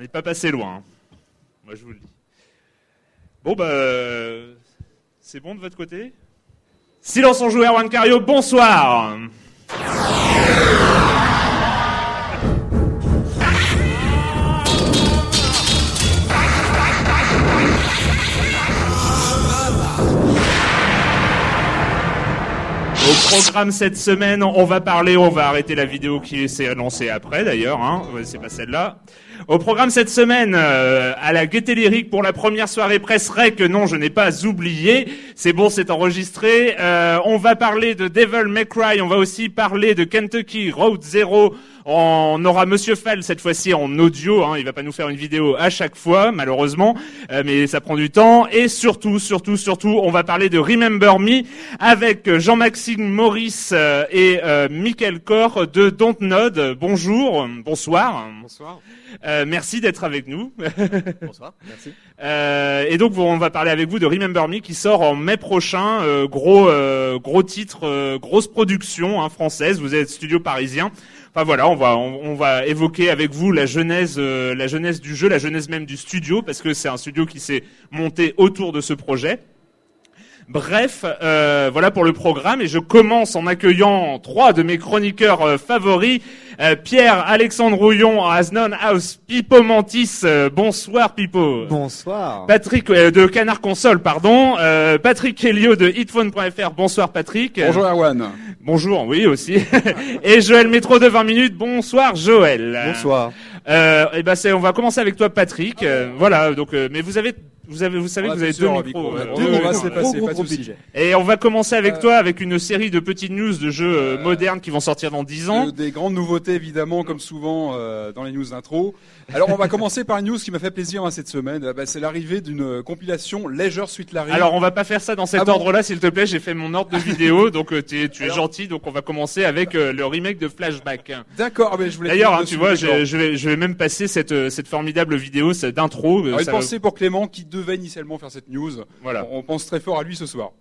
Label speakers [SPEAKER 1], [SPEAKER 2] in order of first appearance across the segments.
[SPEAKER 1] N'est pas passé loin. hein. Moi, je vous le dis. Bon, bah. C'est bon de votre côté? Silence en joue, Erwan Cario, bonsoir Au programme cette semaine, on va parler, on va arrêter la vidéo qui s'est lancée après d'ailleurs, hein, c'est pas celle-là. Au programme cette semaine, euh, à la Gaieté Lyrique pour la première soirée presse que non, je n'ai pas oublié, c'est bon, c'est enregistré. Euh, on va parler de Devil May Cry, on va aussi parler de Kentucky Road Zero. On aura Monsieur Fall cette fois-ci en audio, hein, il va pas nous faire une vidéo à chaque fois, malheureusement, euh, mais ça prend du temps. Et surtout, surtout, surtout, on va parler de Remember Me avec Jean-Maxime Maurice euh, et euh, Michael Corr de Dontnod. Bonjour, bonsoir.
[SPEAKER 2] Bonsoir.
[SPEAKER 1] Euh, merci d'être avec nous.
[SPEAKER 2] Bonsoir. Merci.
[SPEAKER 1] Euh, et donc on va parler avec vous de Remember Me qui sort en mai prochain. Euh, gros euh, gros titre, euh, grosse production hein, française. Vous êtes studio parisien. Enfin voilà, on va on, on va évoquer avec vous la genèse euh, la genèse du jeu, la genèse même du studio parce que c'est un studio qui s'est monté autour de ce projet. Bref, euh, voilà pour le programme et je commence en accueillant trois de mes chroniqueurs favoris. Euh, Pierre Alexandre Rouillon, as known as Pipo Mantis. Euh, bonsoir Pipo.
[SPEAKER 2] Bonsoir.
[SPEAKER 1] Patrick euh, de Canard Console, pardon. Euh, Patrick Helio de hitphone.fr. Bonsoir Patrick.
[SPEAKER 3] Bonjour Erwan.
[SPEAKER 1] Bonjour, oui aussi. et Joël Métro de 20 minutes. Bonsoir Joël.
[SPEAKER 2] Bonsoir.
[SPEAKER 1] Euh, et ben c'est, on va commencer avec toi Patrick. Euh, voilà, donc euh, mais vous avez vous avez vous savez que vous avez deux micros. euh,
[SPEAKER 3] Deux pas de.
[SPEAKER 1] Et on va commencer avec
[SPEAKER 3] Euh,
[SPEAKER 1] toi avec une série de petites news de jeux euh, modernes qui vont sortir dans 10 ans.
[SPEAKER 3] Euh, Des grandes nouveautés évidemment, comme souvent euh, dans les news d'intro. Alors on va commencer par une news qui m'a fait plaisir hein, cette semaine. Euh, bah, c'est l'arrivée d'une euh, compilation Leisure Suite Larry.
[SPEAKER 1] Alors on va pas faire ça dans cet
[SPEAKER 3] Ah bon
[SPEAKER 1] ordre-là, s'il te plaît. J'ai fait mon ordre de vidéo, donc euh, t'es- tu es
[SPEAKER 3] Alors-
[SPEAKER 1] gentil. Donc on va commencer avec euh, le remake de Flashback.
[SPEAKER 3] D'accord, mais je voulais.
[SPEAKER 1] D'ailleurs, hein, tu vois, je, je vais, je vais même passer cette, cette formidable vidéo d'intro.
[SPEAKER 3] une
[SPEAKER 1] ça va-
[SPEAKER 3] pensée pour Clément qui devait initialement faire cette news.
[SPEAKER 1] Voilà.
[SPEAKER 3] On, on pense très fort à lui ce soir.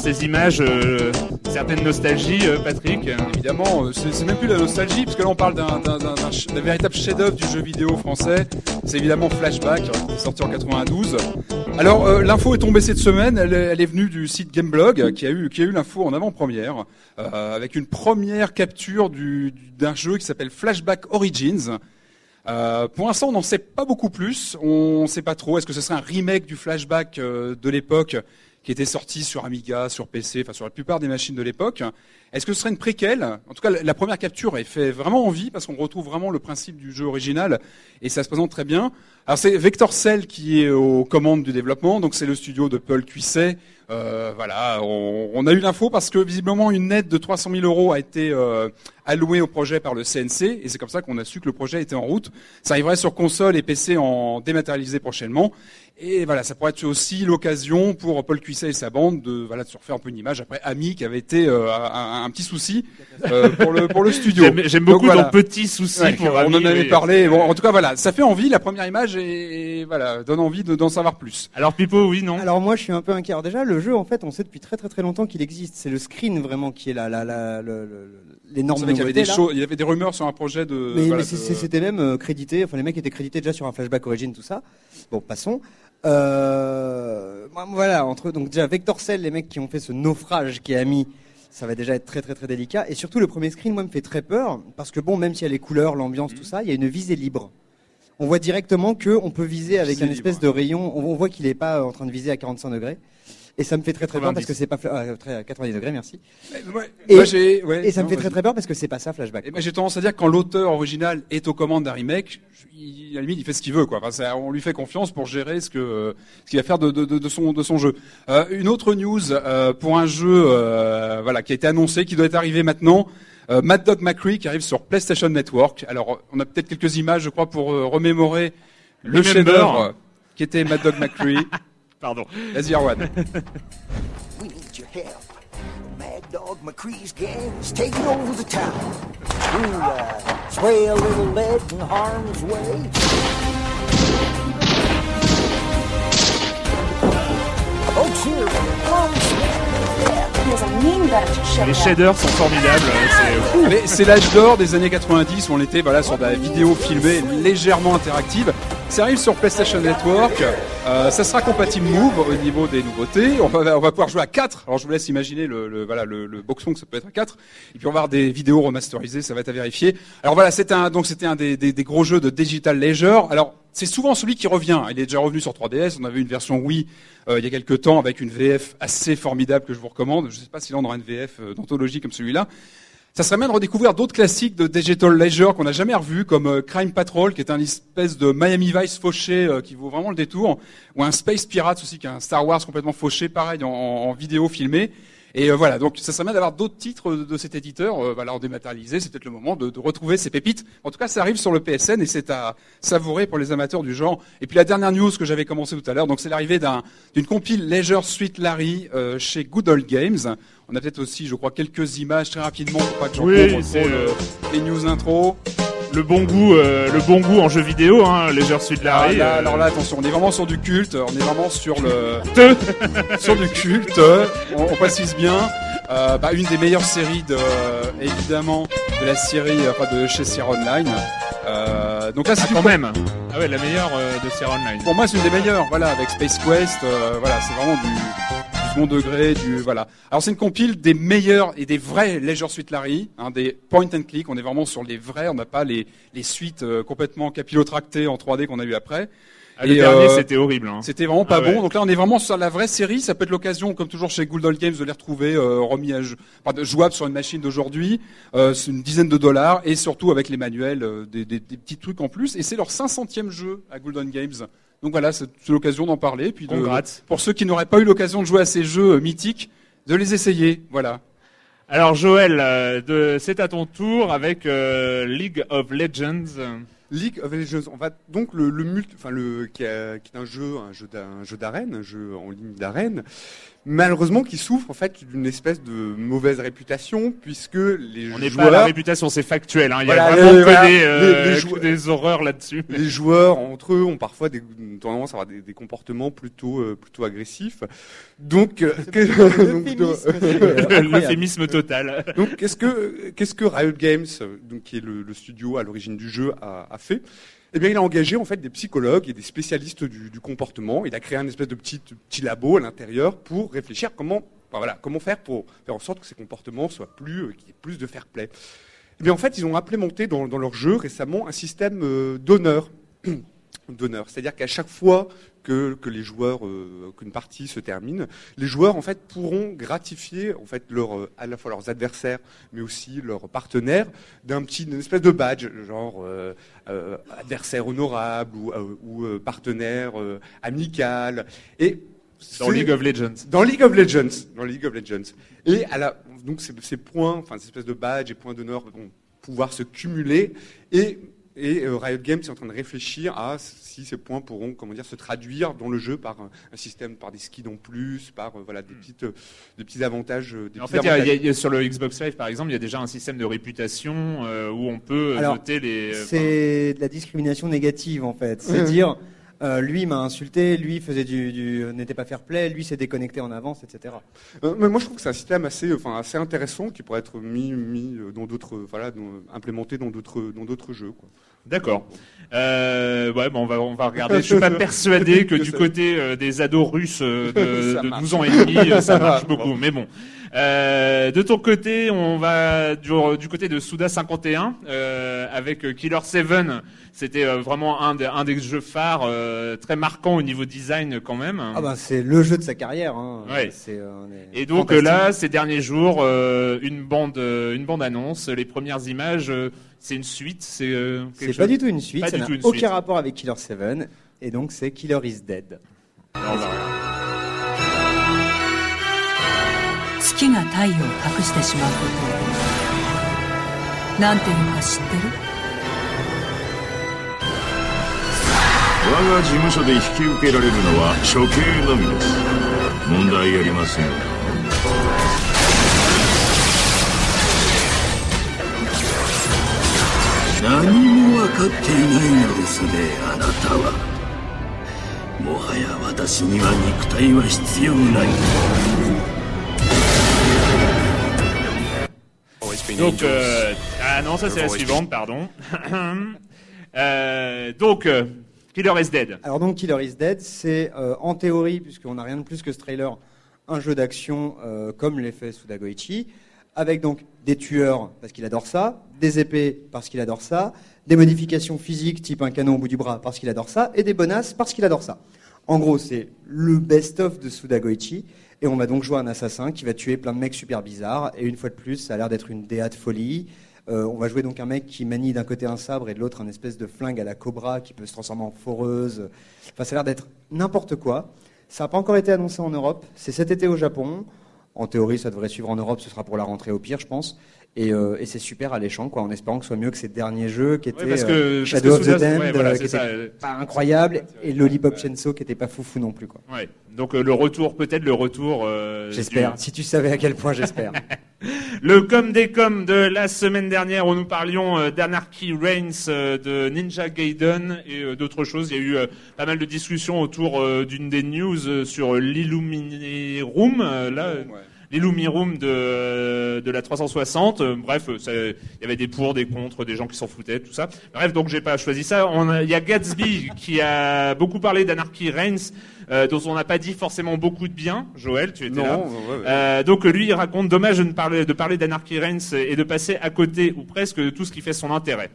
[SPEAKER 1] Ces images, euh, certaines nostalgies, euh, Patrick.
[SPEAKER 3] Évidemment, euh, c'est même plus la nostalgie, parce que là on parle d'un véritable chef-d'œuvre du jeu vidéo français. C'est évidemment Flashback, sorti en 92. Alors l'info est tombée cette semaine. Elle est, venue du site Gameblog, qui a eu eu l'info en avant-première, avec une première capture du- du- d'un jeu qui s'appelle Flashback Origins. Pour l'instant, on n'en sait pas beaucoup plus. On ne sait pas trop. Est-ce que ce serait un remake du Flashback de l'époque? Qui était sorti sur Amiga, sur PC, enfin sur la plupart des machines de l'époque. Est-ce que ce serait une préquelle? En tout cas, la première capture est fait vraiment envie parce qu'on retrouve vraiment le principe du jeu original et ça se présente très bien. Alors c'est Vector Cell qui est aux commandes du développement, donc c'est le studio de Paul Cuisset. Euh, voilà, on, on, a eu l'info parce que visiblement une aide de 300 000 euros a été euh, allouée au projet par le CNC et c'est comme ça qu'on a su que le projet était en route. Ça arriverait sur console et PC en dématérialisé prochainement. Et voilà, ça pourrait être aussi l'occasion pour Paul Cuisset et sa bande de voilà de se refaire un peu une image après Ami qui avait été euh, un, un, petit souci euh, pour le pour le studio.
[SPEAKER 1] J'aime beaucoup donc, voilà. ton petit souci.
[SPEAKER 3] Ouais,
[SPEAKER 1] pour
[SPEAKER 3] on
[SPEAKER 1] Ami,
[SPEAKER 3] en avait
[SPEAKER 1] mais-
[SPEAKER 3] parlé. Bon, en tout cas voilà, ça fait envie. La première image et, voilà donne envie de- d'en savoir plus.
[SPEAKER 1] Alors Pipo, oui, non?
[SPEAKER 2] Alors moi je suis un peu inquiet. Alors déjà le jeu en fait on sait depuis très très très longtemps qu'il existe. C'est le screen vraiment qui est la la la le- le-
[SPEAKER 3] On
[SPEAKER 2] l'énorme
[SPEAKER 3] qu'il y avait
[SPEAKER 2] nouveauté,
[SPEAKER 3] des
[SPEAKER 2] là.
[SPEAKER 3] choses, il y avait des rumeurs sur un projet de.
[SPEAKER 2] Mais,
[SPEAKER 3] voilà,
[SPEAKER 2] mais
[SPEAKER 3] de-
[SPEAKER 2] c'était même euh, crédité, enfin les mecs étaient crédités déjà sur un flashback origin, tout ça. Bon, passons. Euh, voilà, entre donc déjà Vector Cell, les mecs qui ont fait ce naufrage qui est ami, ça va déjà être très très très délicat. Et surtout le premier screen, moi, me fait très peur parce que bon, même s'il y a les couleurs, l'ambiance,
[SPEAKER 3] Mhm.
[SPEAKER 2] tout ça, il y a une visée libre. On voit directement que on peut viser avec
[SPEAKER 3] Visée
[SPEAKER 2] un espèce
[SPEAKER 3] libre.
[SPEAKER 2] de rayon. On, on voit qu'il est pas en train de viser à 45 degrés. Et ça me fait très très peur
[SPEAKER 1] 90.
[SPEAKER 2] parce que c'est pas ah, très- 90 degrés, merci. Et-
[SPEAKER 3] moi, j'ai- ouais,
[SPEAKER 2] Et ça me fait très très peur parce que c'est pas ça flashback.
[SPEAKER 3] Et j'ai tendance à dire que quand l'auteur original est aux commandes d'un remake, je- il, à la limite, il fait ce qu'il veut, quoi. Enfin, ça- on lui fait confiance pour gérer ce que euh, ce qu'il va faire de, de, de, de son de son jeu. Euh, une autre news euh, pour un jeu, euh, voilà, qui a été annoncé, qui doit être arrivé maintenant. Euh, Mad Dog McCree qui arrive sur PlayStation Network. Alors, on a peut-être quelques images, je crois, pour euh, remémorer le chef-d'œuvre qui était Mad Dog McCree.
[SPEAKER 1] Pardon.
[SPEAKER 3] Vas-y, Erwan.
[SPEAKER 4] We need your help. Mad Dog McCree's gang is taking over the town. Ooh, uh, sway a little lead in harm's way. Folks here, come
[SPEAKER 5] There's a mean bunch showing
[SPEAKER 1] Les shaders sont formidables. C'est fou.
[SPEAKER 3] Mais c'est l'âge d'or des années 90 où on était voilà sur de la vidéo filmée légèrement interactive. Ça arrive sur PlayStation Network. Euh, ça sera compatible Move au niveau des nouveautés. On va, on va pouvoir jouer à 4. Alors je vous laisse imaginer le, le voilà le, le boxon que ça peut être à 4. Et puis on va avoir des vidéos remasterisées, ça va être à vérifier. Alors voilà, c'était un un des, des, des gros jeux de Digital Leisure. Alors c'est souvent celui qui revient. Il est déjà revenu sur 3DS. On avait une version Wii euh, il y a quelques temps avec une VF assez formidable que je vous recommande. Je ne sais pas si là on aura une VF euh, d'anthologie comme celui-là. Ça serait bien de redécouvrir d'autres classiques de Digital Leisure qu'on n'a jamais revus, comme euh, Crime Patrol, qui est un espèce de Miami Vice fauché euh, qui vaut vraiment le détour, ou un Space Pirates aussi, qui est un Star Wars complètement fauché, pareil, en, en vidéo filmée. Et euh, voilà, donc ça serait bien d'avoir d'autres titres de, cet éditeur, euh, voilà, en dématérialisé. C'est peut-être le moment de, de retrouver ces pépites. En tout cas, ça arrive sur le PSN et c'est à savourer pour les amateurs du genre. Et puis la dernière news que j'avais commencé tout à l'heure, donc c'est l'arrivée d'un- d'une compile Leisure Suite Larry euh, chez Good Old Games. On a peut-être aussi, je crois, quelques images très rapidement pour pas que j'en
[SPEAKER 1] Oui,
[SPEAKER 3] couvre
[SPEAKER 1] c'est euh,
[SPEAKER 3] le- les news intro.
[SPEAKER 1] Le bon goût, euh, le bon goût en jeu vidéo, hein, Leisure Suite
[SPEAKER 3] Ah,
[SPEAKER 1] Larry.
[SPEAKER 3] là,
[SPEAKER 1] euh,
[SPEAKER 3] alors là, attention, on est vraiment sur du culte, on est vraiment sur le sur du culte. On, on précise bien. Euh, bah, une des meilleures séries de, évidemment, de la série, enfin de chez Sierra Online. Euh, donc là, c'est
[SPEAKER 1] Ah, quand même. Ah ouais, la meilleure euh, de Sierra Online.
[SPEAKER 3] Pour moi, c'est une des meilleures. Voilà, avec Space Quest, euh, voilà, c'est vraiment du second degré, du voilà. Alors c'est une compile des meilleurs et des vrais Leisure Suite Larry, hein, des point and click. On est vraiment sur les vrais. On n'a pas les les suites euh, complètement capillotractées en 3D qu'on a eu après.
[SPEAKER 1] Ah, le
[SPEAKER 3] Et,
[SPEAKER 1] dernier,
[SPEAKER 3] euh,
[SPEAKER 1] c'était horrible. Hein.
[SPEAKER 3] C'était vraiment pas
[SPEAKER 1] Ah ouais.
[SPEAKER 3] bon. Donc là, on est vraiment sur la vraie série. Ça peut être l'occasion, comme toujours chez Good Old Games, de les retrouver euh, remis à enfin, jouables sur une machine d'aujourd'hui. Euh, c'est une dizaine de dollars et surtout avec les manuels, des, des- des petits trucs en plus. Et c'est leur 500e jeu à Golden Games. Donc voilà, c'est l'occasion d'en parler. Puis de,
[SPEAKER 1] Congrats.
[SPEAKER 3] pour ceux qui n'auraient pas eu l'occasion de jouer à ces jeux euh, mythiques, de les essayer. Voilà.
[SPEAKER 1] Alors Joël, euh, c'est à ton tour avec euh, League of Legends.
[SPEAKER 6] League of Legends, on va donc le, le multi, enfin le qui, est- qui est un jeu, un jeu d'a- un jeu d'arène, un jeu en ligne d'arène, malheureusement qui souffre en fait d'une espèce de mauvaise réputation puisque les
[SPEAKER 1] On n'est
[SPEAKER 6] joueurs,
[SPEAKER 1] pas à la réputation, c'est factuel. Hein. Il y
[SPEAKER 6] Voilà,
[SPEAKER 1] a vraiment
[SPEAKER 6] les-
[SPEAKER 1] que
[SPEAKER 6] voilà,
[SPEAKER 1] des, euh,
[SPEAKER 6] les- les
[SPEAKER 1] que
[SPEAKER 6] joueurs-
[SPEAKER 1] des horreurs là-dessus.
[SPEAKER 6] les joueurs entre eux ont parfois des, tendance à avoir des, des comportements plutôt euh, plutôt agressifs. Donc, euh,
[SPEAKER 1] L'euphémisme total.
[SPEAKER 6] Donc, qu'est-ce que qu'est-ce que Riot Games, euh, donc qui est le, le studio à l'origine du jeu, a, a fait? Eh bien, il a engagé en fait des psychologues et des spécialistes du, comportement. Il a créé un espèce de petit petit labo à l'intérieur pour réfléchir comment, enfin, voilà, comment faire pour faire en sorte que ces comportements soient plus, euh, qu'il y ait plus de fair play. Eh bien, en fait, ils ont implémenté dans, dans leur jeu récemment un système euh, d'honneur. d'honneur. C'est-à-dire qu'à chaque fois que, que les joueurs, euh, qu'une partie se termine, les joueurs en fait pourront gratifier en fait leur, euh, à la fois leurs adversaires, mais aussi leurs partenaires d'un petit, d'une espèce de badge, genre euh, euh, adversaire honorable ou, ou partenaire amical. Et
[SPEAKER 1] Dans League of Legends.
[SPEAKER 6] dans League of Legends, dans League of Legends. Et à la, donc ces, ces points, enfin ces espèces de badges et points d'honneur vont pouvoir se cumuler et et euh, Riot Games est en train de réfléchir à si ces points pourront, comment dire, se traduire dans le jeu par un, un système, par des skins en plus, par euh, voilà des petites, euh, des petits avantages. euh, Des
[SPEAKER 1] En
[SPEAKER 6] petits
[SPEAKER 1] fait,
[SPEAKER 6] avantages.
[SPEAKER 1] y a- y a- sur le Xbox Live, par exemple, il y a déjà un système de réputation euh, où on peut
[SPEAKER 2] Alors,
[SPEAKER 1] noter les. euh,
[SPEAKER 2] C'est de la discrimination négative en fait. C'est dire, euh, lui m'a insulté, lui faisait du, du n'était pas fair play, lui s'est déconnecté en avance, etc.
[SPEAKER 6] Euh, mais moi, je trouve que c'est un système assez, enfin, assez intéressant qui pourrait être mis, mis euh, dans d'autres, euh, voilà, dans- implémenté dans d'autres, dans d'autres jeux. Quoi.
[SPEAKER 1] D'accord. Euh, ouais, bon, on va on va regarder. Je suis pas persuadé que
[SPEAKER 6] Que
[SPEAKER 1] du côté euh, des ados russes euh, de,
[SPEAKER 6] Ça
[SPEAKER 1] de
[SPEAKER 6] marche.
[SPEAKER 1] 12 ans et demi, ça marche beaucoup. Mais bon. Euh, de ton côté, on va du, du côté de Suda 51 euh, avec Killer 7. C'était euh, vraiment un des, un des jeux phares euh, très marquant au niveau design quand même.
[SPEAKER 2] Ah bah c'est le jeu de sa carrière. Hein.
[SPEAKER 1] Ouais.
[SPEAKER 2] C'est, euh, on est
[SPEAKER 1] Et donc
[SPEAKER 2] fantastique.
[SPEAKER 1] euh, là, ces derniers jours, euh, une bande, euh, une bande annonce, les premières images, euh, c'est une suite, c'est euh, quelque
[SPEAKER 2] c'est
[SPEAKER 1] chose-
[SPEAKER 2] pas du tout une suite,
[SPEAKER 1] Pas
[SPEAKER 2] ça
[SPEAKER 1] du
[SPEAKER 2] n'a
[SPEAKER 1] tout une
[SPEAKER 2] aucun
[SPEAKER 1] suite.
[SPEAKER 2] rapport avec Killer 7 et donc c'est Killer is Dead.
[SPEAKER 1] Alors, on va regarder.
[SPEAKER 7] 月が太陽を隠してしまうことをなんていうか知ってる
[SPEAKER 8] 我が事務所で引き受けられるのは処刑のみです。問題ありません。よ何も分かっていないのですねあなたは。もはや私には肉体は必要ない。
[SPEAKER 1] Donc, euh, ah non, ça c'est la suivante, pardon. Euh, donc, euh, Killer is Dead.
[SPEAKER 2] Alors donc Killer is Dead, c'est euh, en théorie, puisqu'on n'a rien de plus que ce trailer, un jeu d'action euh, comme l'est fait Suda Goichi, avec donc des tueurs parce qu'il adore ça, des épées parce qu'il adore ça, des modifications physiques type un canon au bout du bras parce qu'il adore ça, et des bonasses parce qu'il adore ça. En gros, c'est le best-of de Suda Goichi, et on va donc jouer un assassin qui va tuer plein de mecs super bizarres, et une fois de plus, ça a l'air d'être une DA de folie. Euh, on va jouer donc un mec qui manie d'un côté un sabre et de l'autre un espèce de flingue à la cobra qui peut se transformer en foreuse. Enfin, ça a l'air d'être n'importe quoi. Ça n'a pas encore été annoncé en Europe. C'est cet été au Japon. En théorie, ça devrait suivre en Europe. Ce sera pour la rentrée au pire, je pense. Et, euh, et c'est super alléchant, quoi, en espérant que ce soit mieux que ces derniers jeux qui étaient
[SPEAKER 1] Ouais, parce que-
[SPEAKER 2] euh,
[SPEAKER 1] parce
[SPEAKER 2] Shadow
[SPEAKER 1] que
[SPEAKER 2] of the Damned,
[SPEAKER 1] ouais, voilà,
[SPEAKER 2] euh, qui était
[SPEAKER 1] euh,
[SPEAKER 2] pas incroyable, et Lollipop Chainsaw qui était pas foufou non plus, quoi.
[SPEAKER 1] Ouais. Donc euh, le retour, peut-être le retour. euh,
[SPEAKER 2] J'espère.
[SPEAKER 1] du-
[SPEAKER 2] Si tu savais à quel point j'espère.
[SPEAKER 1] Le com des com de la semaine dernière où nous parlions euh, d'Anarchy Reigns, euh, de Ninja Gaiden et euh, d'autres choses. Il y a eu euh, pas mal de discussions autour euh, d'une des news euh, sur l'Illuminerum. euh, là, euh, L'Illuminerum de, de la 360. Euh, bref, euh, il y avait des pour, des contre, des gens qui s'en foutaient, tout ça. Bref, donc j'ai pas choisi ça. Il y a Gatsby qui a beaucoup parlé d'Anarchy Reigns, euh, dont on n'a pas dit forcément beaucoup de bien. Joël, tu étais
[SPEAKER 6] Non,
[SPEAKER 1] là.
[SPEAKER 6] ouais, ouais.
[SPEAKER 1] Euh, donc lui, il raconte dommage de ne parler de parler d'Anarchy Reigns et de passer à côté ou presque de tout ce qui fait son intérêt.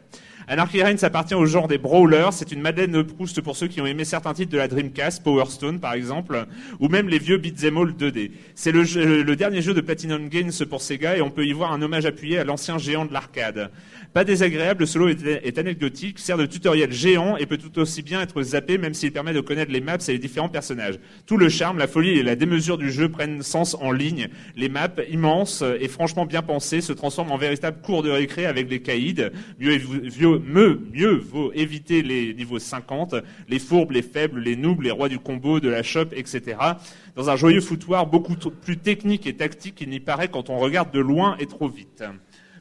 [SPEAKER 1] Anarchy Reigns appartient au genre des brawlers. C'est une Madeleine de Proust pour ceux qui ont aimé certains titres de la Dreamcast, Power Stone par exemple, ou même les vieux beat'em all 2D. C'est le, le dernier jeu de Platinum Games pour Sega et on peut y voir un hommage appuyé à l'ancien géant de l'arcade. Pas désagréable, le solo est, anecdotique, sert de tutoriel géant et peut tout aussi bien être zappé même s'il permet de connaître les maps et les différents personnages. Tout le charme, la folie et la démesure du jeu prennent sens en ligne. Les maps, immenses et franchement bien pensées, se transforment en véritable cours de récré avec les caïds. Mieux, vaut éviter les niveaux 50, les fourbes, les faibles, les noobs, les rois du combo, de la shop, etc. Dans un joyeux foutoir beaucoup plus technique et tactique qu'il n'y paraît quand on regarde de loin et trop vite.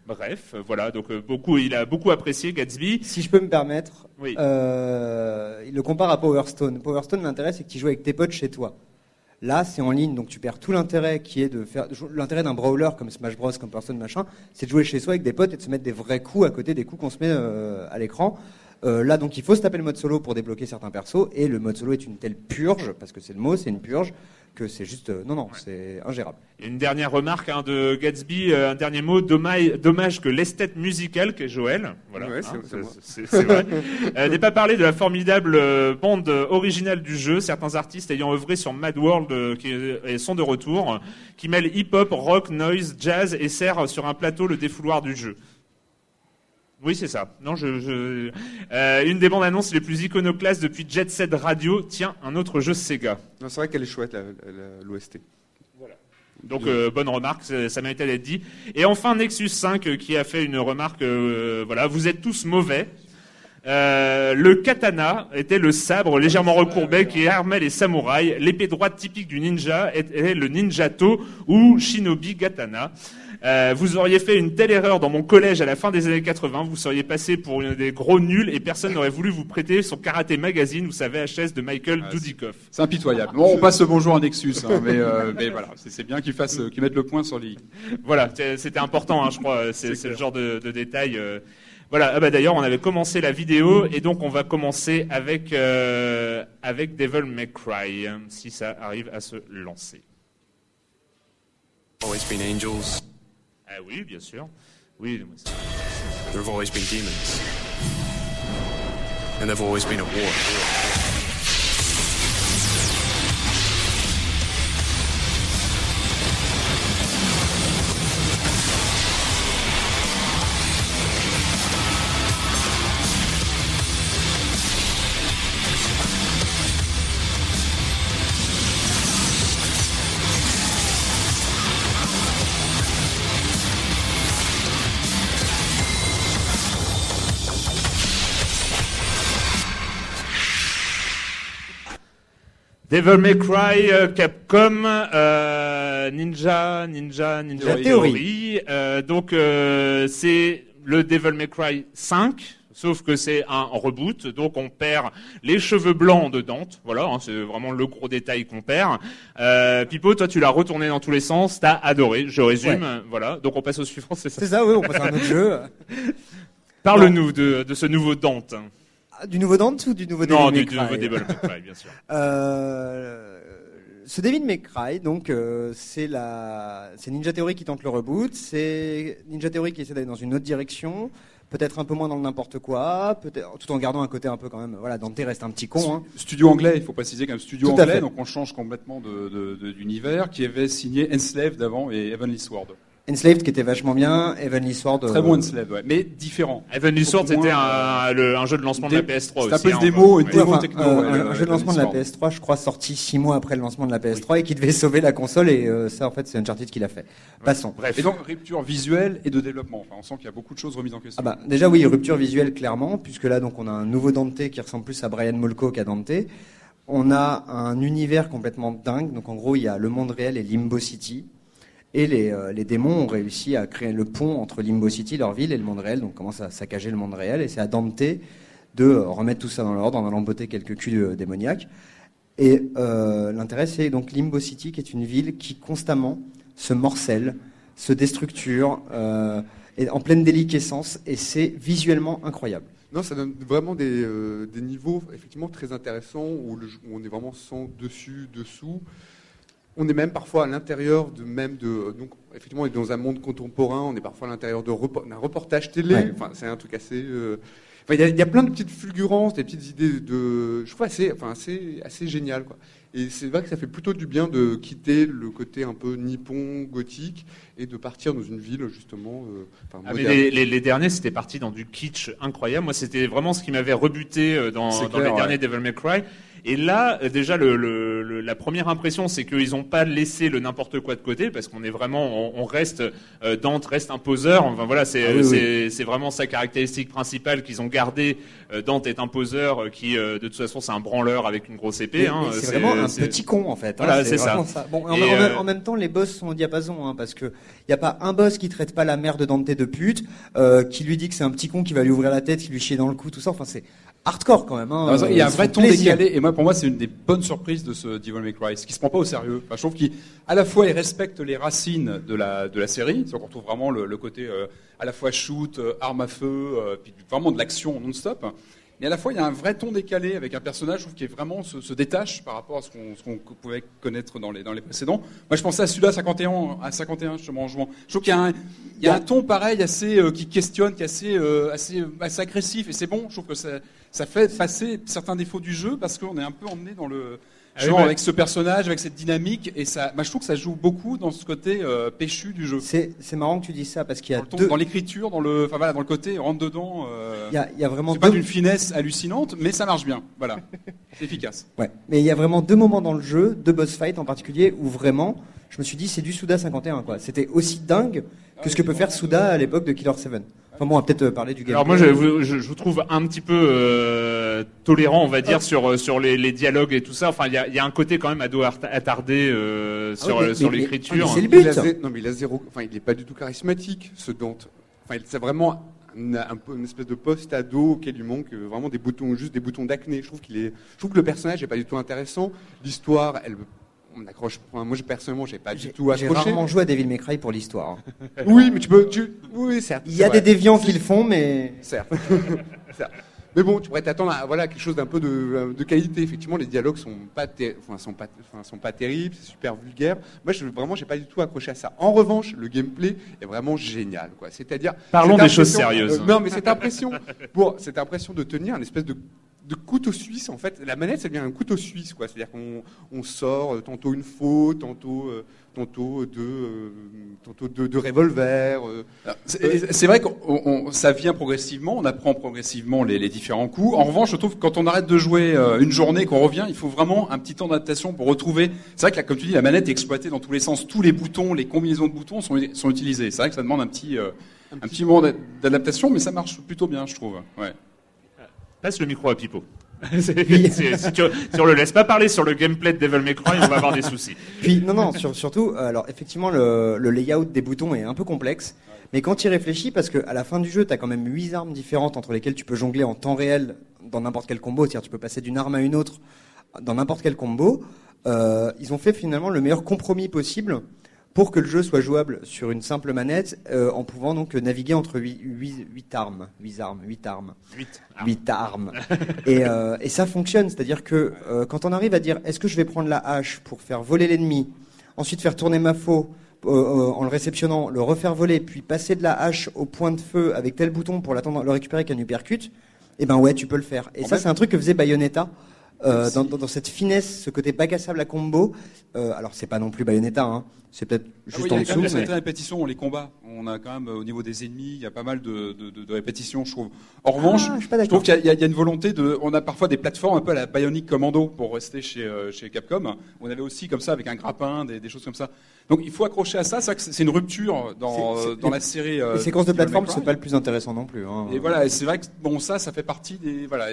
[SPEAKER 1] Bref, euh, voilà, donc euh, beaucoup, il a beaucoup apprécié Gatsby.
[SPEAKER 2] Si je peux me permettre,
[SPEAKER 1] Oui.
[SPEAKER 2] euh, il le compare à Power Stone. Power Stone, l'intérêt, c'est que tu joues avec tes potes chez toi. Là, c'est en ligne, donc tu perds tout l'intérêt qui est de faire. L'intérêt d'un brawler comme Smash Bros, comme Power Stone, machin, c'est de jouer chez soi avec des potes et de se mettre des vrais coups à côté des coups qu'on se met euh, à l'écran. Euh, là, donc, il faut se taper le mode solo pour débloquer certains persos, et le mode solo est une telle purge, parce que c'est le mot, c'est une purge, que c'est juste, euh, non, non, c'est ingérable.
[SPEAKER 1] Et une dernière remarque hein, de Gatsby, euh, un dernier mot. Dommage, dommage que l'esthète musicale, que Joël, voilà,
[SPEAKER 6] Ouais, c'est-
[SPEAKER 1] hein,
[SPEAKER 6] c'est
[SPEAKER 1] vrai, euh, n'ait pas parlé de la formidable euh, bande originale du jeu. Certains artistes ayant œuvré sur Mad World qui sont de retour, qui mêlent hip-hop, rock, noise, jazz et sert sur un plateau le défouloir du jeu. Oui, c'est ça. Non, je, je... Euh, une des bandes annonces les plus iconoclastes depuis Jet Set Radio. Tiens, un autre jeu Sega.
[SPEAKER 6] Non, c'est vrai qu'elle est chouette, l'OST.
[SPEAKER 1] Donc euh, bonne remarque, ça ça méritait d'être dit. Et enfin Nexus 5 euh, qui a fait une remarque, euh, voilà, vous êtes tous mauvais. Euh, le katana était le sabre légèrement recourbé qui armait les samouraïs. L'épée droite typique du ninja était le ninjato ou shinobi katana. Euh, vous auriez fait une telle erreur dans mon collège à la fin des années 80, vous seriez passé pour une des gros nuls et personne n'aurait voulu vous prêter son karaté magazine, vous savez, HS de Michael
[SPEAKER 3] Ah,
[SPEAKER 1] Dudikoff.
[SPEAKER 3] C'est impitoyable. Bon, on passe le bonjour à Nexus, hein, mais, euh, mais voilà, c'est bien qu'ils fassent, euh, qu'ils mettent le point sur les.
[SPEAKER 1] Voilà, c'était important, hein, je crois. C'est le genre de, de détail. euh. Voilà. Ah bah d'ailleurs, on avait commencé la vidéo et donc on va commencer avec euh, avec Devil May Cry, hein, si ça arrive à se lancer.
[SPEAKER 9] always been angels.
[SPEAKER 1] Ah oui, bien sûr. Oui.
[SPEAKER 9] There have always been demons. And they've always been at war.
[SPEAKER 1] Devil May Cry, euh, Capcom, euh, Ninja, Ninja, Ninja
[SPEAKER 2] La
[SPEAKER 1] Theory. Euh, donc euh, c'est le Devil May Cry 5. Sauf que c'est un reboot, donc on perd les cheveux blancs de Dante. Voilà, hein, c'est vraiment le gros détail qu'on perd. Euh, Pipo, toi tu l'as retourné dans tous les sens, t'as adoré. Je résume,
[SPEAKER 2] Ouais.
[SPEAKER 1] voilà. Donc on passe au suivant, c'est ça.
[SPEAKER 2] C'est ça, oui, on passe à un autre jeu.
[SPEAKER 1] Parle-nous de, de ce nouveau Dante.
[SPEAKER 2] Ah, Du nouveau Dante ou du nouveau
[SPEAKER 1] non,
[SPEAKER 2] Devil
[SPEAKER 1] du,
[SPEAKER 2] May
[SPEAKER 1] du
[SPEAKER 2] Cry
[SPEAKER 1] nouveau Devil May Cry, bien sûr.
[SPEAKER 2] Euh, ce Devil May Cry, donc euh, c'est la, c'est Ninja Theory qui tente le reboot, c'est Ninja Theory qui essaie d'aller dans une autre direction, peut-être un peu moins dans le n'importe quoi, peut-être tout en gardant un côté un peu quand même. Voilà, Dante reste un petit con. Hein.
[SPEAKER 3] Studio anglais, il faut préciser qu'un studio
[SPEAKER 2] Tout à
[SPEAKER 3] anglais,
[SPEAKER 2] fait.
[SPEAKER 3] donc on change complètement de- de- de- d'univers, qui avait signé Enslaved avant et Heavenly Sword.
[SPEAKER 2] Enslaved qui était vachement bien, Heavenly Sword.
[SPEAKER 3] Très
[SPEAKER 2] euh,
[SPEAKER 3] bon Enslaved, ouais, mais différent.
[SPEAKER 1] Heavenly Sword, c'était
[SPEAKER 3] moins,
[SPEAKER 1] un, le- un jeu de lancement de la
[SPEAKER 3] Dé-
[SPEAKER 1] PS3
[SPEAKER 3] c'est un
[SPEAKER 1] aussi. hein,
[SPEAKER 3] démo, une
[SPEAKER 1] ouais.
[SPEAKER 3] Démo
[SPEAKER 2] enfin,
[SPEAKER 3] techno,
[SPEAKER 2] euh,
[SPEAKER 3] ouais,
[SPEAKER 2] un, jeu de lancement de la
[SPEAKER 3] Heavenly Sword.
[SPEAKER 2] PS3, je crois, sorti six mois après le lancement de la PS3 et qui devait sauver la console et euh, ça en fait c'est Uncharted qui l'a fait. Passons.
[SPEAKER 1] Bref.
[SPEAKER 3] Et donc, rupture visuelle et de développement. Enfin, on sent qu'il y a beaucoup de choses remises en question.
[SPEAKER 2] Ah bah, déjà oui, rupture visuelle clairement, puisque là donc on a un nouveau Dante qui ressemble plus à Brian Molko qu'à Dante. On a un univers complètement dingue, donc en gros il y a le monde réel et Limbo City. Et les, euh, les démons ont réussi à créer le pont entre Limbo City, leur ville, et le monde réel, donc commencent à saccager le monde réel. Et c'est à Dante de euh, remettre tout ça dans l'ordre en allant botter quelques culs euh, démoniaques. Et l'intérêt, c'est donc Limbo City, qui est une ville qui constamment se morcelle, se déstructure, est en pleine déliquescence, et c'est visuellement incroyable.
[SPEAKER 6] Non, ça donne vraiment des, niveaux effectivement très intéressants où, où on est vraiment sans dessus, dessous. On est même parfois à l'intérieur de même de donc effectivement on est dans un monde contemporain. On est parfois à l'intérieur de d'un reportage télé.
[SPEAKER 2] Ouais.
[SPEAKER 6] Enfin, c'est un truc assez. euh, enfin, il y, y a plein de petites fulgurances, des petites idées de. Je trouve assez, enfin assez, assez génial quoi. Et c'est vrai que ça fait plutôt du bien de quitter le côté un peu nippon, gothique, et de partir dans une ville justement. euh, enfin,
[SPEAKER 1] Ah, mais les, les- les derniers, c'était parti dans du kitsch incroyable. Moi, c'était vraiment ce qui m'avait rebuté euh, dans,
[SPEAKER 3] C'est
[SPEAKER 1] dans
[SPEAKER 3] clair,
[SPEAKER 1] les
[SPEAKER 3] ouais.
[SPEAKER 1] derniers Devil May Cry. Et là, euh, déjà, le, le- le- la première impression, c'est qu'ils n'ont pas laissé le n'importe quoi de côté, parce qu'on est vraiment, on, on reste, euh, Dante reste un poseur. Enfin voilà, c'est
[SPEAKER 2] Ah oui,
[SPEAKER 1] vraiment sa caractéristique principale qu'ils ont gardé. Euh, Dante est un poseur euh, qui, euh, de toute façon, c'est un branleur avec une grosse épée. Hein.
[SPEAKER 2] c'est vraiment un petit con en fait. hein,
[SPEAKER 1] Voilà, c'est
[SPEAKER 2] vraiment
[SPEAKER 1] ça.
[SPEAKER 2] Bon, en,
[SPEAKER 1] Et,
[SPEAKER 2] en- en même temps, les boss sont au diapason, hein, parce que il y a pas un boss qui traite pas la mère de Dante de pute, euh, qui lui dit que c'est un petit con qui va lui ouvrir la tête, qui lui chie dans le cou, tout ça. Enfin, c'est hardcore quand même. Hein,
[SPEAKER 3] Non, il y a un vrai ton
[SPEAKER 2] plaisir.
[SPEAKER 3] décalé, et moi, pour moi, c'est une des bonnes surprises de ce Devil May Cry, qui se prend pas au sérieux. Enfin, je trouve qu'il, à la fois, il respecte les racines de la, de la série, c'est-à-dire qu'on retrouve vraiment le, le côté, euh, à la fois shoot, euh, arme à feu, euh, puis vraiment de l'action non-stop. Mais à la fois, il y a un vrai ton décalé avec un personnage, je trouve, qui est vraiment se, se détache par rapport à ce qu'on, qu'on pouvait connaître dans les, dans les précédents. Moi, je pensais à celui-là, 51, à 51, justement, en jouant. Je trouve qu'il y a un, il y a un ton pareil, assez, euh, qui questionne, qui est assez, euh, assez, assez agressif, et c'est bon. Je trouve que ça, ça fait passer certains défauts du jeu parce qu'on est un peu emmené dans le,
[SPEAKER 1] Ah oui,
[SPEAKER 3] genre avec ce personnage, avec cette dynamique, et ça, bah, je trouve que ça joue beaucoup dans ce côté euh, péchu du jeu.
[SPEAKER 2] C'est marrant que tu dises ça parce qu'il y a
[SPEAKER 3] Dans
[SPEAKER 2] deux.
[SPEAKER 3] dans l'écriture, dans le, enfin voilà, dans le côté rentre dedans. euh,
[SPEAKER 2] Il y a, il y a vraiment
[SPEAKER 3] c'est pas
[SPEAKER 2] deux-
[SPEAKER 3] d'une finesse hallucinante, mais ça marche bien. Voilà, c'est efficace.
[SPEAKER 2] Ouais. Mais il y a vraiment deux moments dans le jeu, deux boss fights en particulier, où vraiment, je me suis dit, c'est du Suda 51, quoi. C'était aussi dingue que ce que peut faire Suda à l'époque de Killer 7. Enfin bon, on va peut-être euh, parler du gameplay.
[SPEAKER 1] Alors moi, je, vous- je, je vous trouve un petit peu euh, tolérant, on va dire, sur euh, sur les, les dialogues et tout ça. Enfin, il y a, il y a un côté quand même ado attardé euh,
[SPEAKER 2] Ah
[SPEAKER 1] sur
[SPEAKER 2] oui, mais-
[SPEAKER 1] sur l'écriture.
[SPEAKER 2] mais c'est le
[SPEAKER 6] Il a zé- non, mais il a zéro. Enfin, il est pas du tout charismatique, ce Dante. Enfin, c'est vraiment une espèce de post-ado auquel il manque vraiment des boutons, juste des boutons d'acné. Je trouve qu'il est. Je trouve que le personnage est pas du tout intéressant. L'histoire, elle. On accroche. enfin, moi, je- personnellement, j'ai pas du tout
[SPEAKER 2] J'ai
[SPEAKER 6] accroché.
[SPEAKER 2] rarement joué à Devil May Cry pour l'histoire. hein.
[SPEAKER 6] Oui, mais tu peux. Tu... Oui, certes.
[SPEAKER 2] Il y a
[SPEAKER 6] vrai.
[SPEAKER 2] des déviants qui le font, mais.
[SPEAKER 6] Certes. Certes. Mais bon, tu pourrais t'attendre à voilà, quelque chose d'un peu de, de qualité. Effectivement, les dialogues sont pas, ter- enfin, sont pas, enfin, sont pas terribles, c'est super vulgaire. Moi, je, vraiment, j'ai pas du tout accroché à ça. En revanche, le gameplay est vraiment génial. quoi. C'est-à-dire.
[SPEAKER 1] Parlons des choses sérieuses.
[SPEAKER 6] euh, non, mais cette impression, bon, cette impression de tenir une espèce de de couteau suisse en fait la manette ça devient un couteau suisse quoi c'est à dire qu'on on sort euh, tantôt une faux tantôt euh, tantôt deux euh, tantôt deux, deux revolvers euh,
[SPEAKER 3] C'est vrai que ça vient progressivement, on apprend progressivement les, les différents coups. En revanche, je trouve que quand on arrête de jouer euh, une journée, qu'on revient, il faut vraiment un petit temps d'adaptation pour retrouver. C'est vrai que, là, comme tu dis, la manette est exploitée dans tous les sens. Tous les boutons, les combinaisons de boutons sont, sont utilisés. C'est vrai que ça demande un petit, euh, un petit moment d'a- d'adaptation, mais ça marche plutôt bien, je trouve. Ouais.
[SPEAKER 1] Passe le micro à Pipo. Si, tu, si on le laisse pas parler sur le gameplay de Devil May Cry, on va avoir des soucis.
[SPEAKER 2] Puis non, non, sur- surtout, alors effectivement, le, le layout des boutons est un peu complexe, mais quand tu y réfléchis, parce que à la fin du jeu, tu as quand même huit armes différentes entre lesquelles tu peux jongler en temps réel dans n'importe quel combo, c'est-à-dire tu peux passer d'une arme à une autre dans n'importe quel combo. Euh, ils ont fait finalement le meilleur compromis possible pour que le jeu soit jouable sur une simple manette, euh, en pouvant donc naviguer entre huit, huit- huit armes, huit armes, huit armes.
[SPEAKER 1] Huit.
[SPEAKER 2] Huit armes. et, euh, et ça fonctionne, c'est-à-dire que euh, quand on arrive à dire est-ce que je vais prendre la hache pour faire voler l'ennemi, ensuite faire tourner ma faux en le réceptionnant, le refaire voler, puis passer de la hache au point de feu avec tel bouton pour l'attendre, le récupérer qu'un uppercut, eh ben ouais, tu peux le faire. Et
[SPEAKER 3] En
[SPEAKER 2] ça, c'est un truc que faisait Bayonetta. euh, dans, dans- dans cette finesse, ce côté bac à sable à combo, euh, alors c'est pas non plus Bayonetta, hein, c'est peut-être
[SPEAKER 3] Ah
[SPEAKER 2] juste
[SPEAKER 3] oui,
[SPEAKER 2] en
[SPEAKER 3] il y a
[SPEAKER 2] dessous. mais-
[SPEAKER 3] répétitions, les combats. On a quand même, euh, au niveau des ennemis, il y a pas mal de, de- de- de répétitions, je trouve. En revanche,
[SPEAKER 2] Ah, je pas
[SPEAKER 3] je
[SPEAKER 2] d'accord.
[SPEAKER 3] trouve qu'il y, a- y une volonté de. On a parfois des plateformes un peu à la Bionic Commando pour rester chez, euh, chez Capcom. On avait aussi comme ça avec un grappin, des, des choses comme ça. Donc il faut accrocher à ça. C'est vrai que c'est c'est une rupture dans,
[SPEAKER 2] C'est- c'est-
[SPEAKER 3] euh, dans la série.
[SPEAKER 2] Les séquences de plateforme, c'est pas le plus intéressant non plus. hein.
[SPEAKER 3] Et voilà, c'est vrai que bon, ça, ça fait partie des. Voilà,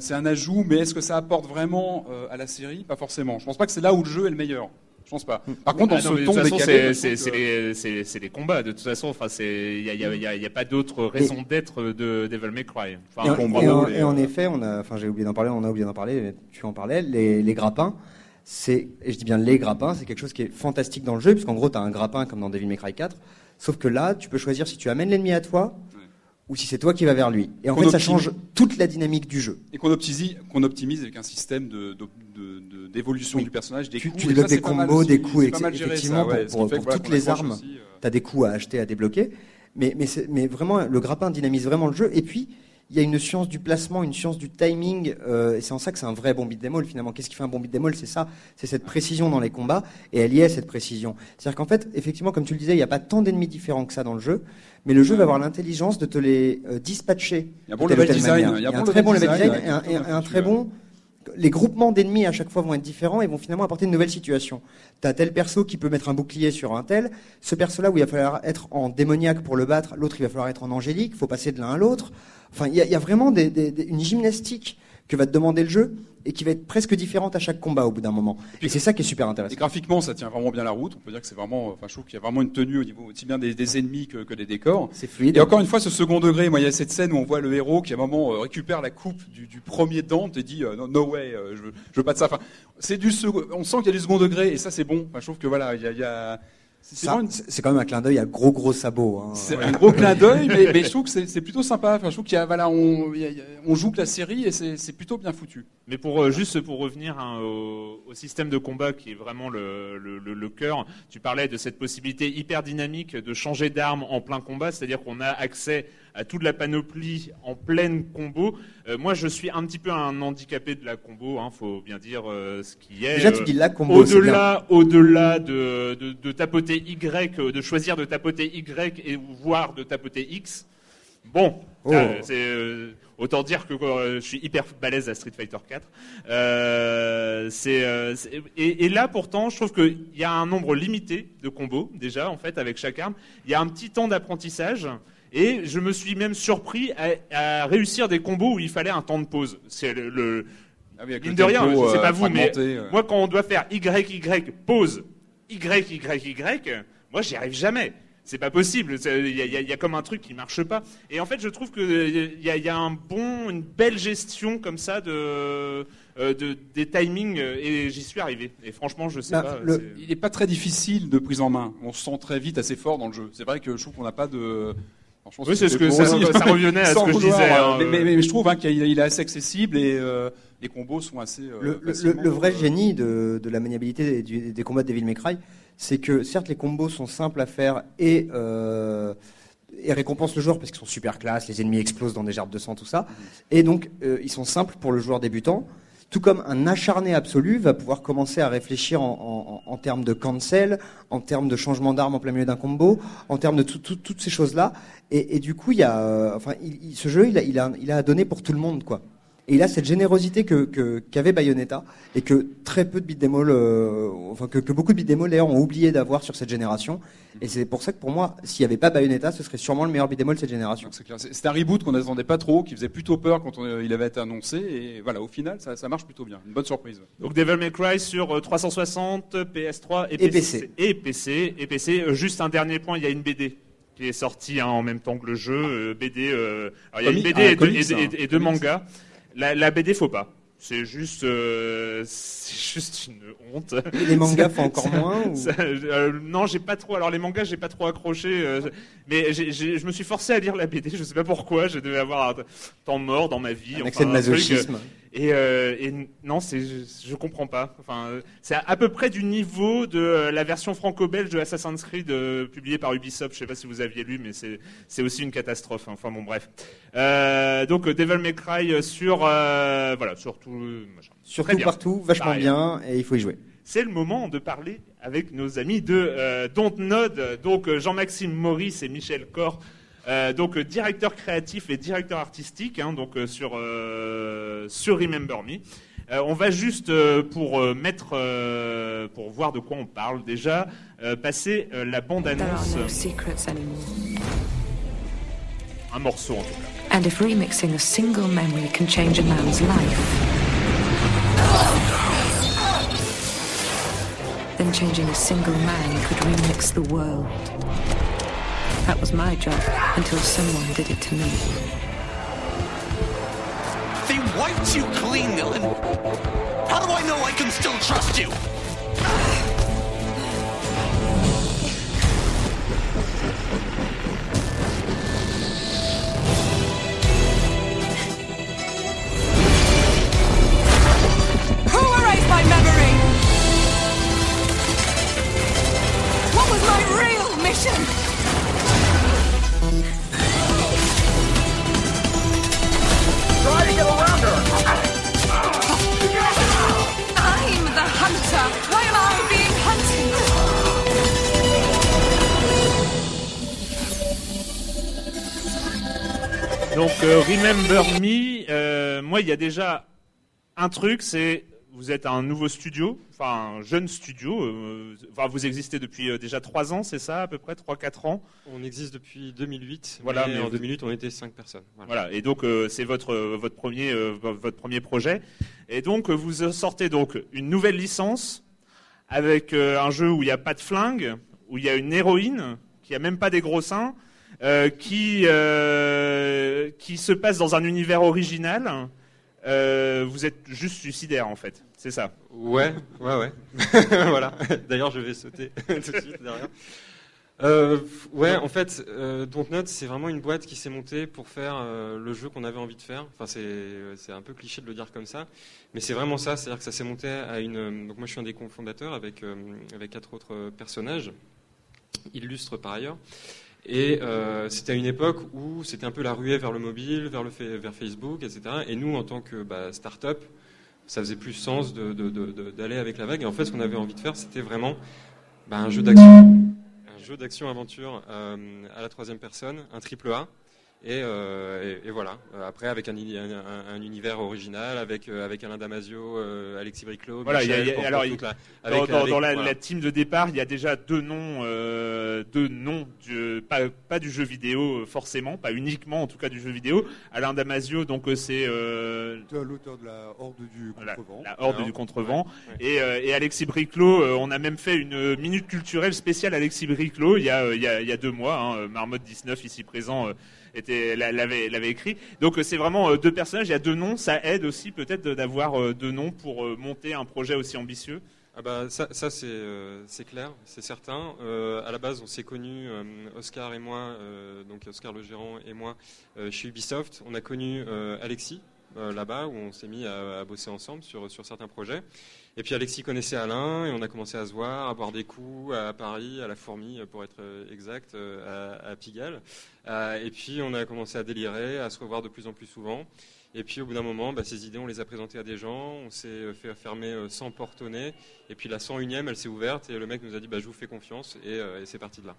[SPEAKER 3] c'est un ajout, mais est-ce que ça apporte vraiment euh, à la série? Pas forcément. Je pense pas que c'est là où le jeu est le meilleur. Je pense pas. Par contre, dans
[SPEAKER 1] Ah non, de
[SPEAKER 3] ton
[SPEAKER 1] toute façon,
[SPEAKER 3] décalé,
[SPEAKER 1] c'est-
[SPEAKER 3] que-
[SPEAKER 1] c'est les, c'est- c'est les combats. De toute façon, enfin, c'est il y a, il y a- il y a- il y a pas d'autre raison d'être de Devil May Cry. Enfin,
[SPEAKER 2] Et, en- et en, et effet, on a, enfin j'ai oublié d'en parler, on a oublié d'en parler, mais tu en parlais, les, les grappins, c'est, et je dis bien les grappins, c'est quelque chose qui est fantastique dans le jeu, puisqu'en gros, tu as un grappin comme dans Devil May Cry 4, sauf que là, tu peux choisir si tu amènes l'ennemi à toi, ou si c'est toi qui vas vers lui. Et en fait, ça change toute la dynamique du jeu.
[SPEAKER 3] et qu'on optimise, qu'on optimise avec un système de, de- de- de- d'évolution
[SPEAKER 2] Oui.
[SPEAKER 3] du personnage, des
[SPEAKER 2] Tu,
[SPEAKER 3] coups.
[SPEAKER 2] tu
[SPEAKER 3] et
[SPEAKER 2] développes des combos, des coups,
[SPEAKER 3] géré,
[SPEAKER 2] effectivement,
[SPEAKER 3] ça, ouais,
[SPEAKER 2] pour, pour-
[SPEAKER 3] voilà,
[SPEAKER 2] toutes les armes,
[SPEAKER 3] euh.
[SPEAKER 2] tu as des coups à acheter, à débloquer. Mais, mais, mais vraiment, le grappin dynamise vraiment le jeu. Et puis, il y a une science du placement, une science du timing. euh, et c'est en ça que c'est un vrai bon beat all finalement. Qu'est-ce qui fait un bon beat all? C'est ça, c'est cette précision dans les combats. Et elle y est, cette précision. C'est-à-dire qu'en fait, effectivement, comme tu le disais, il n'y a pas tant d'ennemis différents que ça dans le jeu. Mais le jeu va avoir l'intelligence de te les euh, dispatcher.
[SPEAKER 3] Il y a
[SPEAKER 2] de
[SPEAKER 3] bon level design, il y a
[SPEAKER 2] un très bon level
[SPEAKER 3] design,
[SPEAKER 2] et un, très bon les groupements d'ennemis à chaque fois vont être différents et vont finalement apporter une nouvelle situation. T'as tel perso qui peut mettre un bouclier sur un tel, ce perso-là où il va falloir être en démoniaque pour le battre, l'autre il va falloir être en angélique, il faut passer de l'un à l'autre. Enfin, il y a, il y a vraiment des- des- des- une gymnastique que va te demander le jeu et qui va être presque différente à chaque combat au bout d'un moment. Et c'est ça qui est super
[SPEAKER 3] Et
[SPEAKER 2] intéressant.
[SPEAKER 3] graphiquement, ça tient vraiment bien la route. On peut dire que c'est vraiment, enfin, je trouve qu'il y a vraiment une tenue au niveau aussi bien des, des ennemis que, que des décors.
[SPEAKER 2] C'est fluide.
[SPEAKER 3] Et encore une fois, ce second degré, moi, il y a cette scène où on voit le héros qui, à un moment, euh, récupère la coupe du, du premier Dante et dit euh, no, no way, euh, je, veux, je veux pas de ça. Enfin, c'est du second, on sent qu'il y a du second degré et ça, c'est bon. Enfin, je trouve que voilà, il y a, il y a- C'est vraiment
[SPEAKER 2] quand même un clin d'œil à gros gros sabots. hein.
[SPEAKER 3] C'est un gros clin d'œil, mais, mais je trouve que c'est plutôt sympa. Enfin, je trouve qu'il y a, voilà, on, y a- joue que la série et c'est c'est plutôt bien foutu.
[SPEAKER 1] Mais pour euh, juste pour revenir hein, au, au système de combat qui est vraiment le, le, le- le cœur, tu parlais de cette possibilité hyper dynamique de changer d'arme en plein combat, c'est-à-dire qu'on a accès à toute la panoplie en pleine combo. Euh, moi, je suis un petit peu un handicapé de la combo, hein, faut bien dire euh, ce qui est.
[SPEAKER 2] Déjà, tu
[SPEAKER 1] Euh,
[SPEAKER 2] dis la combo, c'est
[SPEAKER 1] Au-delà, au-delà de, de, de tapoter Y, euh, de choisir de tapoter Y et voire de tapoter X. Bon,
[SPEAKER 2] Oh.
[SPEAKER 1] euh, c'est euh, autant dire que euh, je suis hyper balèze à Street Fighter 4. Euh, c'est, euh, c'est- et, et là pourtant, je trouve qu'il y a un nombre limité de combos déjà en fait avec chaque arme. Il y a un petit temps d'apprentissage. Et je me suis même surpris à, à réussir des combos où il fallait un temps de pause. C'est le, le-
[SPEAKER 3] Ah oui,
[SPEAKER 1] mine de rien, je sais
[SPEAKER 3] euh,
[SPEAKER 1] pas vous, mais
[SPEAKER 3] euh.
[SPEAKER 1] moi quand on doit faire Y Y pause Y Y Y, moi j'y arrive jamais. C'est pas possible. Il y, a- y y comme un truc qui marche pas. Et en fait, je trouve qu'il y, a- il y a un bon, une belle gestion comme ça de, euh, de des timings. euh, Et j'y suis arrivé. Et franchement, je sais
[SPEAKER 3] Bah,
[SPEAKER 1] pas.
[SPEAKER 3] le-
[SPEAKER 1] c'est-
[SPEAKER 3] il n'est pas très difficile de prise en main. On se sent très vite assez fort dans le jeu. C'est vrai que je trouve qu'on n'a pas de.
[SPEAKER 1] Oui, c'est ce que ça-
[SPEAKER 3] aussi-
[SPEAKER 1] ça revenait à ce que je disais,
[SPEAKER 3] euh,
[SPEAKER 1] hein,
[SPEAKER 3] mais, mais- mais je trouve hein, qu'il est assez accessible et euh, les combos sont assez. euh,
[SPEAKER 2] Le, le-
[SPEAKER 3] facilement,
[SPEAKER 2] le vrai
[SPEAKER 3] euh,
[SPEAKER 2] génie de, de la maniabilité des, des combats de Devil May Cry, c'est que certes les combos sont simples à faire et, euh, et récompensent le joueur parce qu'ils sont super classe, les ennemis explosent dans des gerbes de sang, tout ça. Et donc euh, ils sont simples pour le joueur débutant. Tout comme un acharné absolu va pouvoir commencer à réfléchir en, termes de cancel, en termes de changement d'arme en plein milieu d'un combo, en termes de tout- tout- toutes ces choses-là. Et, du coup, il y a, euh, enfin, ce jeu, il a, il, a, il a à donner pour tout le monde, quoi. Et il a cette générosité que qu'avait Bayonetta et que très peu de beat'em all, euh, enfin que, que beaucoup de beat'em d'ailleurs ont oublié d'avoir sur cette génération. Et c'est pour ça que pour moi, s'il n'y avait pas Bayonetta, ce serait sûrement le meilleur beat'em all de cette génération.
[SPEAKER 3] C'est clair. C'est c'est un reboot qu'on n'attendait pas trop, qui faisait plutôt peur quand on- il avait été annoncé. Et voilà, au final, ça, ça marche plutôt bien. Une bonne surprise.
[SPEAKER 1] Donc Devil May Cry sur euh, 360, PS3 et,
[SPEAKER 2] Et PC.
[SPEAKER 1] Et PC. Et PC. Euh, Juste un dernier point, il y a une BD qui est sortie hein, en même temps que le jeu. euh, BD. euh, alors, il y a une BD
[SPEAKER 3] ah,
[SPEAKER 1] et, deux,
[SPEAKER 3] comics,
[SPEAKER 1] et- et-
[SPEAKER 3] hein.
[SPEAKER 1] et deux
[SPEAKER 3] Comics.
[SPEAKER 1] mangas. La, la BD, faut pas. C'est juste, euh, c'est juste une honte.
[SPEAKER 2] Et les mangas font encore
[SPEAKER 1] Ça-
[SPEAKER 2] moins, ou-
[SPEAKER 1] ça- euh, Non, j'ai pas trop. Alors les mangas, j'ai pas trop accroché. euh, mais j'ai- j'ai- je me suis forcé à lire la BD. Je sais pas pourquoi. Je devais avoir un temps mort dans ma vie.
[SPEAKER 2] Un excès de
[SPEAKER 1] truc,
[SPEAKER 2] masochisme.
[SPEAKER 1] Et, euh, et non, c'est je, je comprends pas. Enfin, euh, c'est à, à peu près du niveau de euh, la version franco-belge de Assassin's Creed publiée par Ubisoft. Je sais pas si vous aviez lu, mais c'est c'est aussi une catastrophe. hein. Enfin bon, bref. Donc Devil May Cry sur voilà sur tout machin.
[SPEAKER 2] Surtout partout, vachement
[SPEAKER 1] Pareil.
[SPEAKER 2] bien, et il faut y jouer.
[SPEAKER 1] C'est le moment de parler avec nos amis de euh, Dontnod, donc Jean-Maxime Maurice et Michel Cor, euh, donc euh, directeur créatif et directeur artistique, hein, donc euh, sur euh, sur Remember Me. Euh, on va juste pour mettre pour voir de quoi on parle déjà passer la bande
[SPEAKER 10] There are
[SPEAKER 1] annonce, un morceau en tout cas.
[SPEAKER 10] And if remixing a single memory can change a man's life, then changing a single man could remix the world. That was my job until someone did it to me.
[SPEAKER 11] They wiped you clean, Dylan. How do I know I can still trust you?
[SPEAKER 12] Who erased my memory? What was my real mission?
[SPEAKER 1] Donc euh, Remember Me, euh, moi il y a déjà un truc, c'est vous êtes un nouveau studio, enfin un jeune studio, euh, enfin vous existez depuis euh, déjà trois ans, c'est ça à peu près, trois quatre ans.
[SPEAKER 13] On existe depuis 2008.
[SPEAKER 1] Voilà,
[SPEAKER 13] mais
[SPEAKER 1] mais
[SPEAKER 13] en
[SPEAKER 1] vous-
[SPEAKER 13] 2008, on était 5 personnes. Voilà.
[SPEAKER 1] Voilà, et donc euh, c'est votre votre premier vo- votre premier projet, et donc vous sortez donc une nouvelle licence avec un jeu où il n'y a pas de flingue, où il y a une héroïne qui a même pas des gros seins, euh, qui euh, qui se passe dans un univers original. euh, vous êtes juste suicidaire en fait, c'est ça
[SPEAKER 13] Ouais, ouais, ouais. voilà. D'ailleurs, je vais sauter tout de suite derrière. Ouais, en fait, Dontnod, c'est vraiment une boîte qui s'est montée pour faire le jeu qu'on avait envie de faire. Enfin, c'est un peu cliché de le dire comme ça, mais c'est vraiment ça. C'est-à-dire que ça s'est monté à une. Donc moi, je suis un des cofondateurs avec avec quatre autres personnages, illustres par ailleurs. Et euh, c'était à une époque où c'était un peu la ruée vers le mobile, vers Facebook, etc. Et nous, en tant que bah, start-up, ça faisait plus sens d'aller avec la vague. Et en fait, ce qu'on avait envie de faire, c'était vraiment bah, un jeu d'action, un jeu d'action aventure euh, à la troisième personne, un triple A. Et, euh, et- et voilà. Euh, Après, avec un, uni- un- un- un univers original, avec euh, avec Alain Damasio, euh, Alexis Briclot,
[SPEAKER 1] Voilà, il y a-
[SPEAKER 13] Michel,
[SPEAKER 1] il y a-
[SPEAKER 13] pour-
[SPEAKER 1] alors
[SPEAKER 13] pour
[SPEAKER 1] il-
[SPEAKER 13] toute la-
[SPEAKER 1] dans,
[SPEAKER 13] avec-
[SPEAKER 1] dans-
[SPEAKER 13] avec-
[SPEAKER 1] dans la,
[SPEAKER 13] voilà.
[SPEAKER 1] la team de départ, il y a déjà deux noms, euh, deux noms, du- pas, pas du jeu vidéo forcément, pas uniquement en tout cas du jeu vidéo. Alain Damasio, donc c'est euh,
[SPEAKER 6] L'auteur de la Horde du Contrevent.
[SPEAKER 1] la Horde
[SPEAKER 6] Alors,
[SPEAKER 1] du Contrevent. Et, euh, et Alexis Briclot, euh, on a même fait une minute culturelle spéciale Alexis Briclot il y a, euh, il y a, il y a deux mois. Hein, Marmotte 19 ici présent. Était l'a- l'avait l'avait écrit donc euh, c'est vraiment euh, deux personnages il y a deux noms ça aide aussi peut-être d'avoir euh, deux noms pour monter un projet aussi ambitieux
[SPEAKER 13] Ah bah ça, c'est clair, c'est certain. À la base, on s'est connus, Oscar et moi, donc Oscar le gérant et moi, chez Ubisoft. On a connu Alexis là-bas où on s'est mis à, à bosser ensemble sur sur certains projets. Et puis Alexis connaissait Alain et on a commencé à se voir, à boire des coups à Paris, à la Fourmi pour être euh, exact, euh, à, Pigalle. Euh, et puis on a commencé à délirer, à se revoir de plus en plus souvent. Et puis au bout d'un moment, bah, ces idées, on les a présentées à des gens, on s'est fait fermer euh, 100 portes au nez, et puis la 101e, elle s'est ouverte, et le mec nous a dit, bah, je vous fais confiance, et c'est parti de là.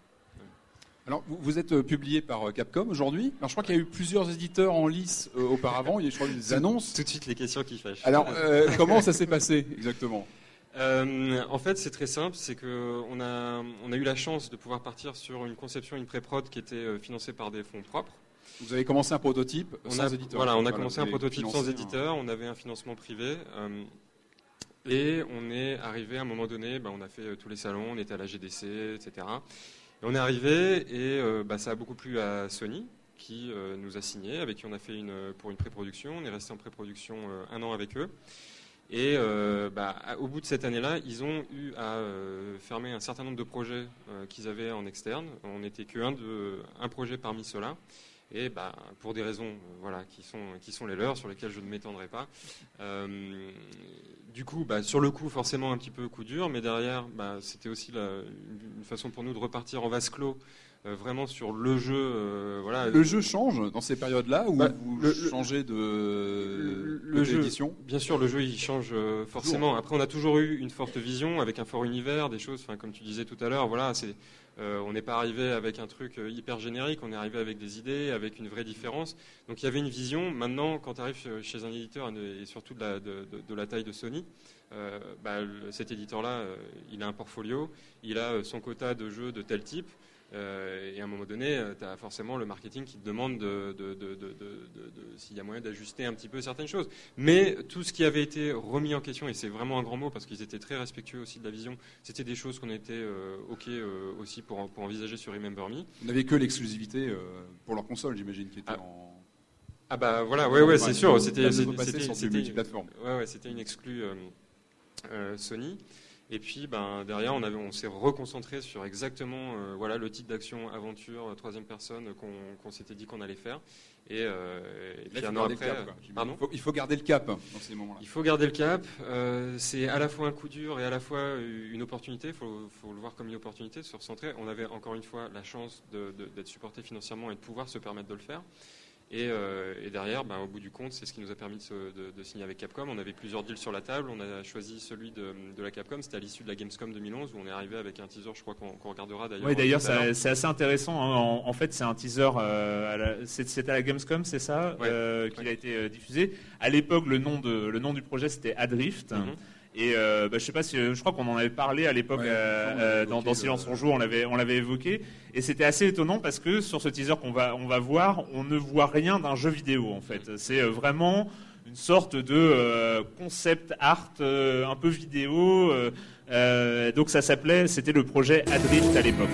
[SPEAKER 3] Alors, vous, vous êtes euh, publié par euh, Capcom aujourd'hui. Alors, je crois qu'il y a eu plusieurs éditeurs en lice euh, auparavant. Il y a eu, je crois, des annonces.
[SPEAKER 13] Tout de suite, les questions qui fâchent.
[SPEAKER 3] Alors, euh, comment ça s'est passé exactement?
[SPEAKER 13] Euh, en fait, c'est très simple, c'est que on a, on a eu la chance de pouvoir partir sur une conception, une pré-prod qui était euh, financée par des fonds propres.
[SPEAKER 3] Vous avez commencé un prototype
[SPEAKER 13] On
[SPEAKER 3] sans
[SPEAKER 13] a,
[SPEAKER 3] éditeur.
[SPEAKER 13] Voilà, on a
[SPEAKER 3] Voilà,
[SPEAKER 13] commencé un prototype sans
[SPEAKER 3] un-
[SPEAKER 13] éditeur, on avait un financement privé. euh, et on est arrivé à un moment donné, bah, on a fait tous les salons, on était à la GDC, etc. On est arrivé et euh, bah, ça a beaucoup plu à Sony qui euh, nous a signé, avec qui on a fait une, pour une pré-production. On est resté en pré-production euh, un an avec eux. Et euh, bah, au bout de cette année-là, ils ont eu à euh, fermer un certain nombre de projets euh, qu'ils avaient en externe. On n'était qu'un un projet parmi ceux-là. Et bah, pour des raisons euh, voilà, qui, sont, qui sont les leurs, sur lesquelles je ne m'étendrai pas. Euh, du coup, bah, sur le coup, forcément un petit peu coup dur, mais derrière, bah, c'était aussi la- une façon pour nous de repartir en vase clos, euh, vraiment sur le jeu. euh, voilà.
[SPEAKER 3] Le jeu change dans ces périodes-là ou
[SPEAKER 13] Bah,
[SPEAKER 3] vous
[SPEAKER 13] le-
[SPEAKER 3] changez de
[SPEAKER 13] le
[SPEAKER 3] côté
[SPEAKER 13] jeu,
[SPEAKER 3] édition
[SPEAKER 13] bien sûr, le jeu il change euh, forcément. Après, on a toujours eu une forte vision avec un fort univers, des choses. Comme tu disais tout à l'heure, voilà, c'est. Euh, on n'est pas arrivé avec un truc euh, hyper générique, on est arrivé avec des idées, avec une vraie différence. Donc il y avait une vision. Maintenant, quand tu arrives chez un éditeur et surtout de la, taille de Sony, euh, bah, cet éditeur-là, il a un portfolio, il a son quota de jeux de tel type. Euh, et à un moment donné, tu as forcément le marketing qui te demande de, s'il y a moyen d'ajuster un petit peu certaines choses. Mais tout ce qui avait été remis en question, et c'est vraiment un grand mot parce qu'ils étaient très respectueux aussi de la vision, c'était des choses qu'on était euh, OK euh, aussi pour, en- pour envisager sur Remember Me.
[SPEAKER 3] Vous n'avez que l'exclusivité euh, pour leur console, j'imagine, qui était en.
[SPEAKER 13] Ah bah voilà, ouais, ouais, c'est sûr. C'était, une exclue euh, euh, Sony. Et puis, ben derrière, on on s'est reconcentré sur exactement, euh, voilà, le type d'action aventure euh, troisième personne qu'on, s'était dit qu'on allait faire. Et, euh, et
[SPEAKER 3] Là,
[SPEAKER 13] puis
[SPEAKER 3] il faut
[SPEAKER 13] après,
[SPEAKER 3] le cap. Il faut, il faut garder le cap hein, dans ces moments-là.
[SPEAKER 13] Il faut garder le cap. Euh, c'est à la fois un coup dur et à la fois une opportunité. Il faut, faut le voir comme une opportunité de se recentrer. On avait encore une fois la chance d'être supporté financièrement et de pouvoir se permettre de le faire. Et, euh, et derrière, ben, au bout du compte, c'est ce qui nous a permis de, se- de- de signer avec Capcom. On avait plusieurs deals sur la table. On a choisi celui de, de la Capcom. C'était à l'issue de la Gamescom 2011 où on est arrivé avec un teaser, je crois qu'on regardera d'ailleurs.
[SPEAKER 1] Oui, d'ailleurs, c'est assez intéressant. hein. En, en fait, c'est un teaser. euh, à la- c'est à la Gamescom, c'est ça,
[SPEAKER 13] Ouais.
[SPEAKER 1] euh, qu'il a été euh, diffusé. À l'époque, le nom de le nom du projet c'était Adrift.
[SPEAKER 13] Mhm.
[SPEAKER 1] Et euh, bah, je sais pas si je crois qu'on en avait parlé à l'époque
[SPEAKER 3] Ouais,
[SPEAKER 1] euh, euh, dans, dans
[SPEAKER 3] le-
[SPEAKER 1] Silence on joue, on l'avait on l'avait évoqué. Et c'était assez étonnant parce que sur ce teaser qu'on va on va voir, on ne voit rien d'un jeu vidéo en fait. C'est euh, vraiment une sorte de euh, concept art euh, un peu vidéo. euh, euh, donc ça s'appelait, c'était le projet Adrift à l'époque.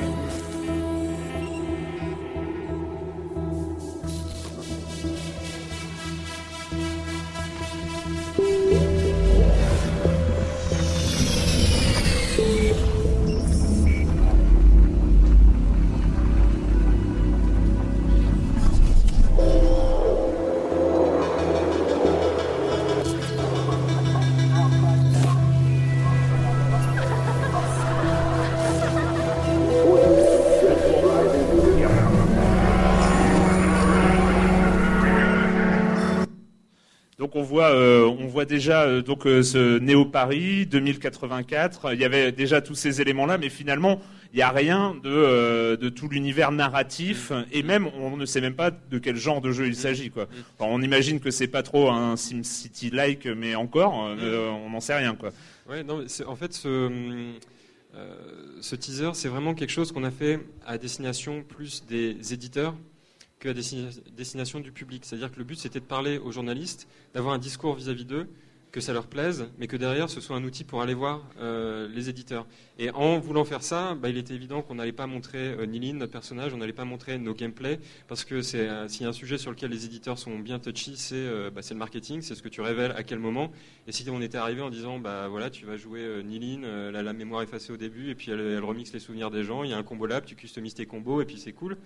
[SPEAKER 1] On voit, euh, on voit déjà euh, donc euh, ce Néo Paris 2084. Il y avait déjà tous ces éléments-là, mais finalement, il n'y a rien de, de tout l'univers narratif, et même on ne sait même pas de quel genre de jeu il s'agit. Quoi. Enfin, on imagine que c'est pas trop un SimCity-like, mais encore, on n'en sait rien. Quoi.
[SPEAKER 13] Ouais, non, mais c'est- en fait, ce, euh, ce teaser, c'est vraiment quelque chose qu'on a fait à destination plus des éditeurs qu'à desti- destination du public. C'est-à-dire que le but, c'était de parler aux journalistes, d'avoir un discours vis-à-vis d'eux, que ça leur plaise, mais que derrière, ce soit un outil pour aller voir euh, les éditeurs. Et en voulant faire ça, bah, il était évident qu'on n'allait pas montrer euh, Nilin, notre personnage, on n'allait pas montrer nos gameplays, parce que c'est euh, s'il y a un sujet sur lequel les éditeurs sont bien touchy, c'est euh, bah, c'est le marketing, c'est ce que tu révèles à quel moment. Et si on était arrivé en disant, bah voilà, tu vas jouer euh, Nilin, euh, elle a la mémoire effacée au début, et puis elle, elle remixe les souvenirs des gens, il y a un combo lab, tu customises tes combos, et puis c'est cool.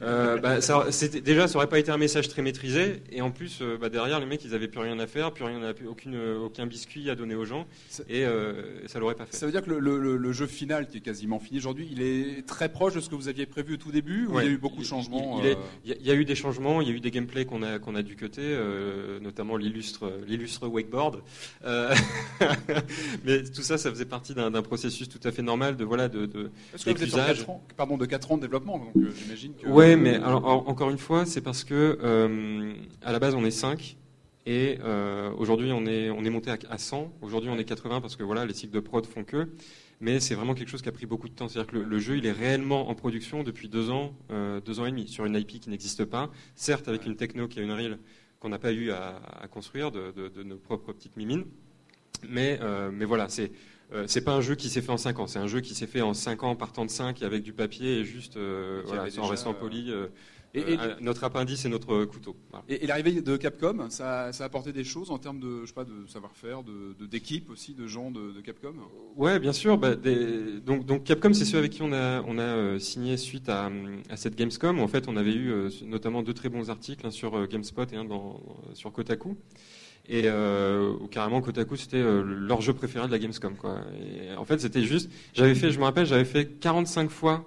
[SPEAKER 13] Euh, bah, ça, déjà, ça aurait pas été un message très maîtrisé, et en plus, euh, bah, derrière, les mecs, ils avaient plus rien à faire, plus rien, à- aucune, euh, aucun biscuit à donner aux gens, et euh, ça l'aurait pas fait.
[SPEAKER 3] Ça veut dire que le, le- le- jeu final, qui est quasiment fini aujourd'hui, il est très proche de ce que vous aviez prévu au tout début, ou
[SPEAKER 13] Ouais.
[SPEAKER 3] il y a eu beaucoup de changements
[SPEAKER 13] Il, il est-
[SPEAKER 3] euh,
[SPEAKER 13] il y a- eu des changements, il y a eu des gameplays qu'on a, qu'on a dû cutter, euh, notamment l'illustre, l'illustre wakeboard. Euh, mais tout ça, ça faisait partie d'un, processus tout à fait normal de voilà de, de
[SPEAKER 3] Parce que vous êtes sur
[SPEAKER 13] d'éclusage.
[SPEAKER 3] 4 ans, pardon, de 4 ans de développement, donc j'imagine que...
[SPEAKER 13] Ouais, mais alors, en- encore une fois, c'est parce que euh, à la base on est 5 et euh, aujourd'hui on est on est monté à, à 100. Aujourd'hui on est 80 parce que voilà les cycles de prod font que. Mais c'est vraiment quelque chose qui a pris beaucoup de temps. C'est-à-dire que le, le jeu il est réellement en production depuis deux ans, euh, deux ans et demi sur une IP qui n'existe pas. Certes avec une techno qui a une reel qu'on n'a pas eu à, à construire de, de- de nos propres petites mimines. Mais, mais voilà, c'est euh, c'est pas un jeu qui s'est fait en 5 ans, c'est un jeu qui s'est fait en 5 ans partant de 5 avec du papier et juste euh, voilà, en restant
[SPEAKER 3] euh,
[SPEAKER 13] poli. euh,
[SPEAKER 3] Et-
[SPEAKER 13] euh,
[SPEAKER 3] et-
[SPEAKER 13] notre appendice et notre couteau. Voilà.
[SPEAKER 3] Et, et l'arrivée de Capcom, ça, ça a apporté des choses en termes de, je sais pas, de savoir-faire, de de- d'équipe aussi, de gens de, de Capcom?
[SPEAKER 13] Ouais, bien sûr. Bah, des- donc, donc Capcom, c'est ceux avec qui on a, on a signé suite à, à cette Gamescom. En fait, on avait eu notamment deux très bons articles, un sur GameSpot et un dans, sur Kotaku. Et euh, carrément Kotaku, c'était euh, leur jeu préféré de la Gamescom. Quoi. En fait, c'était juste. J'avais fait, je me rappelle, j'avais fait 45 fois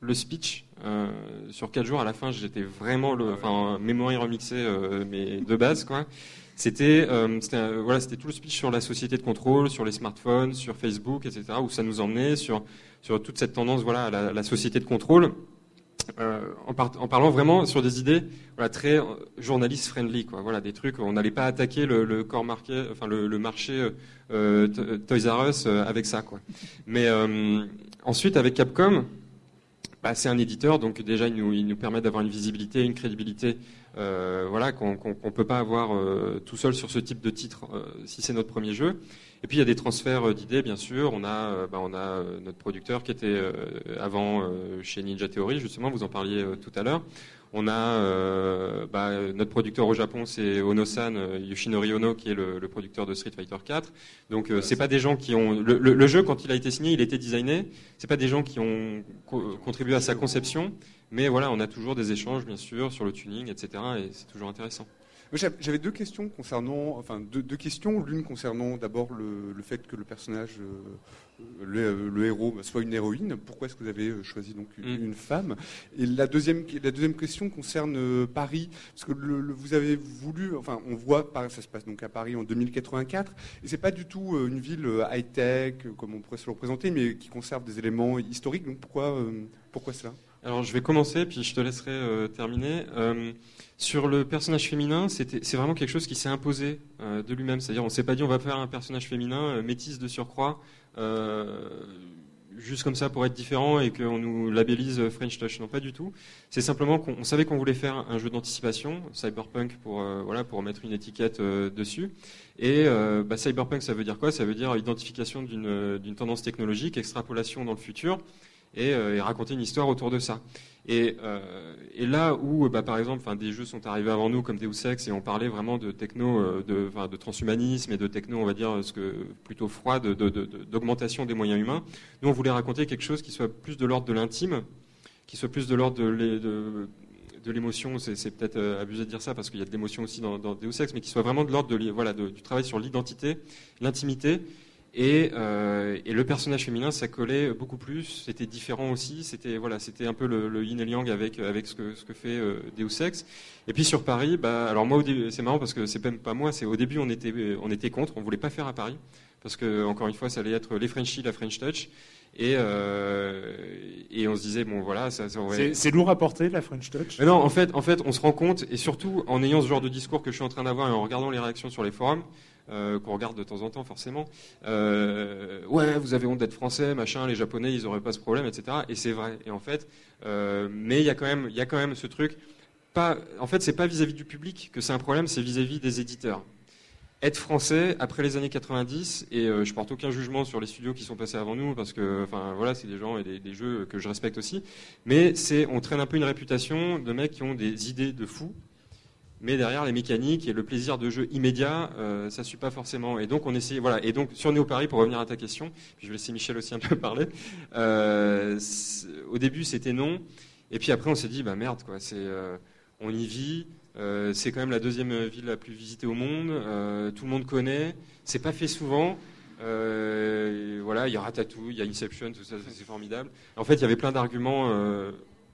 [SPEAKER 13] le speech euh, sur 4 jours. À la fin, j'étais vraiment le, enfin, memory remixé, euh, mais de base, quoi. C'était, voilà, c'était tout le speech sur la société de contrôle, sur les smartphones, sur Facebook, etc., où ça nous emmenait sur sur toute cette tendance, voilà, à la société de contrôle. Euh, en, par- en parlant vraiment sur des idées très euh, journaliste friendly quoi voilà des trucs on n'allait pas attaquer le, corps marqué enfin le, marché euh, Toys R Us avec ça quoi mais ensuite avec Capcom bah, c'est un éditeur, donc déjà il nous, permet d'avoir une visibilité, une crédibilité, voilà, qu'on qu'on peut pas avoir tout seul sur ce type de titre si c'est notre premier jeu. Et puis il y a des transferts euh, d'idées, bien sûr. On a, euh, bah, on a euh, notre producteur qui était avant chez Ninja Theory, justement, vous en parliez tout à l'heure. On a bah, notre producteur au Japon, c'est Ono-san, Yoshinori Ono, qui est le, producteur de Street Fighter 4. Donc euh, c'est pas des gens qui ont le, jeu quand il a été signé, il était designé. C'est pas des gens qui ont co- contribué à sa conception, mais voilà, on a toujours des échanges, bien sûr, sur le tuning, etc. Et c'est toujours intéressant.
[SPEAKER 6] J'avais- deux questions concernant, enfin deux, deux questions. L'une concernant d'abord le, le fait que le personnage, euh, le, le héros, bah, soit une héroïne. Pourquoi est-ce que vous avez euh, choisi donc une,
[SPEAKER 13] Mm.
[SPEAKER 6] une femme? Et la deuxième, la deuxième question concerne euh, Paris, parce que le- vous avez voulu, enfin, on voit, Paris- ça se passe donc à Paris en 2084, et c'est pas du tout euh, une ville high tech comme on pourrait se le représenter, mais qui conserve des éléments historiques. Donc pourquoi, euh, pourquoi cela?
[SPEAKER 13] Alors je vais commencer, puis je te laisserai euh, terminer. Euh, sur le personnage féminin, c'est vraiment quelque chose qui s'est imposé euh, de lui-même. C'est-à-dire, on s'est pas dit on va faire un personnage féminin euh, métis de surcroît, juste comme ça pour être différent et qu'on nous labellise French Touch. Non, pas du tout. C'est simplement qu'on on savait qu'on voulait faire un jeu d'anticipation, cyberpunk pour voilà pour mettre une étiquette dessus. Et bah, cyberpunk, ça veut dire quoi? Ça veut dire identification d'une tendance technologique, extrapolation dans le futur et, euh, et raconter une histoire autour de ça. Et, euh, là où, bah, par exemple, des jeux sont arrivés avant nous comme Deus Ex et on parlait vraiment de techno, euh, de, transhumanisme et de techno, on va dire, ce que plutôt froid, d'augmentation des moyens humains. Nous, on voulait raconter quelque chose qui soit plus de l'ordre de l'intime, qui soit plus de l'ordre de, l'é- de, de l'émotion. C'est, peut-être euh, abusé de dire ça parce qu'il y a de l'émotion aussi dans, dans Deus Ex, mais qui soit vraiment de l'ordre voilà, du travail sur l'identité, l'intimité Et, euh, et le personnage féminin, ça collait beaucoup plus. C'était différent aussi. C'était voilà, c'était un peu le, le yin et le yang avec avec ce que ce que fait euh, Deus Ex. Et puis sur Paris, bah alors moi c'est marrant parce que c'est même pas moi. C'est au début on était on était contre. On voulait pas faire à Paris parce que encore une fois, ça allait être les Frenchies, la French Touch. Et, euh, et on se disait bon voilà ça, ça aurait-
[SPEAKER 1] C'est- C'est lourd à porter, la French Touch
[SPEAKER 13] mais non, en fait, en fait, on se rend compte, et surtout en ayant ce genre de discours que je suis en train d'avoir et en regardant les réactions sur les forums, euh, qu'on regarde de temps en temps forcément, euh, ouais, vous avez honte d'être français, machin, les japonais, ils auraient pas ce problème, etc. Et c'est vrai. Et en fait, euh, mais il y a quand même, y a quand même ce truc. En fait, c'est pas vis-à-vis du public que c'est un problème, c'est vis-à-vis des éditeurs. Être français après les années 90 et euh, je porte aucun jugement sur les studios qui sont passés avant nous parce que enfin voilà c'est des gens et des, jeux que je respecte aussi mais on traîne un peu une réputation de mecs qui ont des idées de fous mais derrière les mécaniques et le plaisir de jeu immédiat, euh, ça suit pas forcément. Et donc on essaie, voilà. Et donc sur Néo Paris, pour revenir à ta question, puis je vais laisser Michel aussi un peu parler. euh, au début c'était non, et puis après on s'est dit bah merde quoi, c'est euh, on y vit. c'est quand même la deuxième ville la plus visitée au monde. tout le monde connaît. C'est pas fait souvent. Voilà, il y a Ratatouille, il y a Inception, tout ça, c'est formidable. En fait, il y avait plein d'arguments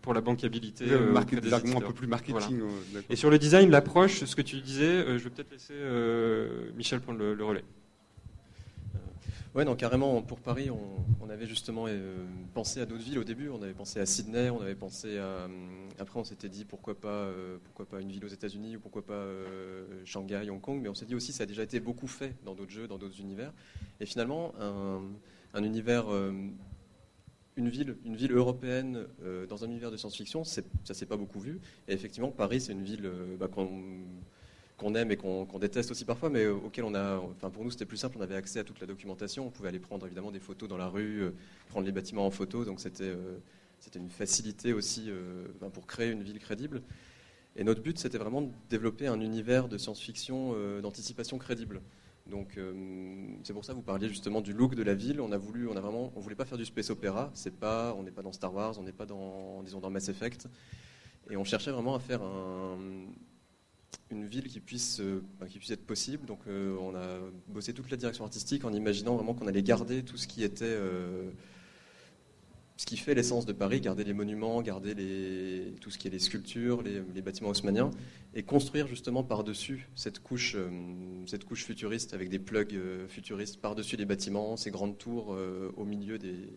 [SPEAKER 13] pour la bancabilité.
[SPEAKER 6] Des
[SPEAKER 13] euh,
[SPEAKER 6] des arguments un peu plus marketing, euh.
[SPEAKER 13] Et sur le design, l'approche, ce que tu disais, euh, je vais peut-être laisser euh, Michel prendre le, le relais.
[SPEAKER 14] Ouais, non, carrément, pour Paris, on, on avait justement euh, pensé à d'autres villes au début. On avait pensé à Sydney, on avait pensé à. Après, on s'était dit pourquoi pas, euh, pourquoi pas une ville aux États-Unis ou pourquoi pas euh, Shanghai, Hong Kong. Mais on s'est dit aussi, ça a déjà été beaucoup fait dans d'autres jeux, dans d'autres univers. Et finalement, un, un univers. Une ville, une ville européenne euh, dans un univers de science-fiction, ça s'est pas beaucoup vu. Et effectivement, Paris, c'est une ville euh, bah, qu'on aime et qu'on déteste aussi parfois, mais euh, auquel on a, enfin pour nous c'était plus simple, on avait accès à toute la documentation, on pouvait aller prendre évidemment des photos dans la rue, prendre les bâtiments en photo, donc c'était c'était une facilité aussi pour créer une ville crédible. Et notre but c'était vraiment de développer un univers de science-fiction d'anticipation crédible. Donc euh, c'est pour ça que vous parliez justement du look de la ville. On a voulu, on a vraiment, on voulait pas faire du space opéra. C'est pas, on n'est pas dans Star Wars, on n'est pas dans, disons dans Mass Effect. Et on cherchait vraiment à faire un, une ville qui puisse, euh, qui puisse être possible. Donc euh, on a bossé toute la direction artistique en imaginant vraiment qu'on allait garder tout ce qui était, ce qui fait l'essence de Paris, garder les monuments, garder les, tout ce qui est les sculptures, les, les bâtiments haussmanniens, et construire justement par-dessus cette couche, euh, cette couche futuriste avec des plugs euh, futuristes par-dessus les bâtiments, ces grandes tours euh, au milieu des,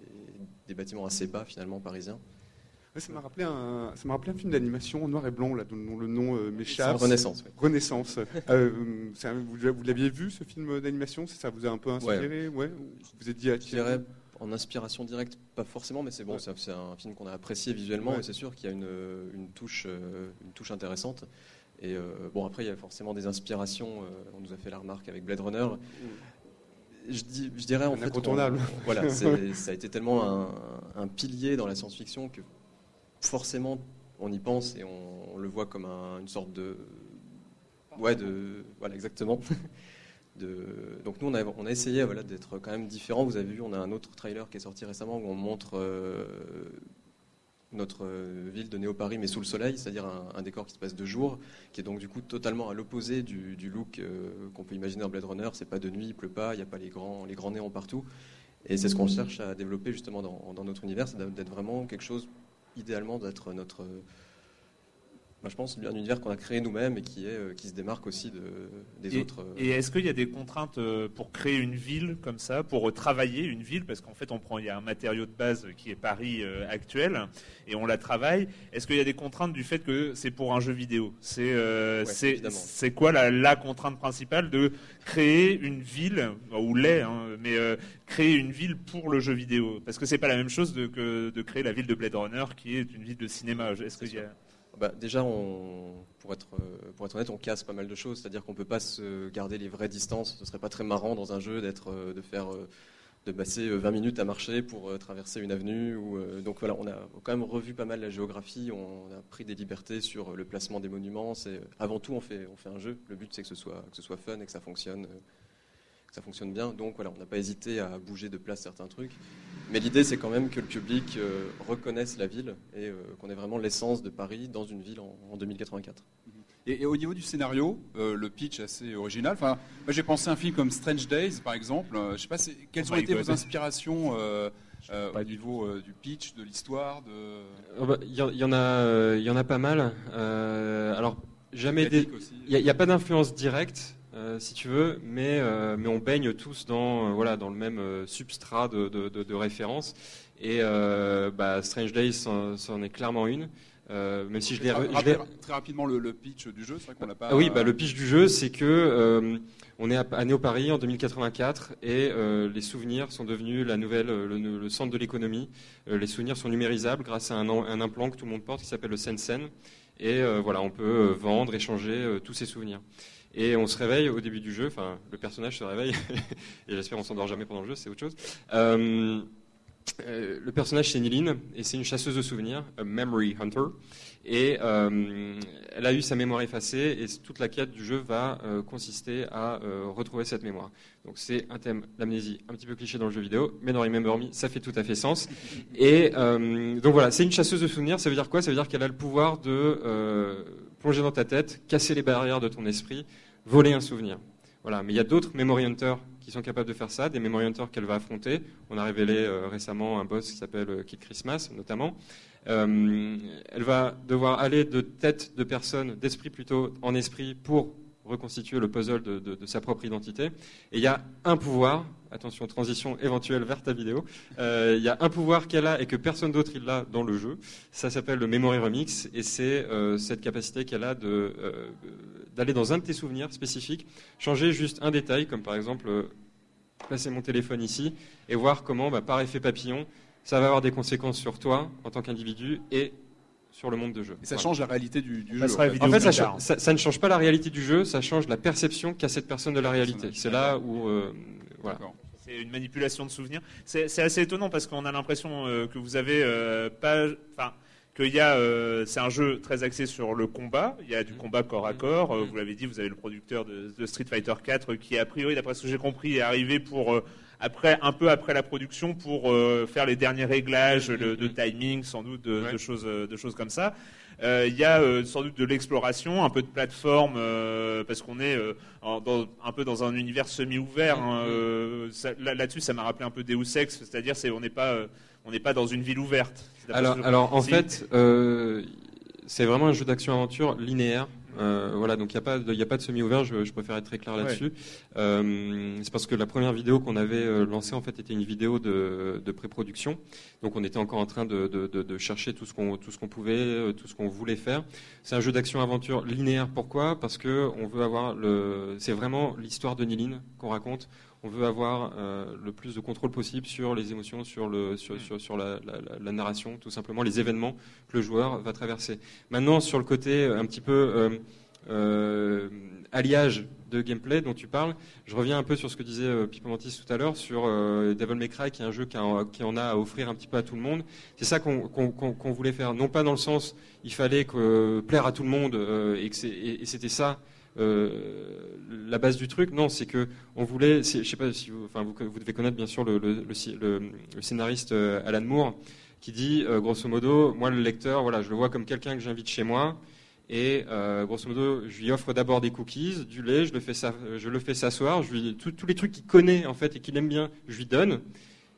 [SPEAKER 14] des bâtiments assez bas finalement parisiens.
[SPEAKER 6] Ouais, ça m'a rappelé un, ça m'a rappelé un film d'animation en noir et blanc là, dont, le nom m'échappe.
[SPEAKER 14] Renaissance.
[SPEAKER 6] Renaissance. Un- vous vous l'aviez vu ce film d'animation? Ça vous a un peu inspiré? Ouais. Vous vous êtes dit ah,
[SPEAKER 14] Je dirais en inspiration directe, pas forcément, mais c'est bon, c'est un film qu'on a apprécié visuellement
[SPEAKER 6] Ouais.
[SPEAKER 14] et c'est sûr qu'il y a une, une, touche, euh, une touche intéressante. Et euh, bon, après, il y a forcément des inspirations. euh, on nous a fait la remarque avec Blade Runner. Je, dis, je dirais en
[SPEAKER 6] Un
[SPEAKER 14] fait.
[SPEAKER 6] incontournable.
[SPEAKER 14] on- voilà, ça a été tellement un, un pilier dans la science-fiction que forcément on y pense et on, on le voit comme un- une sorte de. Ouais, de. Voilà, exactement. Donc nous on a, essayé d'être quand même différent. Vous avez vu, on a un autre trailer qui est sorti récemment où on montre euh, notre euh, ville de Néo-Paris mais sous le soleil, c'est-à-dire un, décor qui se passe de jour, qui est donc du coup totalement à l'opposé du, look euh, qu'on peut imaginer en Blade Runner. C'est pas de nuit, il pleut pas, il n'y a pas les grands, les néons partout. Et c'est ce qu'on cherche à développer justement dans notre univers, c'est d'être vraiment quelque chose, idéalement d'être notre... je pense un univers qu'on a créé nous-mêmes et qui, est, euh, qui se démarque aussi de, des
[SPEAKER 1] et,
[SPEAKER 14] autres. euh,
[SPEAKER 1] et est-ce qu'il y a des contraintes euh, pour créer une ville comme ça, pour travailler une ville? Parce qu'en fait, on prend, il y a un matériau de base qui est Paris actuel et on la travaille. Est-ce qu'il y a des contraintes du fait que c'est pour un jeu vidéo? C'est euh,
[SPEAKER 14] Ouais,
[SPEAKER 1] quoi la, la contrainte principale de créer une ville ou l'est, hein, mais euh, créer une ville pour le jeu vidéo? Parce que c'est pas la même chose de, que de créer la ville de Blade Runner qui est une ville de cinéma. Est-ce qu'il y a
[SPEAKER 14] Bah, déjà, on, pour, être, euh, pour être honnête, on casse pas mal de choses. C'est-à-dire qu'on peut pas se garder les vraies distances. Ce serait pas très marrant dans un jeu d'être, euh, de faire, euh, de passer euh, 20 minutes à marcher pour traverser une avenue. Ou, donc voilà, on a quand même revu pas mal la géographie. On a pris des libertés sur le placement des monuments. C'est avant tout, on fait, on fait un jeu. Le but, c'est que ce soit, que ce soit fun et que ça fonctionne. Que ça fonctionne bien. Donc voilà, on n'a pas hésité à bouger de place certains trucs. Mais l'idée, c'est quand même que le public euh, reconnaisse la ville et euh, qu'on ait vraiment l'essence de Paris dans une ville en, en 2084.
[SPEAKER 3] Et, et au niveau du scénario, euh, le pitch assez original. Enfin, j'ai pensé à un film comme Strange Days, par exemple. Euh, je sais pas, quelles
[SPEAKER 1] Oh
[SPEAKER 3] ont été
[SPEAKER 1] God.
[SPEAKER 3] vos inspirations euh, euh, au niveau euh, du pitch, de l'histoire, de.
[SPEAKER 13] Oh bah, Il y, en- il y en a, euh, il y en a pas mal. Euh, alors jamais il n'y a, pas d'influence directe, euh, si tu veux, mais euh, mais on baigne tous dans euh, voilà dans le même substrat de, de, de- de référence. Et bah, Strange Days c'en est clairement une. Même si je l'ai,
[SPEAKER 3] très rapidement le, le pitch du jeu, c'est vrai qu'on l'a pas.
[SPEAKER 13] ah oui, bah, le pitch du jeu, c'est que euh, on est à, à Néo Paris en 2084 et les souvenirs sont devenus la nouvelle, le, le centre de l'économie. Les souvenirs sont numérisables grâce à un, implant que tout le monde porte qui s'appelle le Sensen. Et voilà, on peut vendre, échanger tous ces souvenirs. Et on se réveille au début du jeu, enfin le personnage se réveille, et j'espère on s'endort jamais pendant le jeu, c'est autre chose. Euh, euh, le personnage c'est Niline et c'est une chasseuse de souvenirs, a memory hunter. Et euh, elle a eu sa mémoire effacée et toute la quête du jeu va consister à retrouver cette mémoire. Donc c'est un thème, l'amnésie, un petit peu cliché dans le jeu vidéo, mais dans Remember Me, ça fait tout à fait sens. Et donc voilà, c'est une chasseuse de souvenirs. Ça veut dire quoi? Ça veut dire qu'elle a le pouvoir de plonger dans ta tête, casser les barrières de ton esprit, voler un souvenir. Voilà, mais il y a d'autres Memory Hunters qui sont capables de faire ça, des Memory Hunters qu'elle va affronter. On a révélé euh, récemment un boss qui s'appelle euh, Kid Christmas, notamment. Euh, elle va devoir aller de tête de personne, d'esprit plutôt, en esprit pour reconstituer le puzzle de, sa propre identité. Et il y a un pouvoir, attention, transition éventuelle vers ta vidéo, euh, il y a un pouvoir qu'elle a et que personne d'autre il l'a dans le jeu. Ça s'appelle le Memory Remix et c'est euh, cette capacité qu'elle a euh, d'aller dans un de tes souvenirs spécifiques, changer juste un détail, comme par exemple placer mon téléphone ici et voir comment, bah, par effet papillon, ça va avoir des conséquences sur toi en tant qu'individu et sur le monde de jeu.
[SPEAKER 3] Et ça
[SPEAKER 13] Voilà.
[SPEAKER 3] change la réalité du, jeu.
[SPEAKER 1] sera
[SPEAKER 3] en fait.
[SPEAKER 1] vidéo
[SPEAKER 13] En fait, ça, cha- ça- ça ne change pas la réalité du jeu, ça change la perception qu'a cette personne de la réalité. C'est là où, euh, voilà.
[SPEAKER 1] C'est une manipulation de souvenirs. C'est assez étonnant parce qu'on a l'impression euh, que vous avez euh, pas, enfin, qu'il y a, euh, c'est un jeu très axé sur le combat. Il y a du combat corps à corps. Euh, vous l'avez dit, vous avez le producteur de, de Street Fighter 4 qui a priori, d'après ce que j'ai compris, est arrivé pour euh, après, un peu après la production, pour euh, faire les derniers réglages de, de timing, sans doute de,
[SPEAKER 13] Ouais.
[SPEAKER 1] de choses, de choses comme ça. Euh, Il y a euh, sans doute de l'exploration, un peu de plateforme, parce qu'on est en- dans- un peu dans un univers semi-ouvert. hein, là- Là-dessus, ça m'a rappelé un peu Deus Ex, c'est-à-dire c'est on n'est pas on n'est pas dans une ville ouverte.
[SPEAKER 13] Alors, en fait, c'est vraiment un jeu d'action-aventure linéaire. Euh, voilà, donc il n'y a pas de, il y a pas de semi-ouvert. Je, je préfère être très clair
[SPEAKER 1] Ouais.
[SPEAKER 13] là-dessus. Euh, c'est parce que la première vidéo qu'on avait euh, lancée en fait était une vidéo de, de pré-production. Donc on était encore en train de, chercher tout ce qu'on tout ce qu'on pouvait, tout ce qu'on voulait faire. C'est un jeu d'action-aventure linéaire. Pourquoi? Parce que on veut avoir le, c'est vraiment l'histoire de Niline qu'on raconte. On veut avoir euh, le plus de contrôle possible sur les émotions, sur le sur, sur, sur la, la- la- la narration, tout simplement les événements que le joueur va traverser. Maintenant sur le côté euh, un petit peu euh, alliage de gameplay dont tu parles, je reviens un peu sur ce que disait euh, Pipo Mantis tout à l'heure sur euh, Devil May Cry, qui est un jeu qui, en- qui en a à offrir un petit peu à tout le monde. C'est ça qu'on voulait faire, non pas dans le sens il fallait que, plaire à tout le monde que et c'était ça. Euh, la base du truc, non, c'est que on voulait, je sais pas si vous, vous, devez connaître bien sûr le, scénariste euh, Alan Moore, qui dit euh, grosso modo, moi le lecteur, voilà, je le vois comme quelqu'un que j'invite chez moi, et grosso modo, je lui offre d'abord des cookies, du lait, je le fais, je le fais s'asseoir, tous les trucs qu'il connaît en fait et qu'il aime bien, je lui donne.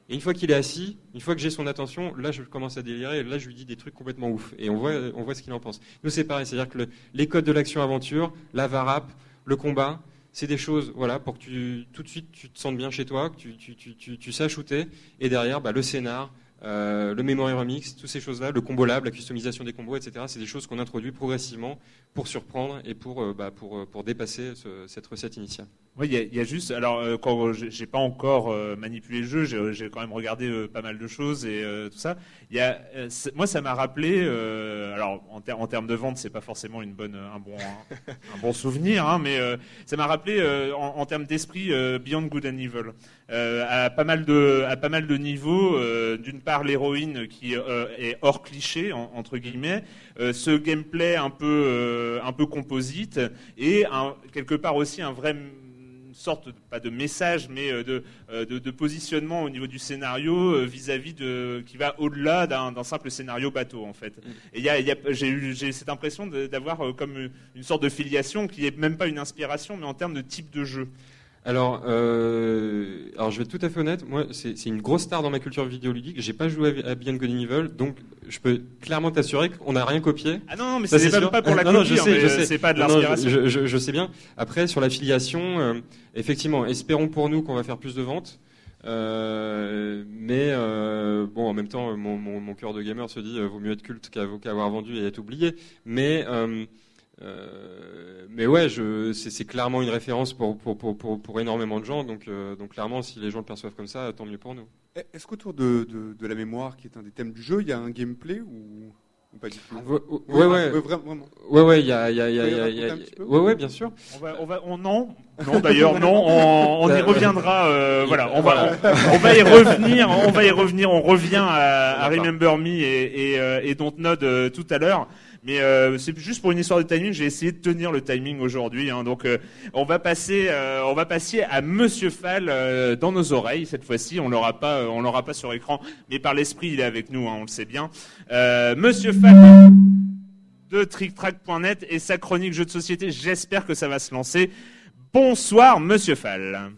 [SPEAKER 13] Et une fois qu'il est assis, une fois que j'ai son attention, là je commence à délirer, là je lui dis des trucs complètement ouf. Et on voit, on voit ce qu'il en pense. Nous c'est pareil, c'est-à-dire que le- les codes de l'action-aventure, la varap, le combat, c'est des choses, voilà, pour que tout de suite tu te sentes bien chez toi, que tu, tu, tu, tu, saches shooter. Et derrière, bah, le scénar, euh, le memory remix, toutes ces choses-là, le combo lab, la customisation des combos, etc. C'est des choses qu'on introduit progressivement pour surprendre et pour, euh, bah, pour, euh, pour dépasser ce- cette recette initiale.
[SPEAKER 1] Oui, il y, y a juste. Alors, euh, quand j'ai pas encore euh, manipulé le jeu, j'ai quand même regardé euh, pas mal de choses et euh, tout ça. Y a, euh, moi, ça m'a rappelé. euh, alors, en, ter- en termes de vente, c'est pas forcément une bonne, un bon, un, un bon souvenir, hein, mais euh, ça m'a rappelé euh, en, en termes d'esprit euh, Beyond Good and Evil. Euh, à pas mal de, à pas mal de niveaux. euh, D'une part, l'héroïne qui euh, est hors cliché en- entre guillemets, euh, ce gameplay un peu, euh, un peu composite et un- quelque part aussi un vrai sorte pas de message, mais euh, de, euh, de, de positionnement au niveau du scénario euh, vis-à-vis de qui va au-delà d'un simple scénario bateau en fait. Et il y a, il y a- j'ai cette impression d'avoir comme une- sorte de filiation qui est même pas une inspiration, mais en termes de type de jeu.
[SPEAKER 13] Alors, euh, alors, je vais être tout à fait honnête. Moi, c'est une grosse star dans ma culture vidéoludique. J'ai pas joué à, à Beyond Good and Evil, donc je peux clairement t'assurer qu'on n'a rien copié.
[SPEAKER 1] Ah non, mais
[SPEAKER 13] Ça,
[SPEAKER 1] c'est même pas pour la
[SPEAKER 13] Non, non,
[SPEAKER 1] hein, euh, c'est pas de l'inspiration.
[SPEAKER 13] Je, je- je sais bien. Après, sur l'affiliation, euh, effectivement, espérons pour nous qu'on va faire plus de ventes. Euh, mais euh, bon, en même temps, mon, mon, mon cœur de gamer se dit, euh, vaut mieux être culte qu'avoir vendu et être oublié. Mais euh, mais ouais, je, c'est, c'est clairement une référence pour, pour, pour, pour, pour énormément de gens. Donc, euh, donc clairement, si les gens le perçoivent comme ça, tant mieux pour nous.
[SPEAKER 6] Eh, Est-ce qu'autour de, de, de la mémoire, qui est un des thèmes du jeu, il y a un gameplay ou, ou pas du tout?
[SPEAKER 13] Ouais, ouais,
[SPEAKER 6] vraiment.
[SPEAKER 13] Ouais, ouais, il y a, il y a, il y a, y a-
[SPEAKER 6] peu
[SPEAKER 13] ouais, ouais, bien sûr.
[SPEAKER 1] On va, on va, on, non, non d'ailleurs, non, on, on y reviendra. euh, voilà, on va, on, on va y revenir. On va y revenir. On revient à, à Remember Me et, et, et Dontnod euh, tout à l'heure. Mais euh, c'est juste pour une histoire de timing. J'ai essayé de tenir le timing aujourd'hui. Hein, donc, euh, on va passer, euh, on va passer à Monsieur Fall euh, dans nos oreilles cette fois-ci. On l'aura pas, euh, on l'aura pas sur écran, mais par l'esprit, il est avec nous. Hein, on le sait bien. Euh, Monsieur Fall de TrickTrack.net et sa chronique jeux de société. J'espère que ça va se lancer. Bonsoir, Monsieur Fall.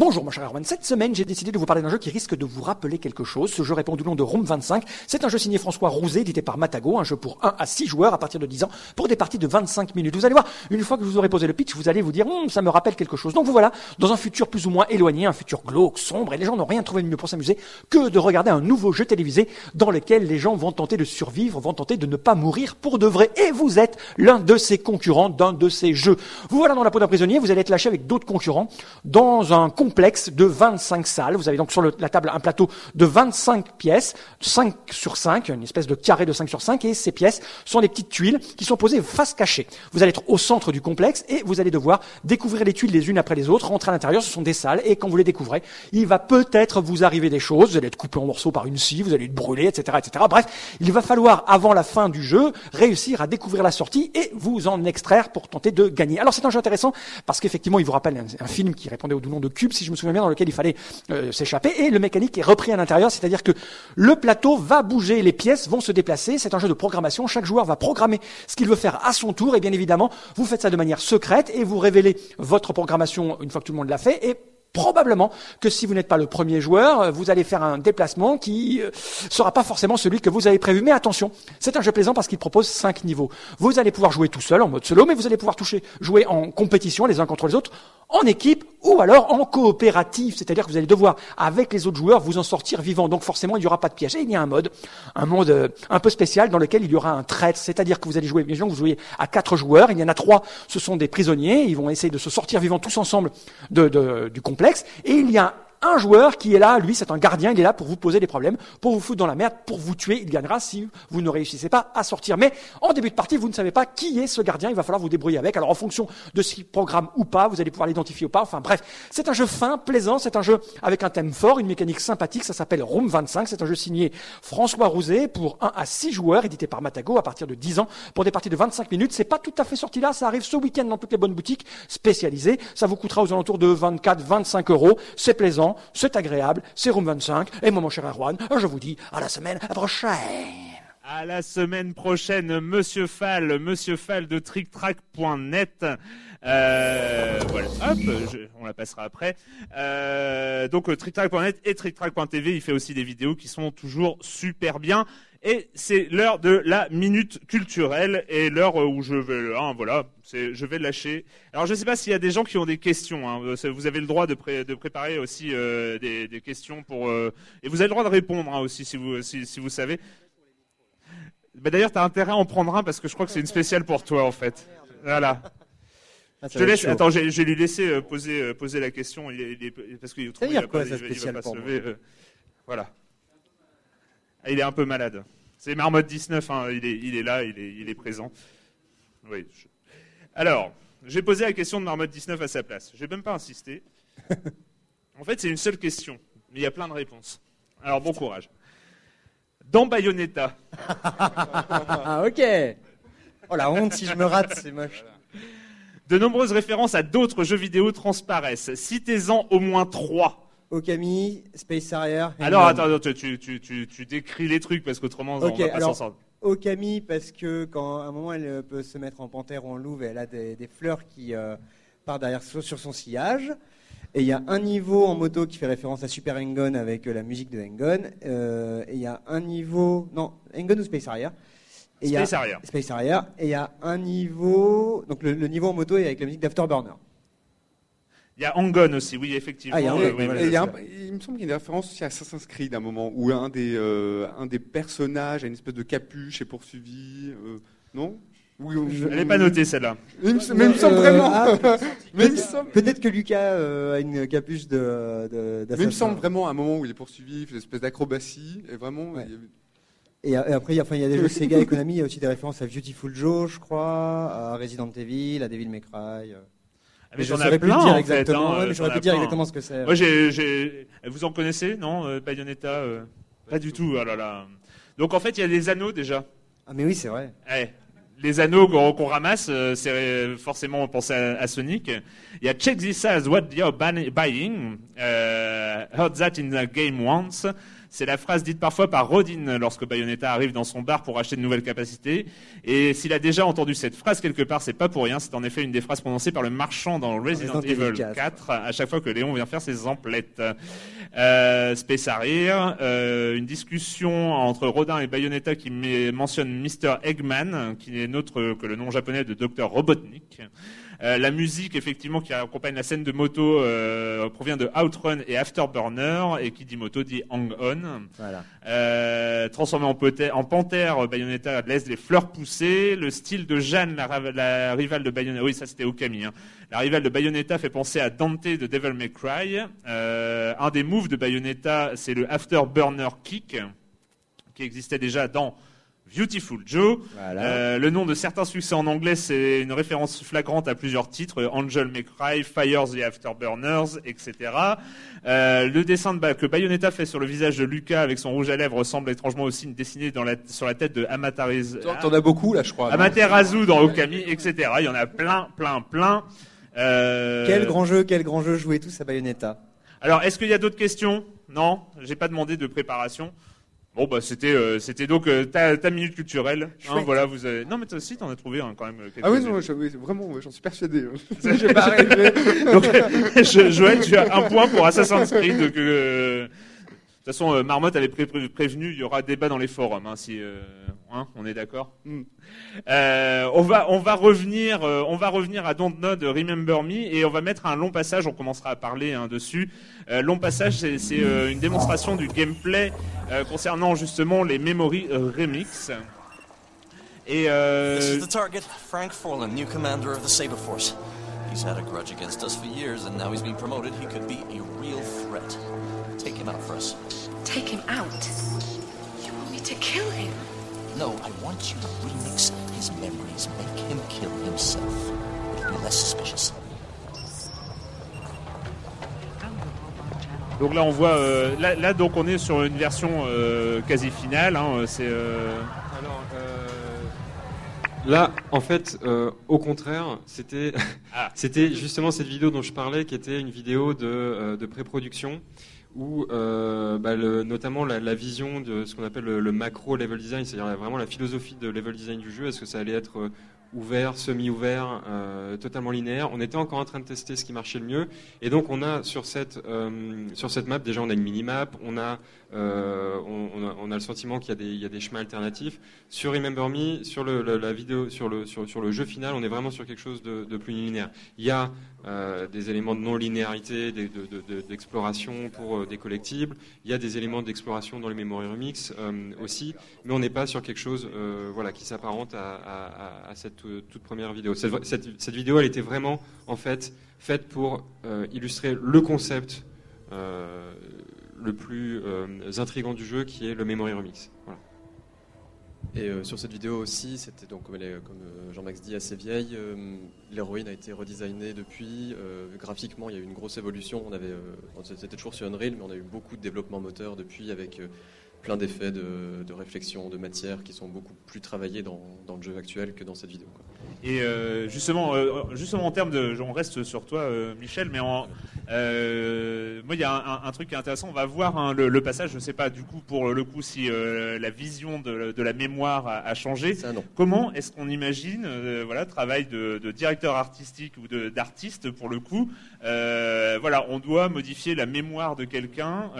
[SPEAKER 15] Bonjour mon cher Erwan, cette semaine j'ai décidé de vous parler d'un jeu qui risque de vous rappeler quelque chose. Ce jeu répond du nom de Room 25. C'est un jeu signé François Rouzet, édité par Matago, un jeu pour 1 à 6 joueurs à partir de 10 ans, pour des parties de 25 minutes. Vous allez voir, une fois que vous aurai posé le pitch, vous allez vous dire, Hum, ça me rappelle quelque chose. Donc vous voilà, dans un futur plus ou moins éloigné, un futur glauque, sombre, et les gens n'ont rien trouvé de mieux pour s'amuser que de regarder un nouveau jeu télévisé dans lequel les gens vont tenter de survivre, vont tenter de ne pas mourir pour de vrai. Et vous êtes l'un de ces concurrents d'un de ces jeux. Vous voilà dans la peau d'un prisonnier, vous allez être lâché avec d'autres concurrents dans un complexe de 25 salles. Vous avez donc sur la table un plateau de 25 pièces, 5 sur 5, une espèce de carré de 5 sur 5, et ces pièces sont des petites tuiles qui sont posées face cachée. Vous allez être au centre du complexe et vous allez devoir découvrir les tuiles les unes après les autres, rentrer à l'intérieur, ce sont des salles, et quand vous les découvrez, il va peut-être vous arriver des choses, vous allez être coupé en morceaux par une scie, vous allez être brûlé, etc., etc. Bref, il va falloir, avant la fin du jeu, réussir à découvrir la sortie et vous en extraire pour tenter de gagner. Alors c'est un jeu intéressant parce qu'effectivement, il vous rappelle un, un film qui répondait au nom de Cube, si je me souviens bien, dans lequel il fallait euh, s'échapper et le mécanique est repris à l'intérieur, c'est-à-dire que le plateau va bouger, les pièces vont se déplacer. C'est un jeu de programmation. Chaque joueur va programmer ce qu'il veut faire à son tour et bien évidemment, vous faites ça de manière secrète et vous révélez votre programmation une fois que tout le monde l'a fait et Probablement que si vous n'êtes pas le premier joueur, euh, vous allez faire un déplacement qui euh, sera pas forcément celui que vous avez prévu. Mais attention, c'est un jeu plaisant parce qu'il propose cinq niveaux. Vous allez pouvoir jouer tout seul en mode solo, mais vous allez pouvoir toucher, jouer en compétition les uns contre les autres, en équipe ou alors en coopérative. C'est-à-dire que vous allez devoir, avec les autres joueurs, vous en sortir vivant. Donc forcément, il n'y aura pas de piège. Et il y a un mode, un mode euh, un peu spécial dans lequel il y aura un traître. C'est-à-dire que vous allez jouer, imaginons que vous jouez à quatre joueurs. Il y en a trois, ce sont des prisonniers. Ils vont essayer de se sortir vivants tous ensemble de, de- du Et il y a un joueur qui est là, lui, c'est un gardien, il est là pour vous poser des problèmes, pour vous foutre dans la merde, pour vous tuer. Il gagnera si vous ne réussissez pas à sortir. Mais en début de partie, vous ne savez pas qui est ce gardien. Il va falloir vous débrouiller avec. Alors en fonction de ce qu'il programme ou pas, vous allez pouvoir l'identifier ou pas. Enfin bref, c'est un jeu fin, plaisant. C'est un jeu avec un thème fort, une mécanique sympathique. Ça s'appelle Room 25. C'est un jeu signé François Rouzet pour 1 à 6 joueurs, édité par Matago à partir de 10 ans pour des parties de 25 minutes. C'est pas tout à fait sorti là. Ça arrive ce week-end dans toutes les bonnes boutiques spécialisées. Ça vous coûtera aux alentours de 24, 25 euros. C'est plaisant, c'est agréable, c'est Room 25. Et moi, mon cher Erwan, je vous dis à la semaine prochaine.
[SPEAKER 1] À la semaine prochaine, Monsieur Fall, Monsieur Fall de TrickTrack.net. Euh, voilà, hop, on la passera après. Euh, donc euh, TrickTrack.net et TrickTrack.tv, il fait aussi des vidéos qui sont toujours super bien. Et c'est l'heure de la minute culturelle et l'heure où je vais, hein, voilà, je vais lâcher. Alors je ne sais pas s'il y a des gens qui ont des questions. Hein, vous avez le droit de, pré- de préparer aussi euh, des, des questions pour euh, et vous avez le droit de répondre hein, aussi si vous si, si vous savez. Bah, D'ailleurs, t'as intérêt à en prendre un parce que je crois que c'est une spéciale pour toi en fait. Voilà.
[SPEAKER 2] Ah,
[SPEAKER 1] je te laisse.
[SPEAKER 2] chaud.
[SPEAKER 1] Attends, je je vais lui laisser euh, poser euh, poser la question. Il il parce qu'il va va- pas se lever, euh, Voilà. Ah, il est un peu malade. C'est Marmotte 19. Hein, il est il est là. Il est il est présent. Oui. je- Alors, j'ai posé la question de Marmotte 19 à sa place. J'ai même pas insisté. En fait, c'est une seule question, mais il y a plein de réponses. Alors, bon courage. Dans Bayonetta,
[SPEAKER 2] Ah, ok. Oh la honte si je me rate, c'est moche.
[SPEAKER 1] De nombreuses références à d'autres jeux vidéo transparaissent. Citez-en au moins trois.
[SPEAKER 2] Okami, Space Harrier.
[SPEAKER 1] Alors attends, attends, tu, tu, tu, tu décris les trucs parce qu'autrement
[SPEAKER 2] Ok,
[SPEAKER 1] on va pas s'en.
[SPEAKER 2] Okami, parce que quand à un moment elle euh, peut se mettre en panthère ou en louve, et elle a des, des fleurs qui euh, partent derrière sur, son sillage. Et il y a un niveau en moto qui fait référence à Super Engon avec euh, la musique de Engon. Euh, et il y a un niveau. Non, Engon ou Space Harrier? Et
[SPEAKER 1] Space Harrier.
[SPEAKER 2] Space Harrier. Et il y a un niveau. Donc le, le niveau en moto est avec la musique d'Afterburner.
[SPEAKER 1] Il y a Angon aussi, oui, effectivement.
[SPEAKER 2] Ah, il y a Angon,
[SPEAKER 1] Euh, oui,
[SPEAKER 2] voilà,
[SPEAKER 1] oui,
[SPEAKER 6] Et il, y a
[SPEAKER 1] oui.
[SPEAKER 6] un- il me semble qu'il y a une référence aussi à Assassin's Creed à un moment où un des, euh, un des personnages a une espèce de capuche et poursuivi. euh, non? Oui, oui,
[SPEAKER 1] Elle n'est pas notée celle-là.
[SPEAKER 6] Mais il me, mais il me semble
[SPEAKER 2] Euh,
[SPEAKER 6] vraiment.
[SPEAKER 2] ah, peut-
[SPEAKER 6] semble.
[SPEAKER 2] Peut-être que Lucas euh, a une capuche de. de
[SPEAKER 6] Mais il me semble vraiment à un moment où il est poursuivi, il fait une espèce d'acrobatie, et vraiment. il y avait-
[SPEAKER 2] Et, euh, et après, il y a- enfin, il y a des jeux Sega et Konami, il y a aussi des références à Beautiful Joe, je crois, à Resident Evil, à Devil May Cry.
[SPEAKER 1] Ah, mais
[SPEAKER 2] je
[SPEAKER 1] j'en ai plein,
[SPEAKER 2] dire
[SPEAKER 1] en
[SPEAKER 2] exactement.
[SPEAKER 1] fait, hein,
[SPEAKER 2] ouais, j'aurais
[SPEAKER 1] ai
[SPEAKER 2] pu dire
[SPEAKER 1] plein.
[SPEAKER 2] exactement ce que c'est.
[SPEAKER 1] Moi, j'ai, vous en connaissez, non euh, Bayonetta euh, Pas du tout. Ah là là. Donc en fait, il y a des anneaux déjà.
[SPEAKER 2] Ah mais oui, c'est vrai.
[SPEAKER 1] Eh, les anneaux qu'on, ramasse, euh, c'est euh, forcément penser à, à Sonic. Il y a Check this as what you're buying. Euh, heard that in the game once. C'est la phrase dite parfois par Rodin lorsque Bayonetta arrive dans son bar pour acheter de nouvelles capacités. Et s'il a déjà entendu cette phrase quelque part, c'est pas pour rien. C'est en effet une des phrases prononcées par le marchand dans Resident,
[SPEAKER 2] Resident
[SPEAKER 1] Evil
[SPEAKER 2] Evil
[SPEAKER 1] 4 à chaque fois que Léon vient faire ses emplettes. Euh, Space Harrier, euh, une discussion entre Rodin et Bayonetta qui mentionne Mr. Eggman, qui n'est autre que le nom japonais de Dr. Robotnik. Euh, la musique, effectivement, qui accompagne la scène de moto, euh, provient de Outrun et Afterburner, et qui dit moto dit Hang On.
[SPEAKER 2] Voilà.
[SPEAKER 1] Euh, transformé en, panthère, Bayonetta laisse les fleurs pousser. Le style de Jeanne, la, rivale de Bayonetta, oui, ça c'était Okami. Hein. La rivale de Bayonetta fait penser à Dante de Devil May Cry. Un des moves de Bayonetta, c'est le Afterburner Kick, qui existait déjà dans Beautiful Joe.
[SPEAKER 2] Voilà.
[SPEAKER 1] Euh, le nom de certains succès en anglais, c'est une référence flagrante à plusieurs titres, Angel May Cry, Fires the Afterburners, etc. Euh, le dessin de que Bayonetta fait sur le visage de Lucas avec son rouge à lèvres ressemble étrangement aussi une dessinée dans la, sur la tête de Amaterasu.
[SPEAKER 6] T'en as beaucoup là, je crois.
[SPEAKER 1] Amaterasu dans Okami, etc. Il y en a plein, plein, plein. Euh,
[SPEAKER 2] Quel grand jeu, quel grand jeu, jouez tous à Bayonetta?
[SPEAKER 1] alors, est-ce qu'il y a d'autres questions? Non, j'ai pas demandé de préparation. Bon, bah c'était euh, c'était donc euh, ta, ta minute culturelle. Hein, voilà, vous avez... Non, mais toi aussi, t'en as trouvé hein, quand même.
[SPEAKER 6] Ah oui, non, oui, vraiment, ouais, j'en suis persuadé.
[SPEAKER 1] Ça,
[SPEAKER 6] J'ai pas.
[SPEAKER 1] Donc, je- Joël, tu as un point pour Assassin's Creed. Que, euh, toute façon, euh, Marmotte avait pré- pré- prévenu, il y aura débat dans les forums, hein, si, euh, hein, on est d'accord.
[SPEAKER 6] Mm.
[SPEAKER 1] Euh, on va, on va revenir, euh, on va revenir à Don't Know de Remember Me et on va mettre un long passage. On commencera à parler hein, dessus. Euh, long passage, c'est euh, une démonstration du gameplay euh, concernant justement les Memory Remix. Et euh,
[SPEAKER 11] This is the target, Frank Forlan, new commander of the Saber Force. He's had a grudge against us for years, and now he's been promoted. He could be a real threat. Take him out for us.
[SPEAKER 12] Take him out. You want me to kill him?
[SPEAKER 11] No, I want you to remix his memories. Make him kill himself. It'll be less suspicious?
[SPEAKER 1] Donc là, on voit, euh, là, là, donc on est sur une version euh, quasi finale. Hein, c'est euh,
[SPEAKER 13] Alors, euh, là, en fait, euh, au contraire, c'était,
[SPEAKER 1] Ah.
[SPEAKER 13] c'était justement cette vidéo dont je parlais, qui était une vidéo de, euh, de pré-production, où euh, bah, notamment la, vision de ce qu'on appelle le, macro level design, c'est-à-dire vraiment la philosophie de level design du jeu. Est-ce que ça allait être euh, ouvert, semi-ouvert, euh, totalement linéaire? On était encore en train de tester ce qui marchait le mieux, et donc on a sur cette sur cette map déjà on a une mini-map, on a euh, on, a, le sentiment qu'il y a des, chemins alternatifs. Sur Remember Me, sur le, la vidéo, sur le, jeu final, on est vraiment sur quelque chose de, plus linéaire. Il y a euh, des éléments de non-linéarité, d'exploration pour euh, des collectibles. Il y a des éléments d'exploration dans les Memory Remix aussi, mais on n'est pas sur quelque chose voilà, qui s'apparente à, cette toute première vidéo. Cette, vidéo, elle était vraiment en fait faite pour illustrer le concept le plus euh, intrigant du jeu, qui est le Memory Remix. Voilà.
[SPEAKER 14] Et euh, sur cette vidéo aussi, c'était donc comme, euh, Jean-Max dit assez vieille. L'héroïne a été redesignée depuis. graphiquement, il y a eu une grosse évolution. On avait, c'était toujours sur Unreal, mais on a eu beaucoup de développement moteur depuis, avec plein d'effets de, réflexion, de matière qui sont beaucoup plus travaillés dans, le jeu actuel que dans cette vidéo.
[SPEAKER 1] Et euh, justement, euh, justement en termes de, on reste sur toi, euh, Michel, mais en, moi il y a un, un truc qui est intéressant. On va voir hein, le, le passage. Je sais pas du coup pour le coup si la vision de, de la mémoire a, a changé. Comment est-ce qu'on imagine, voilà, travail de, de directeur artistique ou d'artiste pour le coup. voilà, on doit modifier la mémoire de quelqu'un.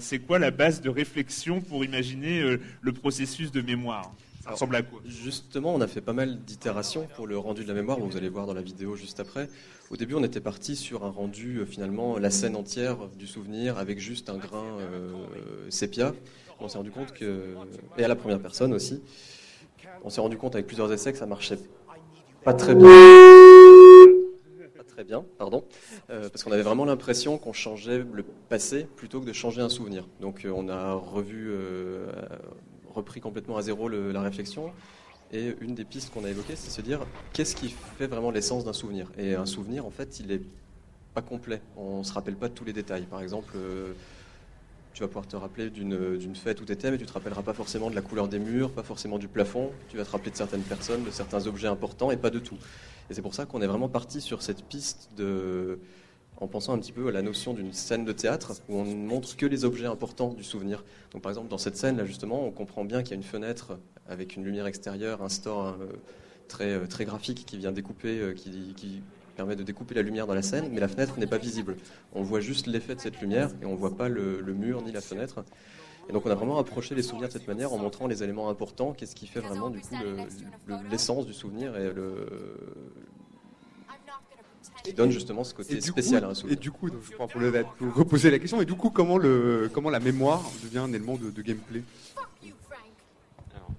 [SPEAKER 1] C'est quoi la base de réflexion pour imaginer le processus de mémoire? Ça à quoi
[SPEAKER 14] Justement, on a fait pas mal d'itérations pour le rendu de la mémoire. Vous allez voir dans la vidéo juste après. Au début, on était parti sur un rendu, euh, finalement, la scène entière du souvenir avec juste un grain euh, sépia. On s'est rendu compte que, et à la première personne aussi, on s'est rendu compte avec plusieurs essais que ça marchait pas très bien. Pas très bien, pardon, Euh, parce qu'on avait vraiment l'impression qu'on changeait le passé plutôt que de changer un souvenir. Donc, on a revu, repris complètement à zéro la réflexion. Et une des pistes qu'on a évoquées, c'est se dire qu'est-ce qui fait vraiment l'essence d'un souvenir? Et un souvenir, en fait, il est pas complet. On se rappelle pas de tous les détails. Par exemple, euh, tu vas pouvoir te rappeler d'une d'une fête où tu étais, mais tu te rappelleras pas forcément de la couleur des murs, pas forcément du plafond. Tu vas te rappeler de certaines personnes, de certains objets importants, et pas de tout. Et c'est pour ça qu'on est vraiment parti sur cette piste de en pensant un petit peu à la notion d'une scène de théâtre où on ne montre que les objets importants du souvenir. Donc par exemple dans cette scène là justement, on comprend bien qu'il y a une fenêtre avec une lumière extérieure, un store euh, très euh, très graphique qui vient découper, euh, qui, permet de découper la lumière dans la scène, mais la fenêtre n'est pas visible. On voit juste l'effet de cette lumière et on voit pas le, mur ni la fenêtre. Et donc on a vraiment approché les souvenirs de cette manière en montrant les éléments importants, qu'est-ce qui fait vraiment du coup le- le- l'essence du souvenir et le qui donne justement ce côté
[SPEAKER 6] Et du
[SPEAKER 14] spécial
[SPEAKER 6] coup-
[SPEAKER 14] à un souvenir.
[SPEAKER 6] Et du coup, donc, je prends pour, le, pour reposer la question, et du coup, comment, le, comment la mémoire devient un élément de, de gameplay?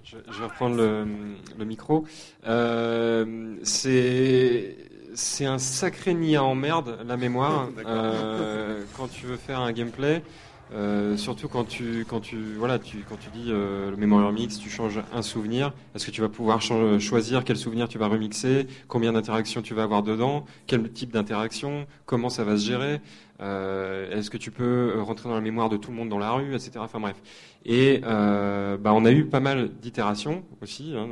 [SPEAKER 13] Je, je vais reprendre le, le micro. Euh, c'est c'est un sacré nid à emmerde la mémoire
[SPEAKER 6] D'accord.
[SPEAKER 13] euh, quand tu veux faire un gameplay. Euh, surtout quand tu quand tu voilà tu quand tu dis euh, le memory remix tu changes un souvenir est-ce que tu vas pouvoir cho- choisir quel souvenir tu vas remixer? Combien d'interactions tu vas avoir dedans? Quel type d'interaction? Comment ça va se gérer? Euh, est-ce que tu peux euh, rentrer dans la mémoire de tout le monde dans la rue etc enfin bref et euh, bah, on a eu pas mal d'itérations aussi. hein.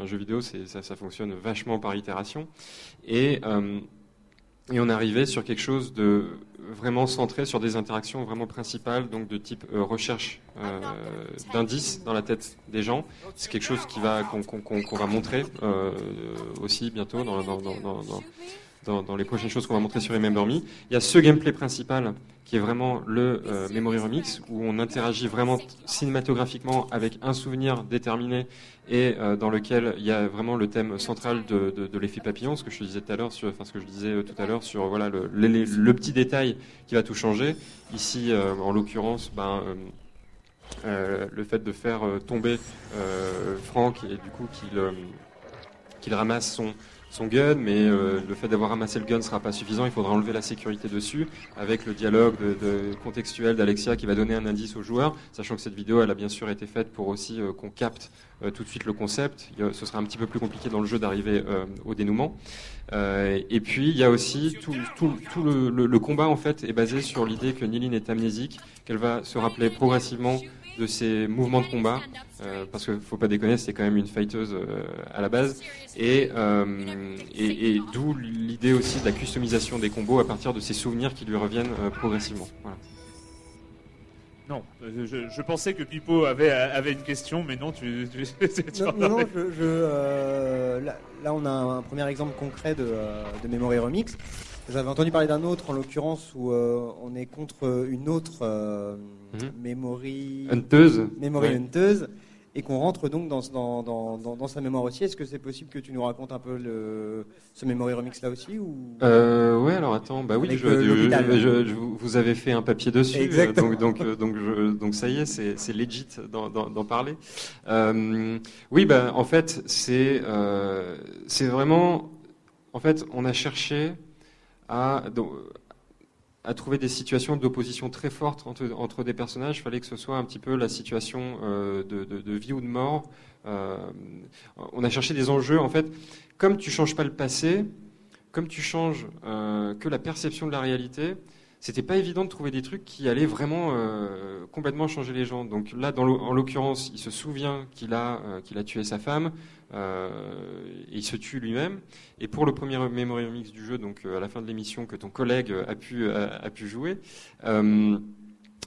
[SPEAKER 13] Un jeu vidéo, ça, ça fonctionne vachement par itération. Et, euh, et on arrivé sur quelque chose de vraiment centré sur des interactions vraiment principales, donc de type euh, recherche euh, d'indices dans la tête des gens. C'est quelque chose qui va qu'on va montrer euh, aussi bientôt dans, dans, dans, dans, dans- les prochaines choses qu'on va montrer sur Remember Me. Il y a ce gameplay principal qui est vraiment le euh, Memory Remix, où on interagit vraiment cinématographiquement avec un souvenir déterminé et euh, dans lequel il y a vraiment le thème central de, l'effet papillon, ce que je disais tout à l'heure, sur, voilà le, petit détail qui va tout changer. Ici, euh, en l'occurrence, ben, le fait de faire tomber Franck et du coup qu'il ramasse son, son gun, mais euh, le fait d'avoir ramassé le gun ne sera pas suffisant, il faudra enlever la sécurité dessus, avec le dialogue de, de contextuel d'Alexia qui va donner un indice au joueur, sachant que cette vidéo, elle a bien sûr été faite pour aussi euh, qu'on capte euh, tout de suite le concept. Ce sera un petit peu plus compliqué dans le jeu d'arriver euh, au dénouement. Euh, et puis, il y a aussi tout, tout, tout le, le- le combat, en fait, est basé sur l'idée que Niline est amnésique, qu'elle va se rappeler progressivement de ses mouvements de combat, euh, parce qu'il faut pas déconner, c'est quand même une fighteuse euh, à la base, et, euh, et, et d'où l'idée aussi de la customisation des combos à partir de ses souvenirs qui lui reviennent euh, progressivement. Voilà.
[SPEAKER 1] Non, je, je pensais que Pipo avait, avait une question, mais non, tu. tu, tu
[SPEAKER 2] Non, je, je, euh, là, on a un premier exemple concret de, euh, de Memory Remix. J'avais entendu parler d'un autre, en l'occurrence, où euh, on est contre une autre euh,
[SPEAKER 13] Mhm.
[SPEAKER 2] Memory
[SPEAKER 13] Hunteuse.
[SPEAKER 2] Memory
[SPEAKER 13] Ouais.
[SPEAKER 2] Hunteuse, et qu'on rentre donc dans, dans, dans, dans, dans sa mémoire aussi. Est-ce que c'est possible que tu nous racontes un peu le, ce Memory Remix là aussi ou...
[SPEAKER 13] Euh, ouais, alors attends, bah oui,
[SPEAKER 2] Avec
[SPEAKER 13] je,
[SPEAKER 2] le-
[SPEAKER 13] je-
[SPEAKER 2] l'hôpital.
[SPEAKER 13] je- je- vous avez fait un papier dessus, euh,
[SPEAKER 2] Exactement.
[SPEAKER 13] donc donc euh, donc ça y est, c'est legit d'en- parler. Euh, oui, bah en fait c'est euh, vraiment, en fait, on a cherché à donc, à trouver des situations d'opposition très fortes entre, entre des personnages. Il fallait que ce soit un petit peu la situation euh, de, de- vie ou de mort. Euh, on a cherché des enjeux. En fait, comme tu changes pas le passé, comme tu changes euh, que la perception de la réalité, c'était pas évident de trouver des trucs qui allaient vraiment complètement changer les gens. Donc là, dans en l'occurrence, il se souvient qu'il a, qu'il a tué sa femme, euh, il se tue lui-même. Et pour le premier Memory Mix du jeu, donc euh, à la fin de l'émission que ton collègue a pu, a, a pu jouer,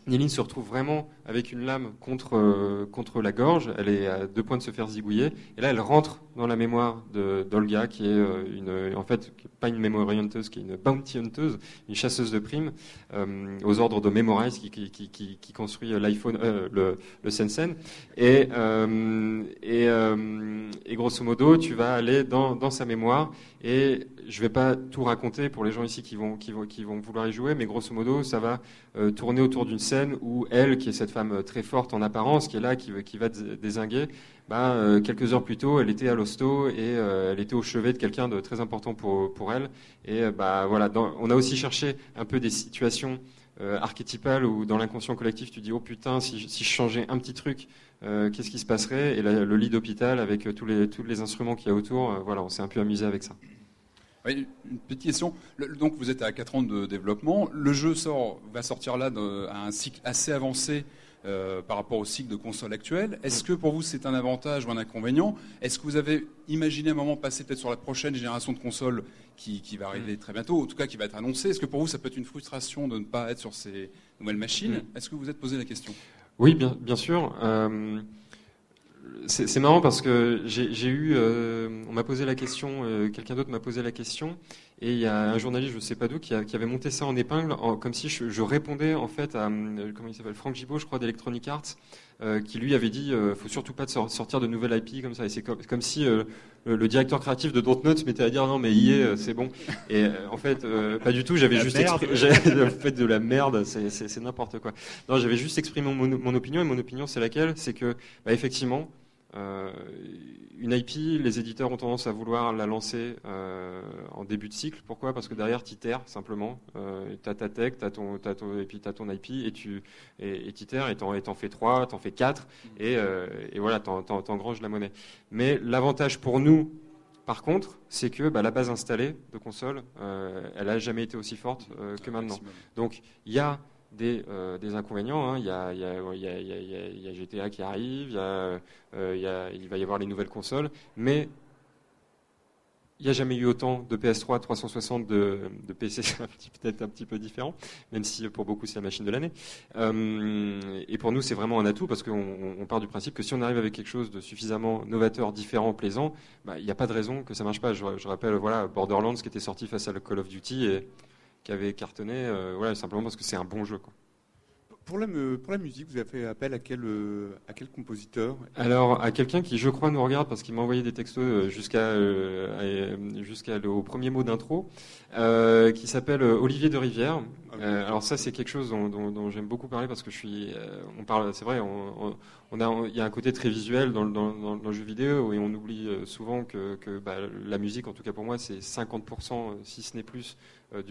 [SPEAKER 13] Néline se retrouve vraiment avec une lame contre, euh, contre la gorge. Elle est à deux points de se faire zigouiller. Et là, elle rentre dans la mémoire d'Olga, qui est euh, une, en fait, pas une memory hunteuse, qui est une bounty hunteuse, une chasseuse de primes, euh, aux ordres de Memorize, qui, qui, qui, construit l'iPhone, le, le Sensen. Et, et, et grosso modo, tu vas aller dans, dans sa mémoire. Et je vais pas tout raconter pour les gens ici qui vont, qui vont, qui vont vouloir y jouer, mais grosso modo, ça va euh, tourner autour d'une scène où elle, qui est cette femme euh, très forte en apparence, qui est là, qui, qui va dé- désinguer, bah, euh, quelques heures plus tôt, elle était à l'hosto et euh, elle était au chevet de quelqu'un de très important pour, pour elle. Et bah, voilà, on a aussi cherché un peu des situations euh, archétypales où dans l'inconscient collectif, tu dis, oh putain, si, je- changeais un petit truc, euh, qu'est-ce qui se passerait? Et le lit d'hôpital avec euh, tous les, tous les instruments qu'il y a autour, voilà, on s'est un peu amusé avec ça.
[SPEAKER 3] Une petite question. Donc vous êtes à 4 ans de développement. Le jeu sort, va sortir là de- à un cycle assez avancé euh, par rapport au cycle de console actuel. Est-ce que pour vous c'est un avantage ou un inconvénient? Est-ce que vous avez imaginé un moment passer peut-être sur la prochaine génération de consoles qui, qui va arriver très bientôt, en tout cas qui va être annoncée? Est-ce que pour vous ça peut être une frustration de ne pas être sur ces nouvelles machines?
[SPEAKER 13] Mm.
[SPEAKER 3] Est-ce que vous vous êtes posé la question?
[SPEAKER 13] Oui, bien, bien sûr. Euh, c'est marrant parce que j'ai j'ai eu, euh, on m'a posé la question, euh, quelqu'un d'autre m'a posé la question, et il y a un journaliste, je sais pas d'où, qui, avait monté ça en épingle, en- comme si je, je répondais en fait à, euh, comment il s'appelle, Franck Gibault, je crois, d'Electronic Arts, euh, qui lui avait dit, euh, faut surtout pas de sor- sortir de nouvelles IP comme ça. Et c'est comme, comme si euh, le, le directeur créatif de Dontnod se mettait à dire non mais euh, c'est bon. Et en fait, pas du tout. J'avais juste exprimé, fait de la merde. C'est, n'importe quoi. Non, j'avais juste exprimé mon, mon opinion et mon opinion c'est laquelle? C'est que bah, effectivement. Euh, une IP, les éditeurs ont tendance à vouloir la lancer euh, en début de cycle. Pourquoi? Parce que derrière, tu itères simplement. Euh, tu as ta tech, t'as ton, t'as ton, et puis tu as ton IP, et tu et, et t'en, fais trois, t'en fais quatre, et, euh, et voilà, t'en, t'en, t'engranges la monnaie. Mais l'avantage pour nous, par contre, c'est que bah, la base installée de console, elle n'a jamais été aussi forte que maintenant. Donc, il y a des, euh, des inconvénients. hein. Il, y a, GTA qui arrive, euh, il, va y avoir les nouvelles consoles, mais il n'y a jamais eu autant de PS3 360 de, de PC, c'est peut-être un petit peu différent, même si pour beaucoup c'est la machine de l'année. Euh, et pour nous, c'est vraiment un atout parce qu'on on- on part du principe que si on arrive avec quelque chose de suffisamment novateur, différent, plaisant, bah, il n'y a pas de raison que ça marche pas. Je, rappelle voilà, Borderlands qui était sorti face à Call of Duty et qui avait cartonné, euh, voilà, simplement parce que c'est un bon jeu. Quoi.
[SPEAKER 6] Pour la, mu- pour la musique, vous avez fait appel à quel, euh, à quel compositeur?
[SPEAKER 13] Alors, à quelqu'un qui, je crois, nous regarde parce qu'il m'a envoyé des textos euh, jusqu'à euh, jusqu'à au premier mot d'intro, qui s'appelle Olivier de Rivière. Euh, alors ça, c'est quelque chose dont, dont- dont j'aime beaucoup parler parce que je suis, on parle, c'est vrai, on, on- on a, on- il y a un côté très visuel dans, le- dans, dans- dans le jeu vidéo et on oublie souvent que, que bah, la musique, en tout cas pour moi, c'est 50%, si ce n'est plus, euh,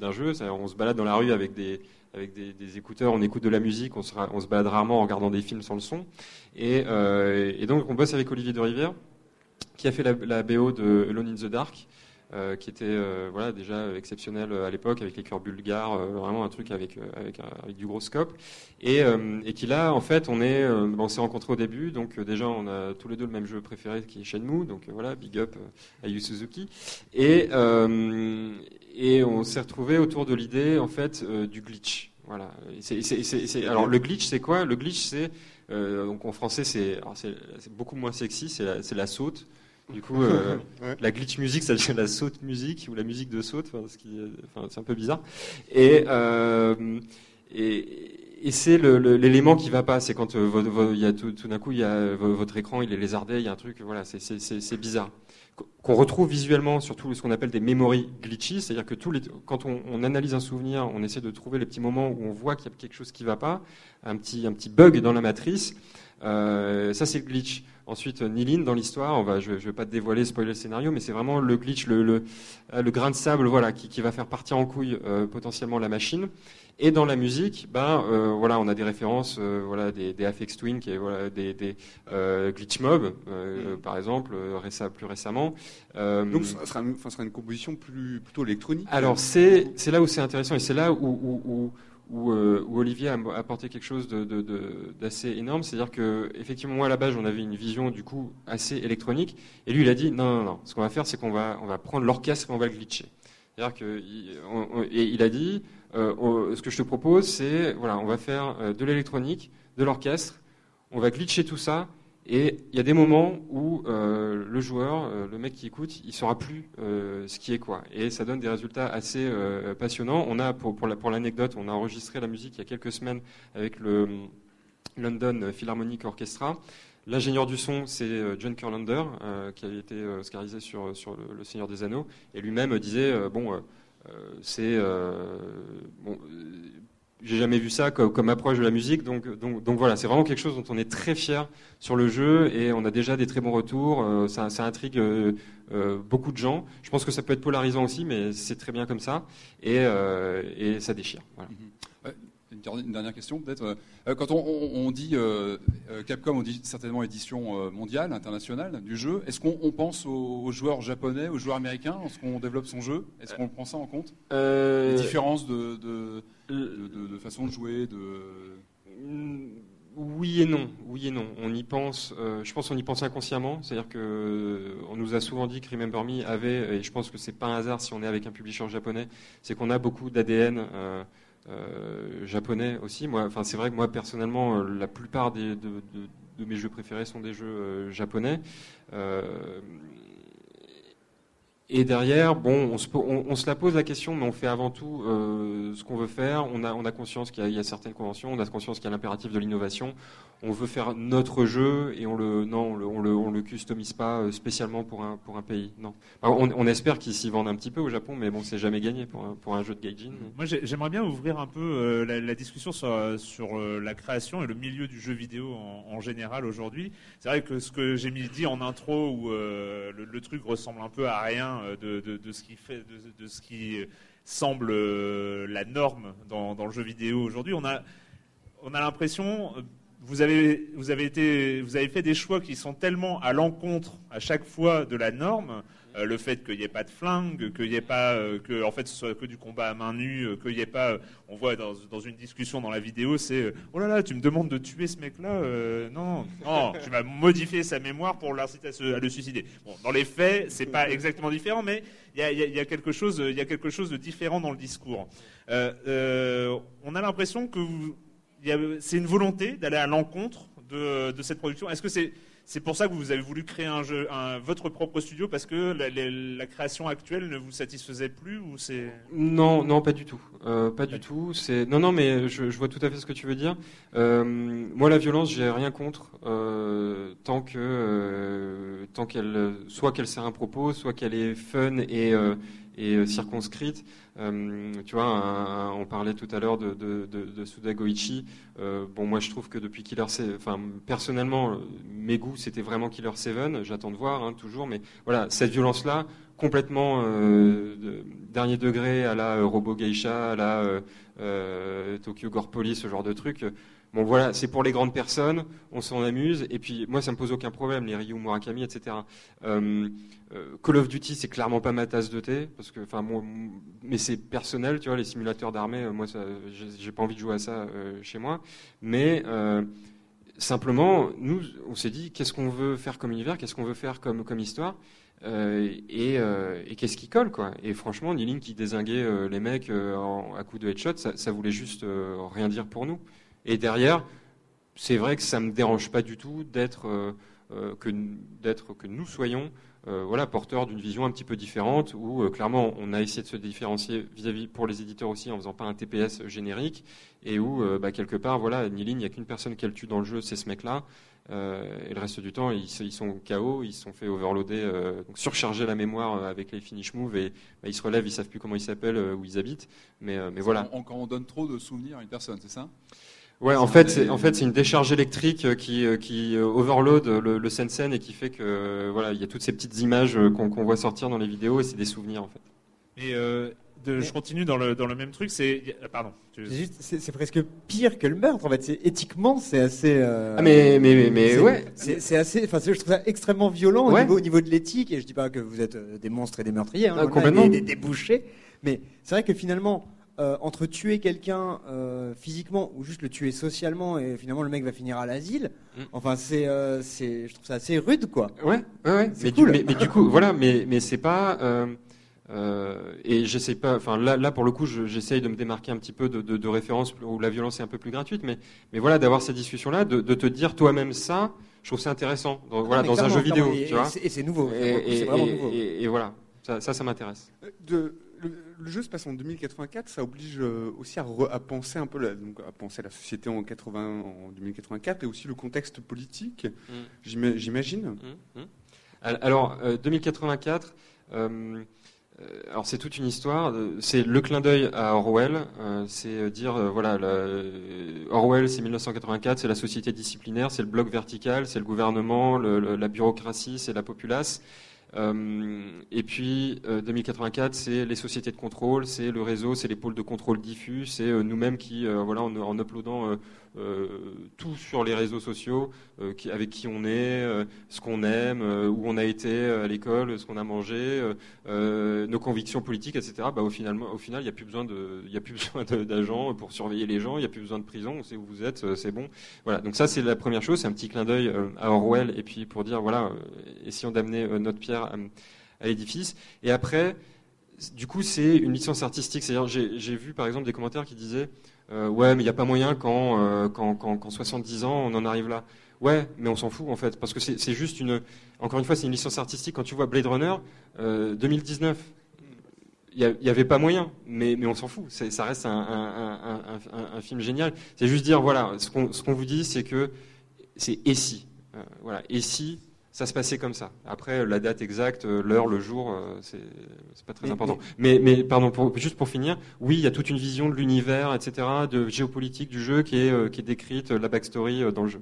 [SPEAKER 13] d'un jeu. On se balade dans la rue avec des avec des, écouteurs, on écoute de la musique, on se, balade rarement en regardant des films sans le son. Et, euh, et donc on bosse avec Olivier de Rivière, qui a fait la, la BO de Alone in the Dark, euh, qui était euh, voilà déjà exceptionnel à l'époque avec les chœurs bulgares, euh, vraiment un truc avec euh, avec, avec du gros scope. Et, euh, et qui là, en fait, on euh, on s'est rencontrés au début, donc euh, déjà on a tous les deux le même jeu préféré qui est Shenmue, donc euh, voilà, big up euh, à Yu Suzuki. Et euh, et on s'est retrouvé autour de l'idée en fait euh, du glitch. Voilà. Alors le glitch c'est quoi? Le glitch c'est euh, donc en français c'est beaucoup moins sexy, c'est la, c'est la saute. Du coup, euh,
[SPEAKER 6] Ouais.
[SPEAKER 13] la glitch musique, ça devient la saute musique ou la musique de saute, enfin, ce qui, est- enfin, c'est un peu bizarre. Et, euh, et, et c'est l'élément qui va pas. C'est quand euh, vo- vo- il y a tout, tout d'un coup, il y a euh, vo- votre écran, il est lézardé, il y a un truc, voilà, c'est- bizarre. Qu- Qu'on retrouve visuellement, surtout ce qu'on appelle des memory glitches, c'est-à-dire que tous les, quand on, on analyse un souvenir, on essaie de trouver les petits moments où on voit qu'il y a quelque chose qui va pas, un petit, un petit bug dans la matrice. Ça, c'est le glitch. Ensuite, euh, Nilin dans l'histoire, on va, je, je vais pas te dévoiler, spoiler le scénario, mais c'est vraiment le glitch, le, le, euh, le grain de sable, voilà, qui, qui va faire partir en couille euh, potentiellement la machine. Et dans la musique, ben euh, voilà, on a des références, euh, voilà, des, des Aphex Twin, qui est voilà, des, des glitch mob, euh, par exemple, récem- plus récemment.
[SPEAKER 6] Donc, ça sera, une- sera composition plus, plutôt électronique.
[SPEAKER 13] alors c'est c'est là où c'est intéressant et c'est là où, où, où, où, euh, où Olivier a apporté quelque chose de- de- de- d'assez énorme, c'est-à-dire que effectivement moi à la base on avait une vision du coup assez électronique. Et lui il a dit non non non, ce qu'on va faire c'est qu'on va on va prendre l'orchestre et on va le glitcher. C'est-à-dire que on- on- et il a dit euh, on- ce que je te propose c'est voilà on va faire euh, de l'électronique, de l'orchestre, on va glitcher tout ça et il y a des moments où euh, le joueur, euh, le mec qui écoute, il saura plus euh, ce qui est quoi. Et ça donne des résultats assez passionnants. On a, pour, pour la- pour l'anecdote, on a enregistré la musique il y a quelques semaines avec le London Philharmonic Orchestra. L'ingénieur du son, c'est John Curlander, qui avait été oscarisé sur, le, Seigneur des Anneaux. Et lui-même disait, bon, c'est... bon, j'ai jamais vu ça comme, approche de la musique, donc, donc, donc voilà, c'est vraiment quelque chose dont on est très fier sur le jeu et on a déjà des très bons retours. euh, ça, ça intrigue euh, euh, beaucoup de gens. Je pense que ça peut être polarisant aussi, mais c'est très bien comme ça et, et ça déchire. Voilà.
[SPEAKER 3] Dernière- une dernière question peut-être. Euh, euh, Quand on, on- on dit euh, Capcom, on dit certainement édition mondiale, internationale du jeu. Est-ce qu'on on pense aux, aux joueurs japonais, aux joueurs américains lorsqu'on développe son jeu? Est-ce qu'on prend ça en compte?
[SPEAKER 13] Euh,
[SPEAKER 3] Les différences de, de, de- de- de façon de jouer, de
[SPEAKER 13] Oui et non, oui et non. On y pense. euh, je pense qu'on y pense inconsciemment. C'est-à-dire que on nous a souvent dit que Remember Me avait, et je pense que c'est pas un hasard si on est avec un publisher japonais, c'est qu'on a beaucoup d'ADN euh, japonais aussi. Moi, enfin, c'est vrai que moi personnellement, euh, la plupart de mes jeux préférés sont des jeux euh, japonais. Et derrière, bon, on se, la pose la question, mais on fait avant tout euh, ce qu'on veut faire. On a, on a conscience qu'il y, a- certaines conventions, on a conscience qu'il y a l'impératif de l'innovation. On veut faire notre jeu et on le, non, on le, on le, customise pas euh, spécialement pour un, pour un pays. Non. On, espère qu'ils s'y vendent un petit peu au Japon, mais bon, c'est jamais gagné pour un, pour un jeu de gaijin.
[SPEAKER 1] Moi, j'ai- j'aimerais bien ouvrir un peu euh, la, discussion sur, sur la création et le milieu du jeu vidéo en, général aujourd'hui. C'est vrai que ce que j'ai mis dit en intro, où le truc ressemble un peu à rien euh, de, ce qui fait, de ce qui semble euh, la norme dans, dans le jeu vidéo aujourd'hui. On a, on a l'impression, euh, vous avez, vous avez été, vous avez fait des choix qui sont tellement à l'encontre à chaque fois de la norme. Euh, le fait qu'il n'y ait pas de flingue, qu'il n'y ait pas, euh, que en fait ce soit que du combat à main nue, euh, qu'il n'y ait pas, on voit dans, une discussion dans la vidéo, c'est oh là là, tu me demandes de tuer ce mec-là, non, non, tu vas modifier sa mémoire pour l'inciter à, le suicider. Bon, dans les faits, c'est pas exactement différent, mais il y a, quelque chose, il y a quelque chose de différent dans le discours. On a l'impression que c'est une volonté d'aller à l'encontre de, de cette production. Est-ce que c'est c'est pour ça que vous avez voulu créer un jeu, votre propre studio parce que la, création actuelle ne vous satisfaisait plus ou c'est
[SPEAKER 13] Non, non, pas du tout. Euh, pas du tout. C'est non, non, mais je, vois tout à fait ce que tu veux dire. Euh, moi, la violence, j'ai rien contre euh, tant que tant qu'elle soit qu'elle sert un propos, soit qu'elle est fun et et circonscrite. Euh, tu vois, on parlait tout à l'heure de, de, Suda Goichi. Euh, bon, moi, je trouve que depuis Killer Seven, enfin, personnellement, mes goûts, c'était vraiment Killer Seven. J'attends de voir, hein, toujours. Mais voilà, cette violence-là, complètement euh, de- dernier degré à la Robo Geisha, à la Tokyo Gore Police, ce genre de truc. Bon voilà, c'est pour les grandes personnes, on s'en amuse, et puis moi ça me pose aucun problème, les Ryu Murakami, etc. Euh, euh, Call of Duty, c'est clairement pas ma tasse de thé, parce que, enfin, mais c'est personnel, tu vois, les simulateurs d'armée, euh, moi, j'ai pas envie de jouer à ça chez moi, mais simplement, nous, on s'est dit, qu'est-ce qu'on veut faire comme univers, qu'est-ce qu'on veut faire comme histoire, et, qu'est-ce qui colle, quoi. Et franchement, Niling qui désinguait les mecs à coups de headshot, ça, ça voulait juste rien dire pour nous. Et derrière, c'est vrai que ça me dérange pas du tout d'être euh, euh, que nous soyons euh, voilà porteurs d'une vision un petit peu différente où euh, clairement on a essayé de se différencier vis-à-vis pour les éditeurs aussi en faisant pas un TPS générique et où bah, quelque part voilà Nilin il n'y a qu'une personne qu'elle tue dans le jeu c'est ce mec là et le reste du temps ils, ils sont KO ils sont fait overloader donc surcharger la mémoire avec les finish moves et bah, ils se relèvent ils savent plus comment ils s'appellent où ils habitent. Mais mais voilà.
[SPEAKER 3] On- on- quand on donne trop de souvenirs à une personne, c'est ça?
[SPEAKER 13] Ouais, en fait, c'est en fait c'est une décharge électrique euh, qui euh, qui euh, overload le, le scène et qui fait que voilà, il y a toutes ces petites images qu'on voit sortir dans les vidéos et c'est des souvenirs en fait.
[SPEAKER 1] Et euh, de, je continue dans le dans le même truc. C'est pardon. tu-
[SPEAKER 2] C'est presque pire que le meurtre en fait. C'est éthiquement, c'est assez. euh,
[SPEAKER 13] Ah, mais- mais- mais- ouais.
[SPEAKER 2] C'est assez. Enfin, je trouve ça extrêmement violent au niveau au niveau de l'éthique. Et je dis pas que vous êtes des monstres et des meurtriers, hein,
[SPEAKER 13] Ah, complètement.
[SPEAKER 2] des, des- des bouchers. Mais c'est vrai que finalement. Euh, entre tuer quelqu'un euh, physiquement ou juste le tuer socialement et finalement le mec va finir à l'asile.
[SPEAKER 13] Mm.
[SPEAKER 2] Enfin c'est euh, c'est je trouve ça assez rude quoi.
[SPEAKER 13] Ouais, ouais, ouais.
[SPEAKER 2] C'est
[SPEAKER 13] Mais,
[SPEAKER 2] cool.
[SPEAKER 13] du, mais, mais du coup, voilà, mais, mais c'est pas. Euh, euh, et j'essaie pas. Enfin, là, là, pour le coup, je- j'essaye de me démarquer un petit peu de, de, de références où la violence est un peu plus gratuite. Mais, mais voilà, d'avoir ces discussions-là, de, de te dire toi-même ça, je trouve ça intéressant. Dans, voilà, dans un jeu vidéo,
[SPEAKER 2] et-
[SPEAKER 13] tu vois.
[SPEAKER 2] et c'est- et c'est nouveau,
[SPEAKER 13] Et,
[SPEAKER 2] c'est
[SPEAKER 13] et-
[SPEAKER 2] vraiment
[SPEAKER 13] et-
[SPEAKER 2] nouveau.
[SPEAKER 13] et- et voilà, ça, ça, ça m'intéresse.
[SPEAKER 6] De, le, le jeu se passe en 2084, ça oblige euh, aussi à, re- à penser un peu la, donc à penser la société en 80, en 2084 et aussi le contexte politique. j'ima- J'imagine.
[SPEAKER 13] Mhm. Al- Alors, euh, 2084, euh, euh, alors c'est toute une histoire. C'est le clin d'œil à Orwell. euh, c'est dire, euh, voilà, la- Orwell, c'est 1984, c'est la société disciplinaire, c'est le bloc vertical, c'est le gouvernement, le- le- la bureaucratie, c'est la populace. Euh, et puis euh, 2084, c'est les sociétés de contrôle, c'est le réseau, c'est les pôles de contrôle diffus, c'est euh, nous-mêmes qui, euh, voilà, en, en uploadant euh, euh, tout sur les réseaux sociaux, euh, avec qui on est, euh, ce qu'on aime, euh, où on a été euh, à l'école, ce qu'on a mangé, euh, euh, nos convictions politiques, etc. Bah, au, final, il n'y a plus besoin d'agents pour surveiller les gens, il n'y a plus besoin de prison, on sait où vous êtes, euh, c'est bon. Voilà. Donc ça, c'est la première chose, c'est un petit clin d'œil euh, à Orwell, et puis pour dire, voilà, euh, essayons d'amener euh, notre pierre à, à l'édifice. Et après, du coup, c'est une licence artistique. C'est-à-dire, j'ai vu par exemple des commentaires qui disaient euh, Ouais, mais il n'y a pas moyen qu'en euh, qu'en- qu'en- qu'en 70 ans, on en arrive là. Ouais, mais on s'en fout en fait, parce que c'est juste une. Encore une fois, c'est une licence artistique. Quand tu vois Blade Runner, euh, 2019, il n'y avait pas moyen, mais, mais on s'en fout. Ça reste un, un- film génial. C'est juste dire voilà, ce qu'on ce vous dit, c'est que c'est et. Euh, voilà, et ça se passait comme ça. Après, la date exacte, euh, l'heure, le jour, euh, c'est pas très
[SPEAKER 2] Mais-
[SPEAKER 13] important. Mais, mais pardon, pour, juste pour finir, oui, il y a toute une vision de l'univers, etc., de géopolitique du jeu qui est, euh, qui est décrite, la backstory dans le jeu.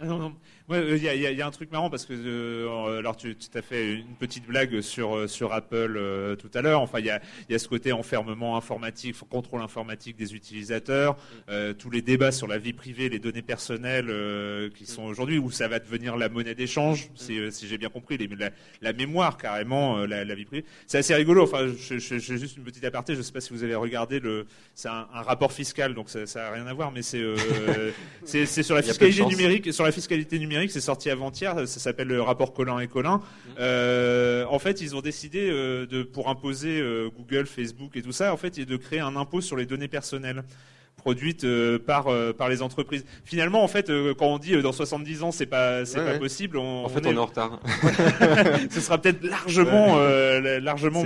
[SPEAKER 1] Ah non, non. Ouais, euh, il y, a- il y a- il y a un truc marrant parce que euh, alors tu tu t'as fait une petite blague sur euh, sur Apple euh, tout à l'heure. Enfin, il y a il y a ce côté enfermement informatique, contrôle informatique des utilisateurs, euh, tous les débats sur la vie privée, les données personnelles euh, qui sont aujourd'hui où ça va devenir la monnaie d'échange, si, euh, si j'ai bien compris, les, la, la mémoire carrément, euh, la, la vie privée. C'est assez rigolo. Enfin, je, je- juste une petite aparté. Je sais pas si vous avez regardé le, c'est un, un rapport fiscal, donc ça, ça a rien à voir, mais c'est euh, c'est c'est sur la fiscalité numérique, sur la fiscalité numérique, c'est sorti avant-hier, ça s'appelle le rapport Colin et Colin. Euh, en fait, ils ont décidé euh, de pour imposer euh, Google, Facebook et tout ça, en fait, de créer un impôt sur les données personnelles produites par par les entreprises. Finalement, en fait, quand on dit dans 70 ans, c'est pas c'est
[SPEAKER 13] Ouais,
[SPEAKER 1] pas
[SPEAKER 13] ouais.
[SPEAKER 1] possible. On,
[SPEAKER 13] En fait, on est en retard.
[SPEAKER 1] Ce sera peut-être largement
[SPEAKER 13] Ouais.
[SPEAKER 1] euh, largement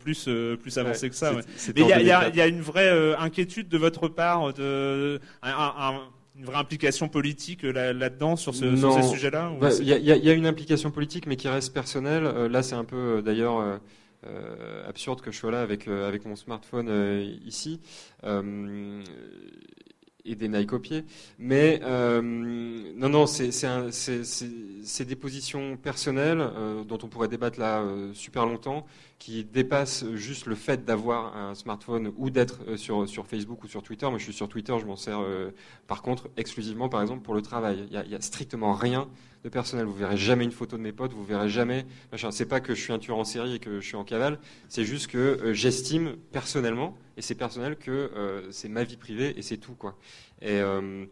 [SPEAKER 1] plus plus avancé que ça. Mais il y a,
[SPEAKER 13] en
[SPEAKER 1] il y a-
[SPEAKER 13] 2004.
[SPEAKER 1] il y a une vraie euh, inquiétude de votre part, de un- un- un- une vraie implication politique euh, là- là-dedans sur, ce, sur ces sujets-là.
[SPEAKER 13] Bah, Il y, y a- il y a une implication politique, mais qui reste personnelle. Euh, là, c'est un peu, euh, d'ailleurs, euh, absurde que je sois là avec, euh, avec mon smartphone ici. Et des Nike au. Mais euh, non, non, c'est des positions personnelles euh, dont on pourrait débattre là euh, super longtemps, qui dépassent juste le fait d'avoir un smartphone ou d'être sur, sur Facebook ou sur Twitter. Moi, je suis sur Twitter, je m'en sers par contre exclusivement, par exemple, pour le travail. Il y a, il y a strictement rien personnel. Vous verrez jamais une photo de mes potes, vous verrez jamais. C'est pas que je suis un tueur en série et que je suis en cavale. C'est juste que euh, j'estime personnellement, et c'est personnel que euh, c'est ma vie privée et c'est tout quoi. Et, euh,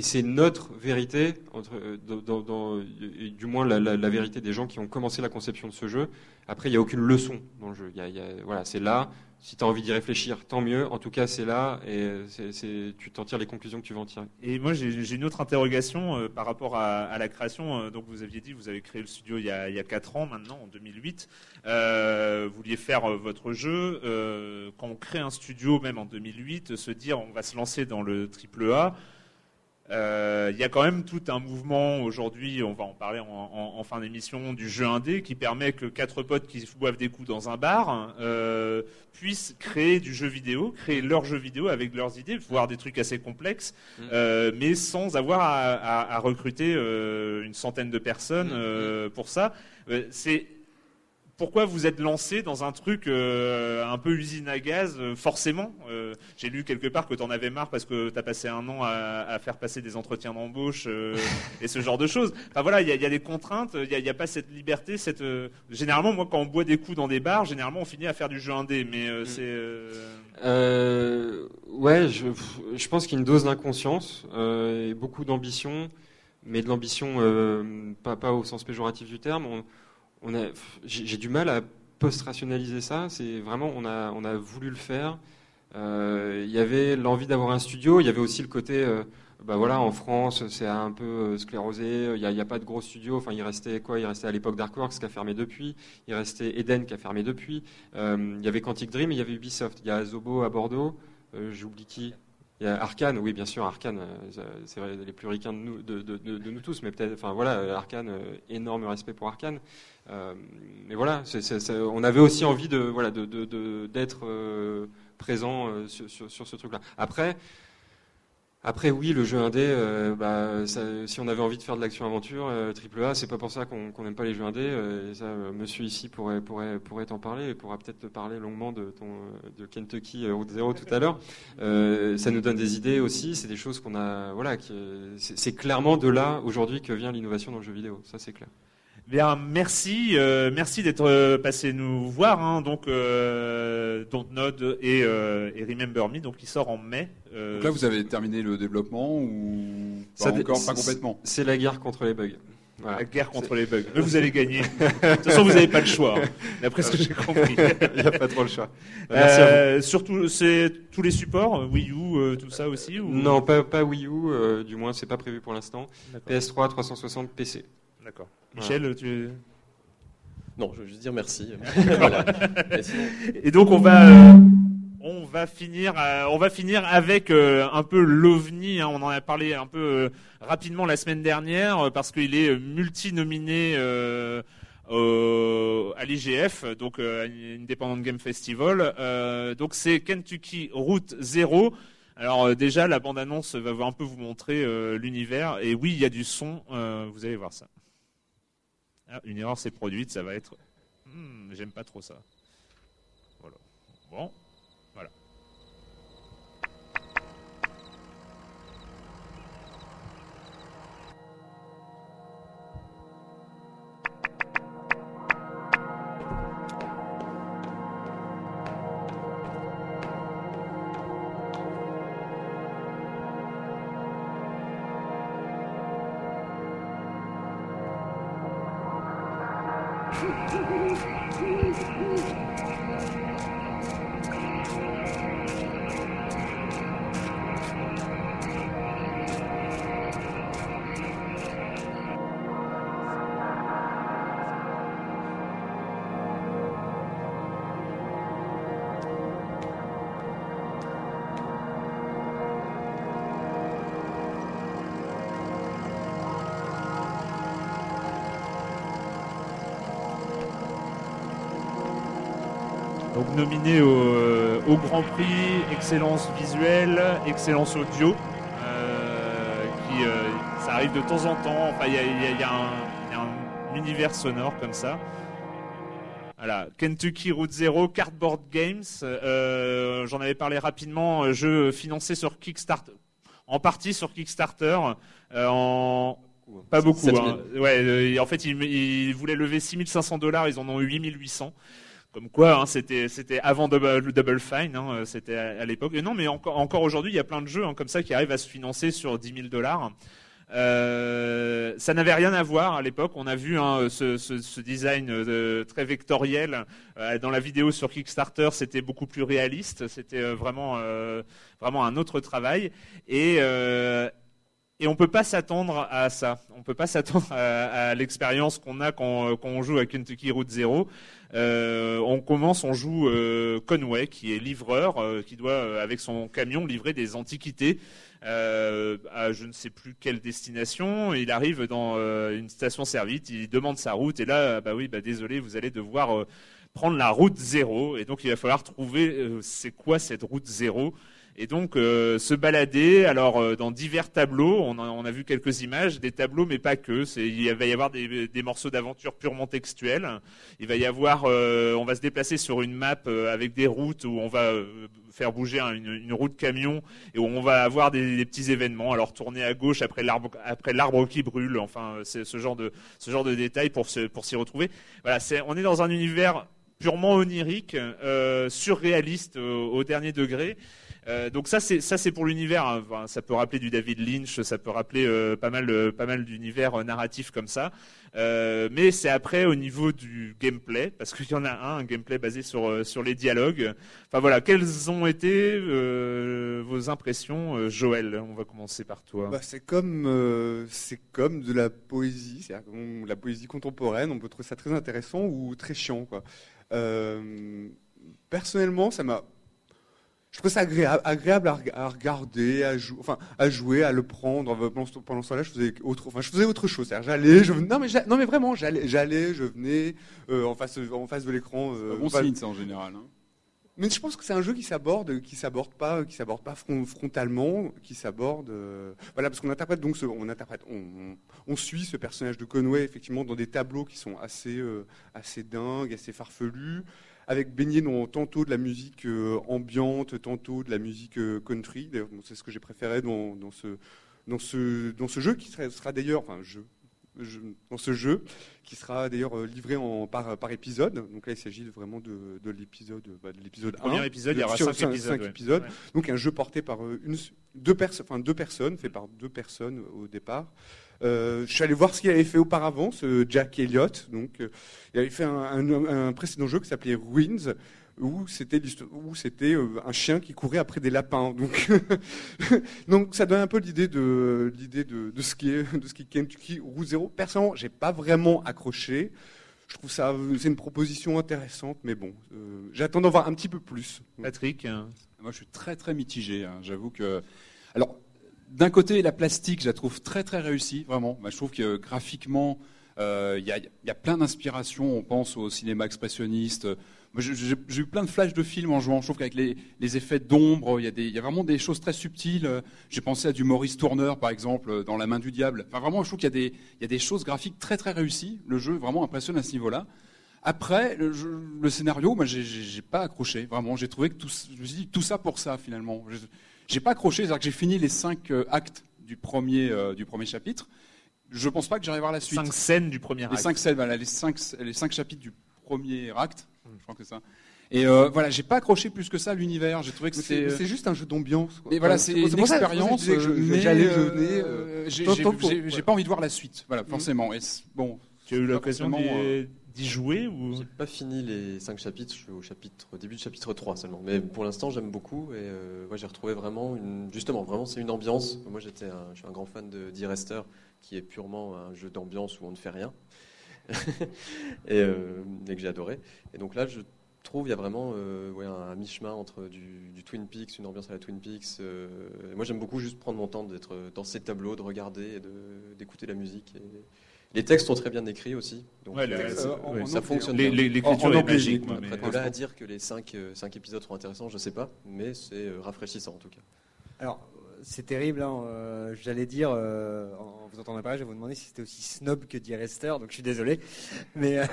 [SPEAKER 13] c'est notre vérité, entre, dans, du moins la, vérité des gens qui ont commencé la conception de ce jeu. Après, il n'y a aucune leçon dans le jeu. Y y a- voilà, c'est là. Si tu as envie d'y réfléchir, tant mieux. En tout cas, c'est là et tu t'en tires les conclusions que tu vas en tirer.
[SPEAKER 1] Et moi, j'ai une autre interrogation euh, par rapport à, la création. Euh, donc, vous aviez dit, vous avez créé le studio il y a, il y a 4 ans maintenant, en 2008. Euh, vous vouliez faire votre jeu. Quand on crée un studio, même en 2008, se dire on va se lancer dans le triple A. Euh, Il y a quand même tout un mouvement aujourd'hui, on va en parler en, en- en fin d'émission, du jeu indé qui permet que quatre potes qui boivent des coups dans un bar euh, puissent créer du jeu vidéo, créer leur jeu vidéo avec leurs idées, voire des trucs assez complexes, euh, mais sans avoir à, à- à recruter euh, une centaine de personnes euh, pour ça. C'est pourquoi vous êtes lancé dans un truc euh, un peu usine à gaz, euh, forcément Euh, J'ai lu quelque part que tu en avais marre parce que tu as passé un an à, à faire passer des entretiens d'embauche et ce genre de choses. Enfin voilà, il y a, il y a des contraintes, il n'y a, pas cette liberté. Cette, Généralement, moi, quand on boit des coups dans des bars, généralement, on finit à faire du jeu indé, mais euh, c'est...
[SPEAKER 13] ouais, je, je pense qu'il y a une dose d'inconscience et beaucoup d'ambition, mais de l'ambition pas, pas au sens péjoratif du terme. On, j'ai du mal à post-rationaliser ça. C'est vraiment, on a, on a voulu le faire. Euh, Il y avait l'envie d'avoir un studio. Il y avait aussi le côté, euh, bah voilà, en France, c'est un peu euh, sclérosé. Il n'y a, pas de gros studios. Enfin, il restait quoi? Il restait à l'époque Darkworks qui a fermé depuis. Il restait Eden qui a fermé depuis. Euh, il y avait Quantic Dream il y avait Ubisoft. Il y a Zobo à Bordeaux. J'oublie qui? Il y a Arkane, oui, bien sûr, Arkane, c'est les plus ricains de nous, tous, mais peut-être, enfin voilà, Arkane, énorme respect pour Arkane. Euh, mais voilà, on avait aussi envie de, voilà, d'être euh, présent euh, sur, ce truc-là. Après, après, oui, le jeu indé, euh, bah, si on avait envie de faire de l'action-aventure, euh, triple A, c'est pas pour ça qu'on n'aime pas les jeux indés. euh, monsieur ici pourrait, pourrait, pourrait t'en parler et pourra peut-être te parler longuement de, de Kentucky Route Zero tout à l'heure. Ça nous donne des idées aussi, c'est des choses qu'on a. Voilà, c'est clairement de là, aujourd'hui, que vient l'innovation dans le jeu vidéo. Ça, c'est clair.
[SPEAKER 1] Bien, merci, euh, merci d'être euh, passé nous voir. Hein, donc, euh, Dontnod et, euh, et Remember Me, donc qui sort en mai. Euh,
[SPEAKER 3] Donc là, vous avez terminé le développement ou pas
[SPEAKER 13] Ça
[SPEAKER 3] encore, pas complètement?
[SPEAKER 13] C'est la guerre contre les bugs. Voilà.
[SPEAKER 1] La guerre contre les bugs. Mais vous allez gagner. De toute façon, vous n'avez pas le choix. hein, D'après ce que j'ai compris.
[SPEAKER 13] Il n'y a pas trop le choix. Merci à
[SPEAKER 1] surtout, c'est tous les supports, Wii U, euh, tout ça aussi ou...
[SPEAKER 13] Non, pas, pas Wii U, euh, du moins c'est pas prévu pour l'instant.
[SPEAKER 1] D'accord.
[SPEAKER 13] PS3, 360, PC.
[SPEAKER 1] D'accord. Michel, tu.
[SPEAKER 14] Non, je veux juste dire merci. Voilà. Et
[SPEAKER 1] donc on va euh, on va finir euh, on va finir avec euh, un peu l'ovni. hein. on en a parlé un peu euh, rapidement la semaine dernière euh, parce qu'il est multi-nominé. euh, à l'IGF, donc euh, Independent Game Festival. Euh, donc c'est Kentucky Route Zero. Alors euh, déjà la bande-annonce va un peu vous montrer euh, l'univers et oui il y a du son, euh, vous allez voir ça. Ah, une erreur s'est produite, ça va être. Hmm, J'aime pas trop ça. Voilà. Bon, Donc nominé au, euh, au Grand Prix Excellence visuelle, Excellence audio, euh, qui euh, ça arrive de temps en temps. Enfin, il y a, y a- y a y a un univers sonore comme ça. Voilà, Kentucky Route Zero, Cardboard Games. euh, J'en avais parlé rapidement. Jeu financé sur Kickstarter, en partie sur Kickstarter, euh, en pas beaucoup.
[SPEAKER 14] 7000.
[SPEAKER 1] hein. Ouais, euh, en fait, ils, ils voulaient lever 6500 dollars, ils en ont eu 8800. Comme quoi, hein, c'était c'était avant Double, Double Fine, hein, euh, c'était à, l'époque. Non, mais encore encore aujourd'hui, il y a plein de jeux hein, comme ça qui arrivent à se financer sur 10 000 dollars. Euh, ça n'avait rien à voir à l'époque. On a vu hein, ce, ce, ce design euh, très vectoriel euh, dans la vidéo sur Kickstarter. C'était beaucoup plus réaliste. C'était euh, vraiment vraiment un autre travail. Et Et on peut pas s'attendre à ça. On peut pas s'attendre à, l'expérience qu'on a quand, quand on joue à Kentucky Route Zero. Euh, on commence, on joue euh, Conway, qui est livreur, euh, qui doit, euh, avec son camion, livrer des antiquités euh, à je ne sais plus quelle destination. Il arrive dans euh, une station-service, il demande sa route, et là, bah oui, bah désolé, vous allez devoir euh, prendre la route zéro, et donc il va falloir trouver euh, c'est quoi cette route zéro? Et donc euh, se balader, alors euh, dans divers tableaux, on a, vu quelques images, des tableaux mais pas que. Il va y avoir des, morceaux d'aventure purement textuels. Il va y avoir, euh, on va se déplacer sur une map avec des routes où on va faire bouger un- une, une route camion et où on va avoir des, petits événements. Alors tourner à gauche après l'arbre, après l'arbre qui brûle. Enfin, c'est ce genre de ce genre de détails pour pour s'y retrouver. Voilà, on est dans un univers purement onirique, surréaliste au dernier degré. Euh, donc ça c'est pour l'univers. hein. Ça peut rappeler du David Lynch, ça peut rappeler euh, pas mal euh, pas mal d'univers narratifs comme ça. Mais c'est après au niveau du gameplay parce qu'il y en a un, un gameplay basé sur sur les dialogues. Enfin voilà, quelles ont été vos impressions, Joël? On va commencer par toi.
[SPEAKER 6] Bah, c'est comme c'est comme de la poésie, c'est-à-dire la poésie contemporaine. On peut trouver ça très intéressant ou très chiant, personnellement, ça m'a je trouve ça agréable, agréable à, à regarder, à, jou- enfin, à jouer, à le prendre. Pendant ce, pendant ce temps-là, je faisais autre, enfin, je faisais autre chose. J'allais, je venais, non mais, non mais vraiment, j'allais, j'allais, je venais euh, en face, en face de l'écran. euh,
[SPEAKER 3] bon signe, ça, en général. hein.
[SPEAKER 6] mais je pense que c'est un jeu qui s'aborde, qui s'aborde pas, qui s'aborde pas front- frontalement, qui s'aborde, euh, voilà, parce qu'on interprète donc, ce- on interprète, on, on- on suit ce personnage de Conway effectivement dans des tableaux qui sont assez, euh, assez dingues, assez farfelus, avec baigné dans tantôt de la musique euh, ambiante, tantôt de la musique euh, country. C'est ce que j'ai préféré dans, ce, jeu qui sera, d'ailleurs, enfin, jeu- dans ce jeu qui sera d'ailleurs euh, livré en, par, par épisode. Donc là, il s'agit vraiment de, de l'épisode, bah, de l'épisode
[SPEAKER 1] Le premier
[SPEAKER 6] 1,
[SPEAKER 1] épisode, il y aura
[SPEAKER 6] sur-
[SPEAKER 1] cinq
[SPEAKER 6] cinq-
[SPEAKER 1] épisodes,
[SPEAKER 6] cinq
[SPEAKER 1] ouais.
[SPEAKER 6] épisodes.
[SPEAKER 1] Ouais.
[SPEAKER 6] Donc un jeu porté par euh, une, deux, perso- enfin, deux personnes, fait par deux personnes au départ. Euh, je suis allé voir ce qu'il avait fait auparavant, ce Jack Elliott. Donc, euh, il avait fait un, un- un précédent jeu qui s'appelait Ruins, où c'était l'histo- où c'était euh, un chien qui courait après des lapins. Donc, donc ça donne un peu l'idée de l'idée de, de ce qui est de ce qui est Kentucky Route Zero. Personnellement, j'ai pas vraiment accroché. Je trouve ça c'est une proposition intéressante, mais bon, euh, j'attends d'en voir un petit peu plus.
[SPEAKER 1] Patrick.
[SPEAKER 3] Moi, je suis très très mitigé. hein. J'avoue que, alors, d'un côté, la plastique, je la trouve très très réussie, vraiment. Je trouve que graphiquement, euh, il y, y a plein d'inspirations. On pense au cinéma expressionniste. J'ai eu plein de flashs de films en jouant. Je trouve qu'avec les, les effets d'ombre, il y, a des- il y a vraiment des choses très subtiles. Euh, J'ai pensé à du Maurice Tourneur, par exemple, dans La main du diable. Enfin, vraiment, je trouve qu'il y, a des- il y a des choses graphiques très très réussies. Le jeu vraiment impressionne à ce niveau-là. Après, le, scénario, moi, j'ai- j'ai pas accroché. Vraiment, j'ai trouvé que tout, je me suis dit tout ça pour ça finalement. Je- J'ai pas accroché, c'est-à-dire que j'ai fini les cinq euh, actes du premier euh, du premier chapitre. Je pense pas que j'arrive à voir la suite.
[SPEAKER 1] Cinq scènes du premier
[SPEAKER 3] Les
[SPEAKER 1] acte.
[SPEAKER 3] cinq scènes, voilà, les cinq les cinq chapitres du premier acte. Je crois que c'est ça. Et euh, voilà, j'ai pas accroché plus que ça à l'univers. J'ai trouvé que c'était.
[SPEAKER 6] c'est- juste un jeu d'ambiance.
[SPEAKER 3] Et voilà, c'est une expérience.
[SPEAKER 6] j'allais, je
[SPEAKER 3] euh,
[SPEAKER 6] venais, euh,
[SPEAKER 3] j'ai pas envie de voir la suite. Voilà, forcément. Et c'est- bon.
[SPEAKER 1] Tu as eu l'occasion
[SPEAKER 3] forcément,
[SPEAKER 1] d'y jouer ou?
[SPEAKER 14] J'ai pas fini les cinq chapitres, je suis au chapitre, au début du chapitre 3 seulement. Mais pour l'instant, j'aime beaucoup et euh, ouais, j'ai retrouvé vraiment une, justement, vraiment, c'est une ambiance. Moi, j'étais un, je suis un grand fan de D-Rester, qui est purement un jeu d'ambiance où on ne fait rien. et, euh, et que j'ai adoré. Et donc là, je trouve il y a vraiment euh, ouais, un, un mi-chemin entre du, du Twin Peaks, une ambiance à la Twin Peaks. euh, et moi, j'aime beaucoup juste prendre mon temps d'être dans ces tableaux, de regarder et d'écouter la musique. Et les textes sont très bien écrits aussi. Donc
[SPEAKER 1] Ouais,
[SPEAKER 14] euh, ça,
[SPEAKER 1] ouais,
[SPEAKER 14] ça fonctionne.
[SPEAKER 1] les-
[SPEAKER 14] bien.
[SPEAKER 1] les- l'écriture est magique,
[SPEAKER 14] Après, de là à dire que les 5 cinq, épisodes sont intéressants, je sais pas, mais c'est euh, rafraîchissant en tout cas.
[SPEAKER 2] Alors, c'est terrible. hein, euh, J'allais dire, euh, en vous entendant parler, je vais vous demander si c'était aussi snob que dit Rester, donc je suis désolé. Mais, euh,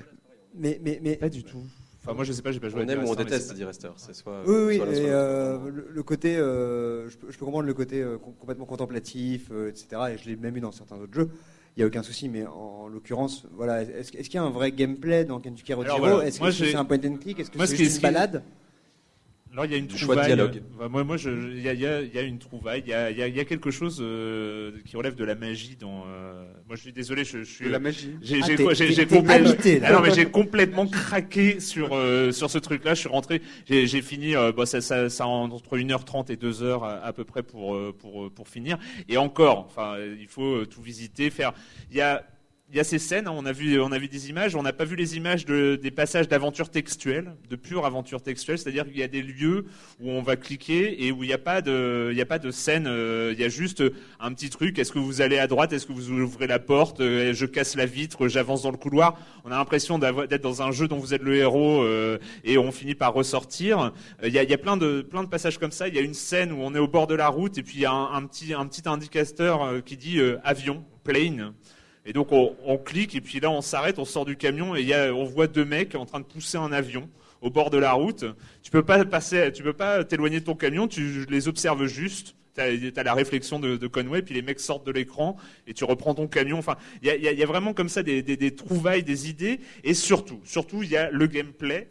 [SPEAKER 2] mais, mais, mais
[SPEAKER 1] pas du tout. Enfin, moi, je sais pas, j'ai pas joué.
[SPEAKER 14] On
[SPEAKER 1] à
[SPEAKER 14] aime ou on déteste
[SPEAKER 1] c'est
[SPEAKER 14] soit.
[SPEAKER 2] Oui, oui,
[SPEAKER 14] soit
[SPEAKER 2] et, euh, le, le côté, euh, je, peux, je peux comprendre le côté euh, com- complètement contemplatif, euh, etc. Et je l'ai même eu dans certains autres jeux. Il n'y a aucun souci, mais en, l'occurrence, voilà, est-ce qu'il y a un vrai gameplay dans Kentucky Road Zero?
[SPEAKER 1] voilà,
[SPEAKER 2] Est-ce que c'est un point and click? Est-ce que c'est
[SPEAKER 1] ce
[SPEAKER 2] une balade?
[SPEAKER 1] Alors il y a une
[SPEAKER 14] du choix de
[SPEAKER 1] trouvaille.
[SPEAKER 14] dialogue.
[SPEAKER 1] Euh, moi, moi, il y a, il y a- il y a une trouvaille. Il y a, il y a- il y a quelque chose euh, qui relève de la magie dans. euh, Moi, je suis désolé, je, je suis.
[SPEAKER 6] De la magie
[SPEAKER 1] J'ai
[SPEAKER 2] Ah,
[SPEAKER 1] j'ai-. Ah non, mais j'ai complètement craqué sur euh, sur ce truc-là. Je suis rentré. J'ai j'ai fini. euh, bah, ça, ça, ça entre 1h30 et 2h à, à peu près pour euh, pour euh, pour finir. Et encore. Enfin, euh, il faut euh, tout visiter, faire. Il y a il y a ces scènes, hein, on a vu, on a vu des images, on n'a pas vu les images de, des passages d'aventure textuelle, de pure aventure textuelle, c'est-à-dire qu'il y a des lieux où on va cliquer et où il n'y a pas de, il y a pas de scène, euh, il y a juste un petit truc. Est-ce que vous allez à droite Est-ce que vous ouvrez la porte Euh, Je casse la vitre, j'avance dans le couloir. On a l'impression d'être dans un jeu dont vous êtes le héros euh, et on finit par ressortir. Euh, Il y a, plein de, plein de passages comme ça. Il y a une scène où on est au bord de la route et puis il y a un, petit, un petit indicateur qui dit avion, plane. Et donc on, on clique et puis là on s'arrête, on sort du camion et y a, on voit deux mecs en train de pousser un avion au bord de la route. Tu peux pas passer, tu peux pas t'éloigner de ton camion, tu les observes juste. T'as as la réflexion de, Conway, puis les mecs sortent de l'écran et tu reprends ton camion. Enfin, il y a, y a vraiment comme ça des, des- des trouvailles, des idées, et surtout, surtout il y a le gameplay.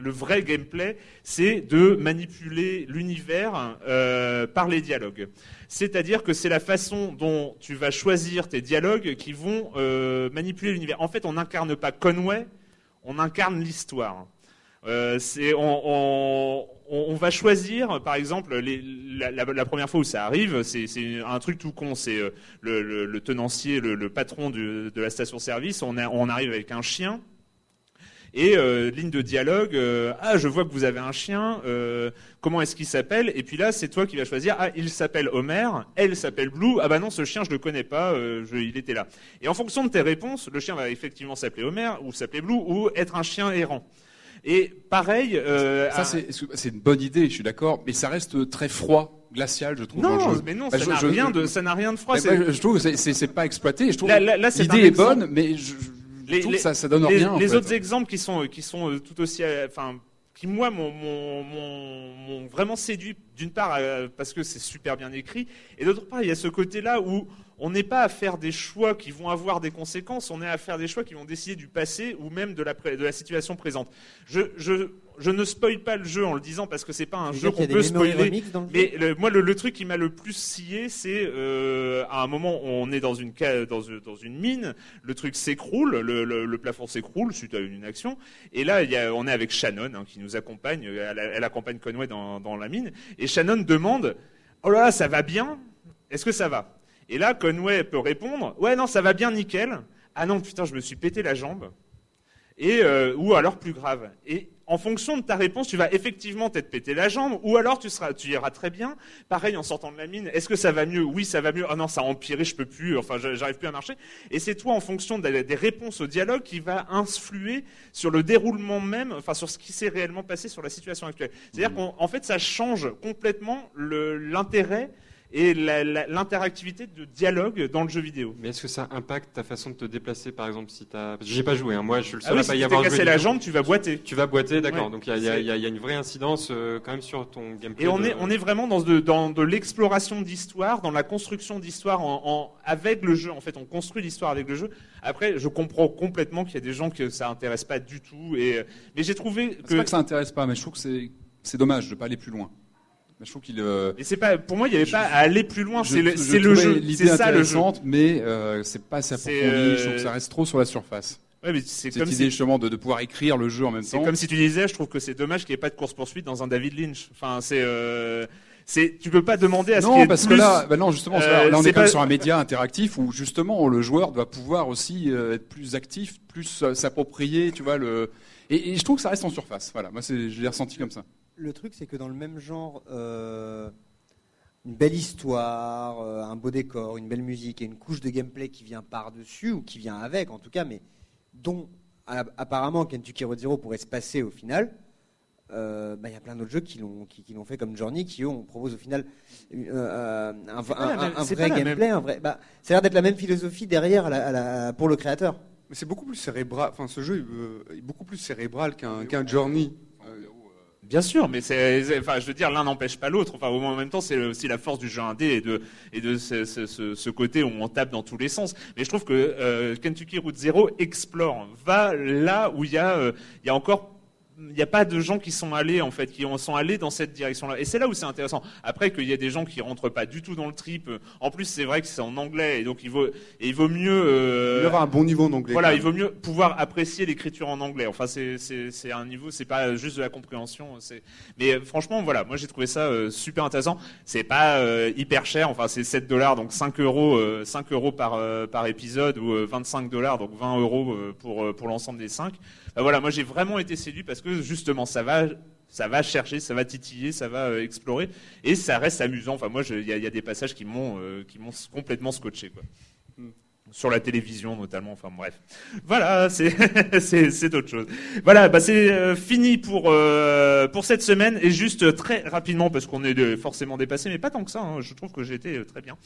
[SPEAKER 1] Le vrai gameplay, c'est de manipuler l'univers euh, par les dialogues. C'est-à-dire que c'est la façon dont tu vas choisir tes dialogues qui vont euh, manipuler l'univers. En fait, on n'incarne pas Conway, on incarne l'histoire. Euh, on, va choisir, par exemple, la, première fois où ça arrive, c'est un truc tout con. C'est le, tenancier, le, patron de la station-service. On arrive avec un chien. Et euh, ligne de dialogue, euh, ah je vois que vous avez un chien, euh, comment est-ce qu'il s'appelle? Et puis là c'est toi qui vas choisir, ah il s'appelle Homer, elle s'appelle Blue, ah bah non ce chien je le connais pas, euh, je- il était là. Et en fonction de tes réponses, le chien va effectivement s'appeler Homer ou s'appeler Blue ou être un chien errant. Et pareil, euh,
[SPEAKER 3] Ça, c'est une bonne idée, je suis d'accord, mais ça reste très froid, glacial, je trouve.
[SPEAKER 1] non,
[SPEAKER 3] jeu.
[SPEAKER 1] mais non,
[SPEAKER 3] Bah,
[SPEAKER 1] ça n'a rien de, rien froid.
[SPEAKER 3] Moi, je trouve que c'est- pas exploité. Je trouve l'idée est bonne, mais je
[SPEAKER 1] les,
[SPEAKER 3] trouve
[SPEAKER 1] les-
[SPEAKER 3] que ça, ça donne
[SPEAKER 1] les-
[SPEAKER 3] rien. en
[SPEAKER 1] les
[SPEAKER 3] fait.
[SPEAKER 1] autres exemples qui sont qui sont euh, tout aussi, euh, enfin, qui moi m'ont vraiment séduit d'une part euh, parce que c'est super bien écrit et d'autre part il y a ce côté-là où on n'est pas à faire des choix qui vont avoir des conséquences, on est à faire des choix qui vont décider du passé ou même de la pré- de la situation présente. Je je je ne spoil pas le jeu en le disant parce que c'est pas un jeu qu'on peut spoiler.
[SPEAKER 2] dans le
[SPEAKER 1] Mais le- moi, le, le truc qui m'a le plus scié, c'est euh, à un moment, on est dans une dans, une- dans une mine, le truc s'écroule, le, le- le plafond s'écroule suite à une action, et là, il y a, on est avec Shannon hein, qui nous accompagne, elle, elle accompagne Conway dans, dans la mine, et Shannon demande, oh là là, ça va bien? Est-ce que ça va? Et là, Conway peut répondre, ouais, non, ça va bien, nickel. Ah non, putain, je me suis pété la jambe et euh, ou alors plus grave. Et en fonction de ta réponse, tu vas effectivement t'être pété la jambe, ou alors tu seras, tu iras très bien. Pareil en sortant de la mine, est-ce que ça va mieux? Oui, ça va mieux. Ah non, ça a empiré, je peux plus. Enfin, j'arrive plus à marcher. Et c'est toi, en fonction des, réponses au dialogue, qui va influer sur le déroulement même, enfin sur ce qui s'est réellement passé sur la situation actuelle. C'est-à-dire qu'en en fait, ça change complètement l'intérêt et l'interactivité de dialogue dans le jeu vidéo.
[SPEAKER 13] Mais est-ce que ça impacte ta façon de te déplacer, par exemple, si t'as... Parce que j'ai pas joué, hein. moi je suis le seul
[SPEAKER 1] Ah oui,
[SPEAKER 13] à
[SPEAKER 1] si
[SPEAKER 13] pas y avoir joué
[SPEAKER 1] cassé
[SPEAKER 13] du
[SPEAKER 1] la jambe, tu vas boiter.
[SPEAKER 13] Tu vas boiter, d'accord.
[SPEAKER 1] Ouais.
[SPEAKER 13] Donc il y a, y
[SPEAKER 1] C'est-
[SPEAKER 13] y une vraie incidence euh, quand même sur ton gameplay.
[SPEAKER 1] Et on
[SPEAKER 13] de-
[SPEAKER 1] est, on est vraiment dans de, dans de l'exploration d'histoire, dans la construction d'histoire en, en- avec le jeu. En fait, on construit l'histoire avec le jeu. Après, je comprends complètement qu'il y a des gens que ça intéresse pas du tout. Et, mais j'ai trouvé
[SPEAKER 3] C'est
[SPEAKER 1] que.
[SPEAKER 3] pas que ça intéresse pas, mais je trouve que c'est c'est dommage de pas aller plus loin. Mais Je trouve qu'il. euh,
[SPEAKER 1] Et c'est pas, pour moi, il n'y avait pas à aller plus loin. C'est le,
[SPEAKER 3] je
[SPEAKER 1] c'est le jeu. C'est ça le jeu.
[SPEAKER 3] mais euh, c'est pas assez
[SPEAKER 1] C'est,
[SPEAKER 3] approfondi.
[SPEAKER 1] euh,
[SPEAKER 3] Je trouve que ça reste trop sur la surface.
[SPEAKER 1] Ouais, mais c'est comme
[SPEAKER 3] idée
[SPEAKER 1] si-
[SPEAKER 3] justement de, de pouvoir écrire le jeu en même
[SPEAKER 1] C'est
[SPEAKER 3] temps.
[SPEAKER 1] comme si tu disais, je trouve que c'est dommage qu'il n'y ait pas de course poursuite dans un David Lynch. Enfin, c'est, euh, c'est, tu peux pas demander à ce
[SPEAKER 3] Non, parce
[SPEAKER 1] plus.
[SPEAKER 3] que là, bah non, justement,
[SPEAKER 1] Euh,
[SPEAKER 3] là, on
[SPEAKER 1] c'est
[SPEAKER 3] est quand même
[SPEAKER 1] pas-
[SPEAKER 3] sur un média interactif où justement le joueur doit pouvoir aussi euh, être plus actif, plus euh, s'approprier, tu vois le. Et, et je trouve que ça reste en surface. Voilà, moi c'est, je l'ai ressenti comme ça.
[SPEAKER 2] Le truc, c'est que dans le même genre, euh, une belle histoire, euh, un beau décor, une belle musique et une couche de gameplay qui vient par-dessus, ou qui vient avec en tout cas, mais dont apparemment Kentucky Road Zero pourrait se passer au final, euh, bah, il y a plein d'autres jeux qui l'ont qui, qui l'ont fait comme Journey, qui eux on propose au final euh, un,
[SPEAKER 1] même-
[SPEAKER 2] vrai gameplay,
[SPEAKER 1] même-
[SPEAKER 2] un vrai. Bah, ça a l'air d'être la même philosophie derrière à la- à la- pour le créateur.
[SPEAKER 6] Mais c'est beaucoup plus cérébral. Enfin, ce jeu est beaucoup plus cérébral qu'un qu'un Journey.
[SPEAKER 1] Bien sûr, mais c'est, enfin, je veux dire, l'un n'empêche pas l'autre. Enfin, au- en même temps, c'est aussi la force du jeu indé et de et de ce, ce- côté où on tape dans tous les sens. Mais je trouve que euh, Kentucky Route Zero explore, va là où il y euh, il y a encore il n'y a pas de gens qui sont allés en fait, qui ont- sont allés dans cette direction-là. Et c'est là où c'est intéressant. Après qu'il y a des gens qui rentrent pas du tout dans le trip. euh, En plus, c'est vrai que c'est en anglais et donc il vaut, et il vaut mieux. euh,
[SPEAKER 6] Il avoir un bon niveau en anglais.
[SPEAKER 1] Voilà, il vaut mieux pouvoir apprécier l'écriture en anglais. Enfin, c'est c'est c'est un niveau, c'est pas juste de la compréhension. C'est mais euh, franchement, voilà, moi j'ai trouvé ça euh, super intéressant. C'est pas euh, hyper cher. Enfin, c'est 7 dollars, donc 5 euros, euh, 5 euros par euh, par épisode ou euh, 25 dollars, donc 20 euros euh, pour euh, pour l'ensemble des 5. Bah, voilà, moi j'ai vraiment été séduit parce que justement ça va ça va chercher, ça va titiller, ça va euh, explorer et ça reste amusant. Enfin moi il y a, des passages qui m'ont euh, complètement scotché quoi. Sur la télévision notamment, enfin bref. Voilà, c'est c'est c'est autre chose. Voilà, bah c'est euh, fini pour euh, pour cette semaine et juste euh, très rapidement parce qu'on est de- forcément dépassé, mais pas tant que ça. hein, je trouve que j'ai été euh, très bien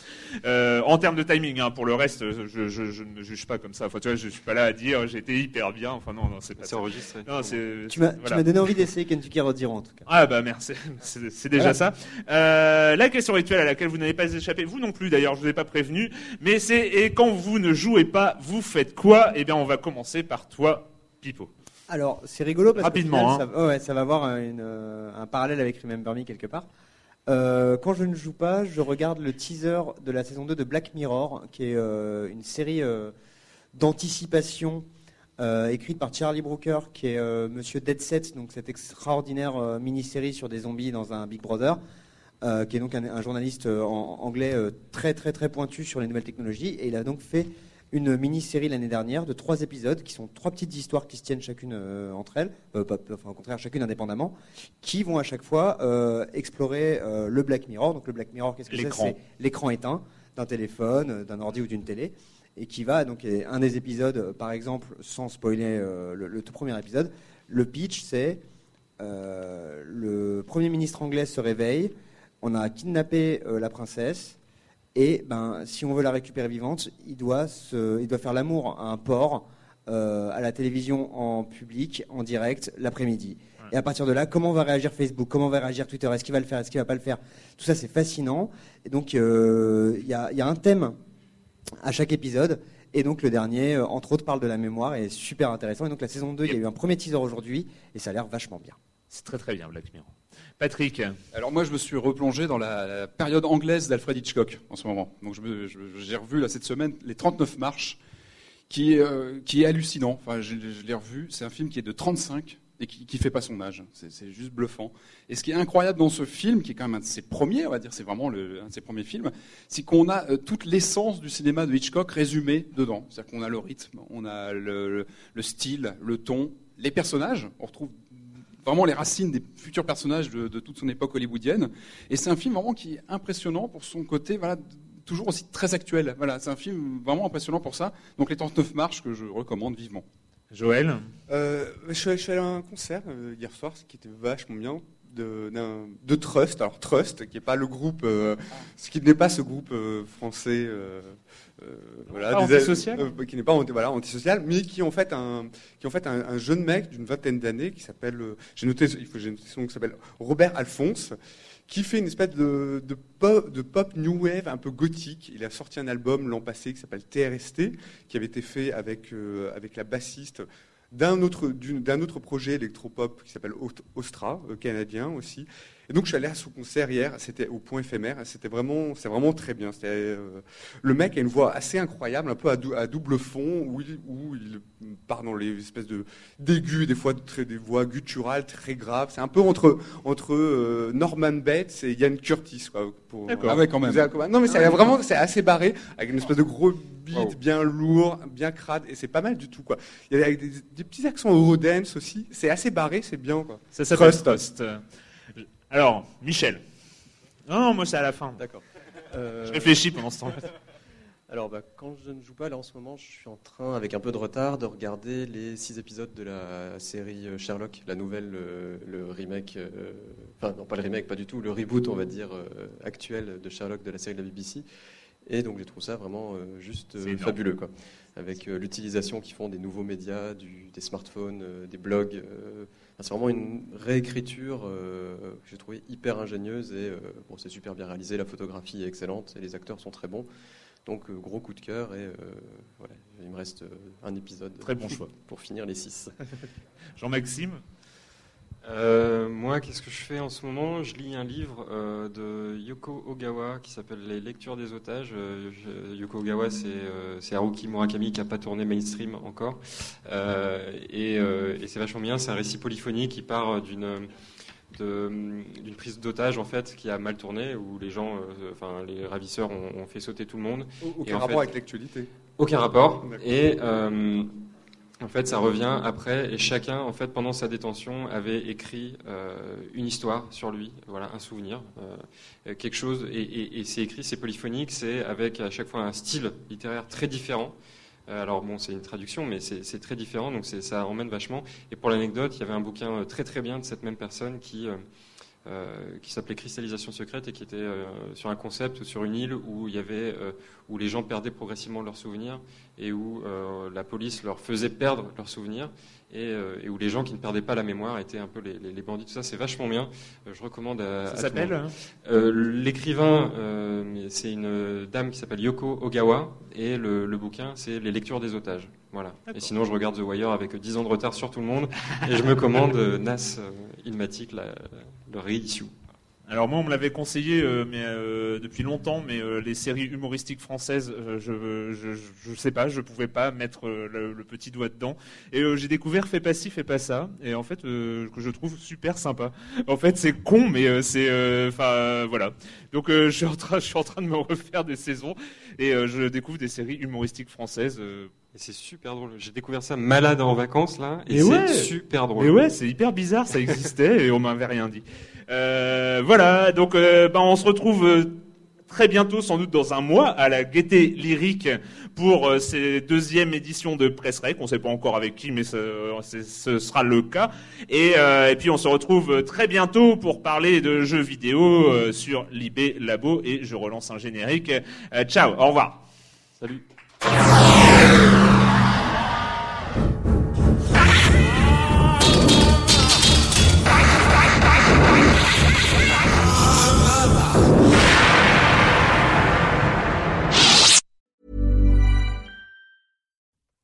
[SPEAKER 1] Euh, en termes de timing. Hein, pour le reste, je, je, je ne juge pas comme ça. Enfin, tu vois, je suis pas là à dire j'ai été hyper bien. Enfin non, non, c'est pas.
[SPEAKER 13] C'est
[SPEAKER 1] ça.
[SPEAKER 13] enregistré.
[SPEAKER 1] Non, c'est.
[SPEAKER 2] Tu m'as tu
[SPEAKER 1] voilà.
[SPEAKER 2] m'as donné envie d'essayer Kentucky Road Zero en tout cas.
[SPEAKER 1] Ah bah merci, c'est déjà
[SPEAKER 2] Voilà.
[SPEAKER 1] ça. Euh, la question rituelle à laquelle vous n'avez pas échappé, vous non plus d'ailleurs, je vous ai pas prévenu, mais c'est et quand vous ne jouez pas, vous faites quoi? Eh bien, on va commencer par toi, Pipo.
[SPEAKER 2] Alors, c'est rigolo parce
[SPEAKER 1] Rapidement,
[SPEAKER 2] que
[SPEAKER 1] hein.
[SPEAKER 2] ça, oh ouais, ça va avoir un, une, euh, un parallèle avec Remember Me quelque part. Euh, quand je ne joue pas, je regarde le teaser de la saison 2 de Black Mirror, qui est euh, une série euh, d'anticipation écrite par Charlie Brooker, qui est Monsieur Dead Set, donc cette extraordinaire mini-série sur des zombies dans un Big Brother, euh, qui est donc un, un journaliste euh, en anglais euh, très très très pointu sur les nouvelles technologies, et il a donc fait une mini-série l'année dernière de trois épisodes qui sont trois petites histoires qui se tiennent chacune entre elles, pas- enfin au contraire chacune indépendamment, qui vont à chaque fois explorer le Black Mirror. Donc le Black Mirror, qu'est-ce que c'est?
[SPEAKER 1] L'écran.
[SPEAKER 2] C'est l'écran éteint d'un téléphone, d'un ordi ou d'une télé, et qui va donc un des épisodes, par exemple, sans spoiler euh, le, le tout premier épisode, le pitch c'est euh, le premier ministre anglais se réveille, on a kidnappé euh, la princesse. Et ben, si on veut la récupérer vivante, il doit, se, il doit faire l'amour à un porc, euh, à la télévision en public, en direct, l'après-midi. Et à partir de là, comment va réagir Facebook? Comment va réagir Twitter? Est-ce qu'il va le faire? Est-ce qu'il va pas le faire? Tout ça, c'est fascinant. Et donc, euh, il y, a, il y a un thème à chaque épisode. Et donc, le dernier, entre autres, parle de la mémoire et est super intéressant. Et donc, la saison 2, il y a eu un premier teaser aujourd'hui et ça a l'air vachement bien.
[SPEAKER 1] C'est très très bien, Black Mirror. Patrick.
[SPEAKER 3] Alors moi, je me suis replongé dans la, période anglaise d'Alfred Hitchcock en ce moment. Donc j'ai revu là cette semaine les 39 marches, qui, est, euh, qui est hallucinant. Enfin, je, l'ai revu. C'est un film qui est de 35 et qui, qui fait pas son âge. C'est juste bluffant. Et ce qui est incroyable dans ce film, qui est quand même un de ses premiers, on va dire, c'est vraiment un de ses premiers films, c'est qu'on a euh, toute l'essence du cinéma de Hitchcock résumée dedans. C'est-à-dire qu'on a le rythme, on a le- le style, le ton, les personnages. On retrouve vraiment les racines des futurs personnages de, de toute son époque hollywoodienne. Et c'est un film vraiment qui est impressionnant pour son côté, voilà, toujours aussi très actuel. Voilà, c'est un film vraiment impressionnant pour ça. Donc les 39 marches que je recommande vivement.
[SPEAKER 1] Joël
[SPEAKER 6] Euh, je, suis, je suis allé à un concert euh, hier soir, ce qui était vachement bien, de, de Trust. Alors Trust, qui n'est pas le groupe, euh, ce qui n'est pas ce groupe euh, français, voilà, des-
[SPEAKER 1] antisocial
[SPEAKER 6] euh, qui n'est pas voilà, antisocial, mais qui est en fait un, qui est en fait un, un jeune mec d'une vingtaine d'années qui s'appelle, euh, j'ai noté, il faut j'ai noté son nom, qui s'appelle Robert Alphonse. Qui fait une espèce de, de, pop, de pop new wave un peu gothique. Il a sorti un album l'an passé qui s'appelle TRST, qui avait été fait avec, euh, avec la bassiste d'un autre, d'un autre projet électropop qui s'appelle Ostra, euh, canadien aussi. Et donc je suis allé à ce concert hier, c'était au point éphémère, c'était vraiment, c'est vraiment très bien. C'était, euh, le mec a une voix assez incroyable, un peu à, dou- à double fond, où il, où il part dans les espèces de d'aigus, des fois très, des voix gutturales très graves. C'est un peu entre entre euh, Norman Bates et Ian Curtis, quoi. Pour,
[SPEAKER 3] D'accord. Ah ouais, quand même.
[SPEAKER 6] Non mais c'est vraiment, c'est assez barré, avec une espèce de gros beat
[SPEAKER 3] Wow.
[SPEAKER 6] bien lourd, bien crade, et c'est pas mal du tout, quoi. Il y a des, des petits accents eurodance aussi. C'est assez barré, c'est bien, quoi.
[SPEAKER 1] Ça s'appelle
[SPEAKER 6] Trust.
[SPEAKER 1] Trust. Alors, Michel. Non, non, moi c'est à la fin.
[SPEAKER 14] D'accord.
[SPEAKER 1] Je réfléchis pendant ce temps-là.
[SPEAKER 14] Alors, bah, quand je ne joue pas, là en ce moment, je suis en train, avec un peu de retard, de regarder les six épisodes de la série euh, Sherlock, la nouvelle, euh, le remake, euh, enfin non pas le remake, pas du tout, le reboot, on va dire, euh, actuel de Sherlock de la série de la BBC. Et donc, je trouve ça vraiment euh, juste euh, fabuleux, quoi. Avec euh, l'utilisation qu'ils font des nouveaux médias, du- des smartphones, euh, des blogs. Enfin, c'est vraiment une réécriture euh, que j'ai trouvé hyper ingénieuse et euh, bon, c'est super bien réalisé. La photographie est excellente et les acteurs sont très bons. Donc euh, gros coup de cœur et voilà, il me reste un épisode.
[SPEAKER 1] Très bon choix.
[SPEAKER 14] pour finir les six.
[SPEAKER 1] Jean-Maxime?
[SPEAKER 13] Euh, moi, qu'est-ce que je fais en ce moment? Je lis un livre euh, de Yoko Ogawa qui s'appelle Les lectures des otages. Euh, je- Yoko Ogawa, c'est euh, c'est Haruki Murakami qui n'a pas tourné mainstream encore. Et et c'est vachement bien. C'est un récit polyphonique qui part d'une d'une prise d'otage en fait qui a mal tourné où les gens, enfin les ravisseurs ont, ont fait sauter tout le monde.
[SPEAKER 6] Aucun
[SPEAKER 13] Et en
[SPEAKER 6] rapport
[SPEAKER 13] fait-
[SPEAKER 6] avec l'actualité.
[SPEAKER 13] Aucun rapport. Et en fait, ça revient après, et chacun, en fait, pendant sa détention, avait écrit euh, une histoire sur lui, voilà, un souvenir, euh, quelque chose. Et, c'est écrit, c'est polyphonique, c'est avec à chaque fois un style littéraire très différent. Euh, alors bon, c'est une traduction, mais c'est très différent, donc ça emmène vachement. Et pour l'anecdote, il y avait un bouquin euh, très très bien de cette même personne qui euh, qui s'appelait Cristallisation secrète et qui était euh, sur un concept ou sur une île où il y avait euh, où les gens perdaient progressivement leurs souvenirs et où la police leur faisait perdre leurs souvenirs et, euh, et où les gens qui ne perdaient pas la mémoire étaient un peu les, les- les bandits. Tout ça, c'est vachement bien. Euh, je recommande à.
[SPEAKER 1] Ça s'appelle,
[SPEAKER 13] le monde. Euh, L'écrivain, c'est une dame qui s'appelle Yoko Ogawa et le, le bouquin, c'est Les lectures des otages. Voilà. Et sinon, je regarde The Wire avec 10 ans de retard sur tout le monde et je me commande Nas Ilmatic, la, la- le reissue.
[SPEAKER 1] Alors moi on me l'avait conseillé euh, mais euh, depuis longtemps mais euh, les séries humoristiques françaises euh, je, je sais pas je pouvais pas mettre euh, le, le petit doigt dedans et euh, j'ai découvert fais pas ci fais pas ça et en fait euh, que je trouve super sympa en fait c'est con mais euh, c'est enfin euh, voilà donc euh, je suis en train je suis en train de me refaire des saisons et euh, je découvre des séries humoristiques françaises euh.
[SPEAKER 13] Et c'est super drôle. J'ai découvert ça malade en vacances là et,
[SPEAKER 1] Et
[SPEAKER 13] c'est
[SPEAKER 1] ouais.
[SPEAKER 13] super drôle.
[SPEAKER 1] Et ouais, c'est hyper bizarre, ça existait et on m'avait rien dit. Euh, voilà, donc euh, ben, on se retrouve euh, très bientôt, sans doute dans un mois, à la Gaieté Lyrique pour euh, ces deuxième édition de Presse Rec. On sait pas encore avec qui, mais ce, sera le cas. Et, euh, et puis on se retrouve très bientôt pour parler de jeux vidéo sur l'IB Labo et je relance un générique. Ciao, au revoir.
[SPEAKER 13] Salut.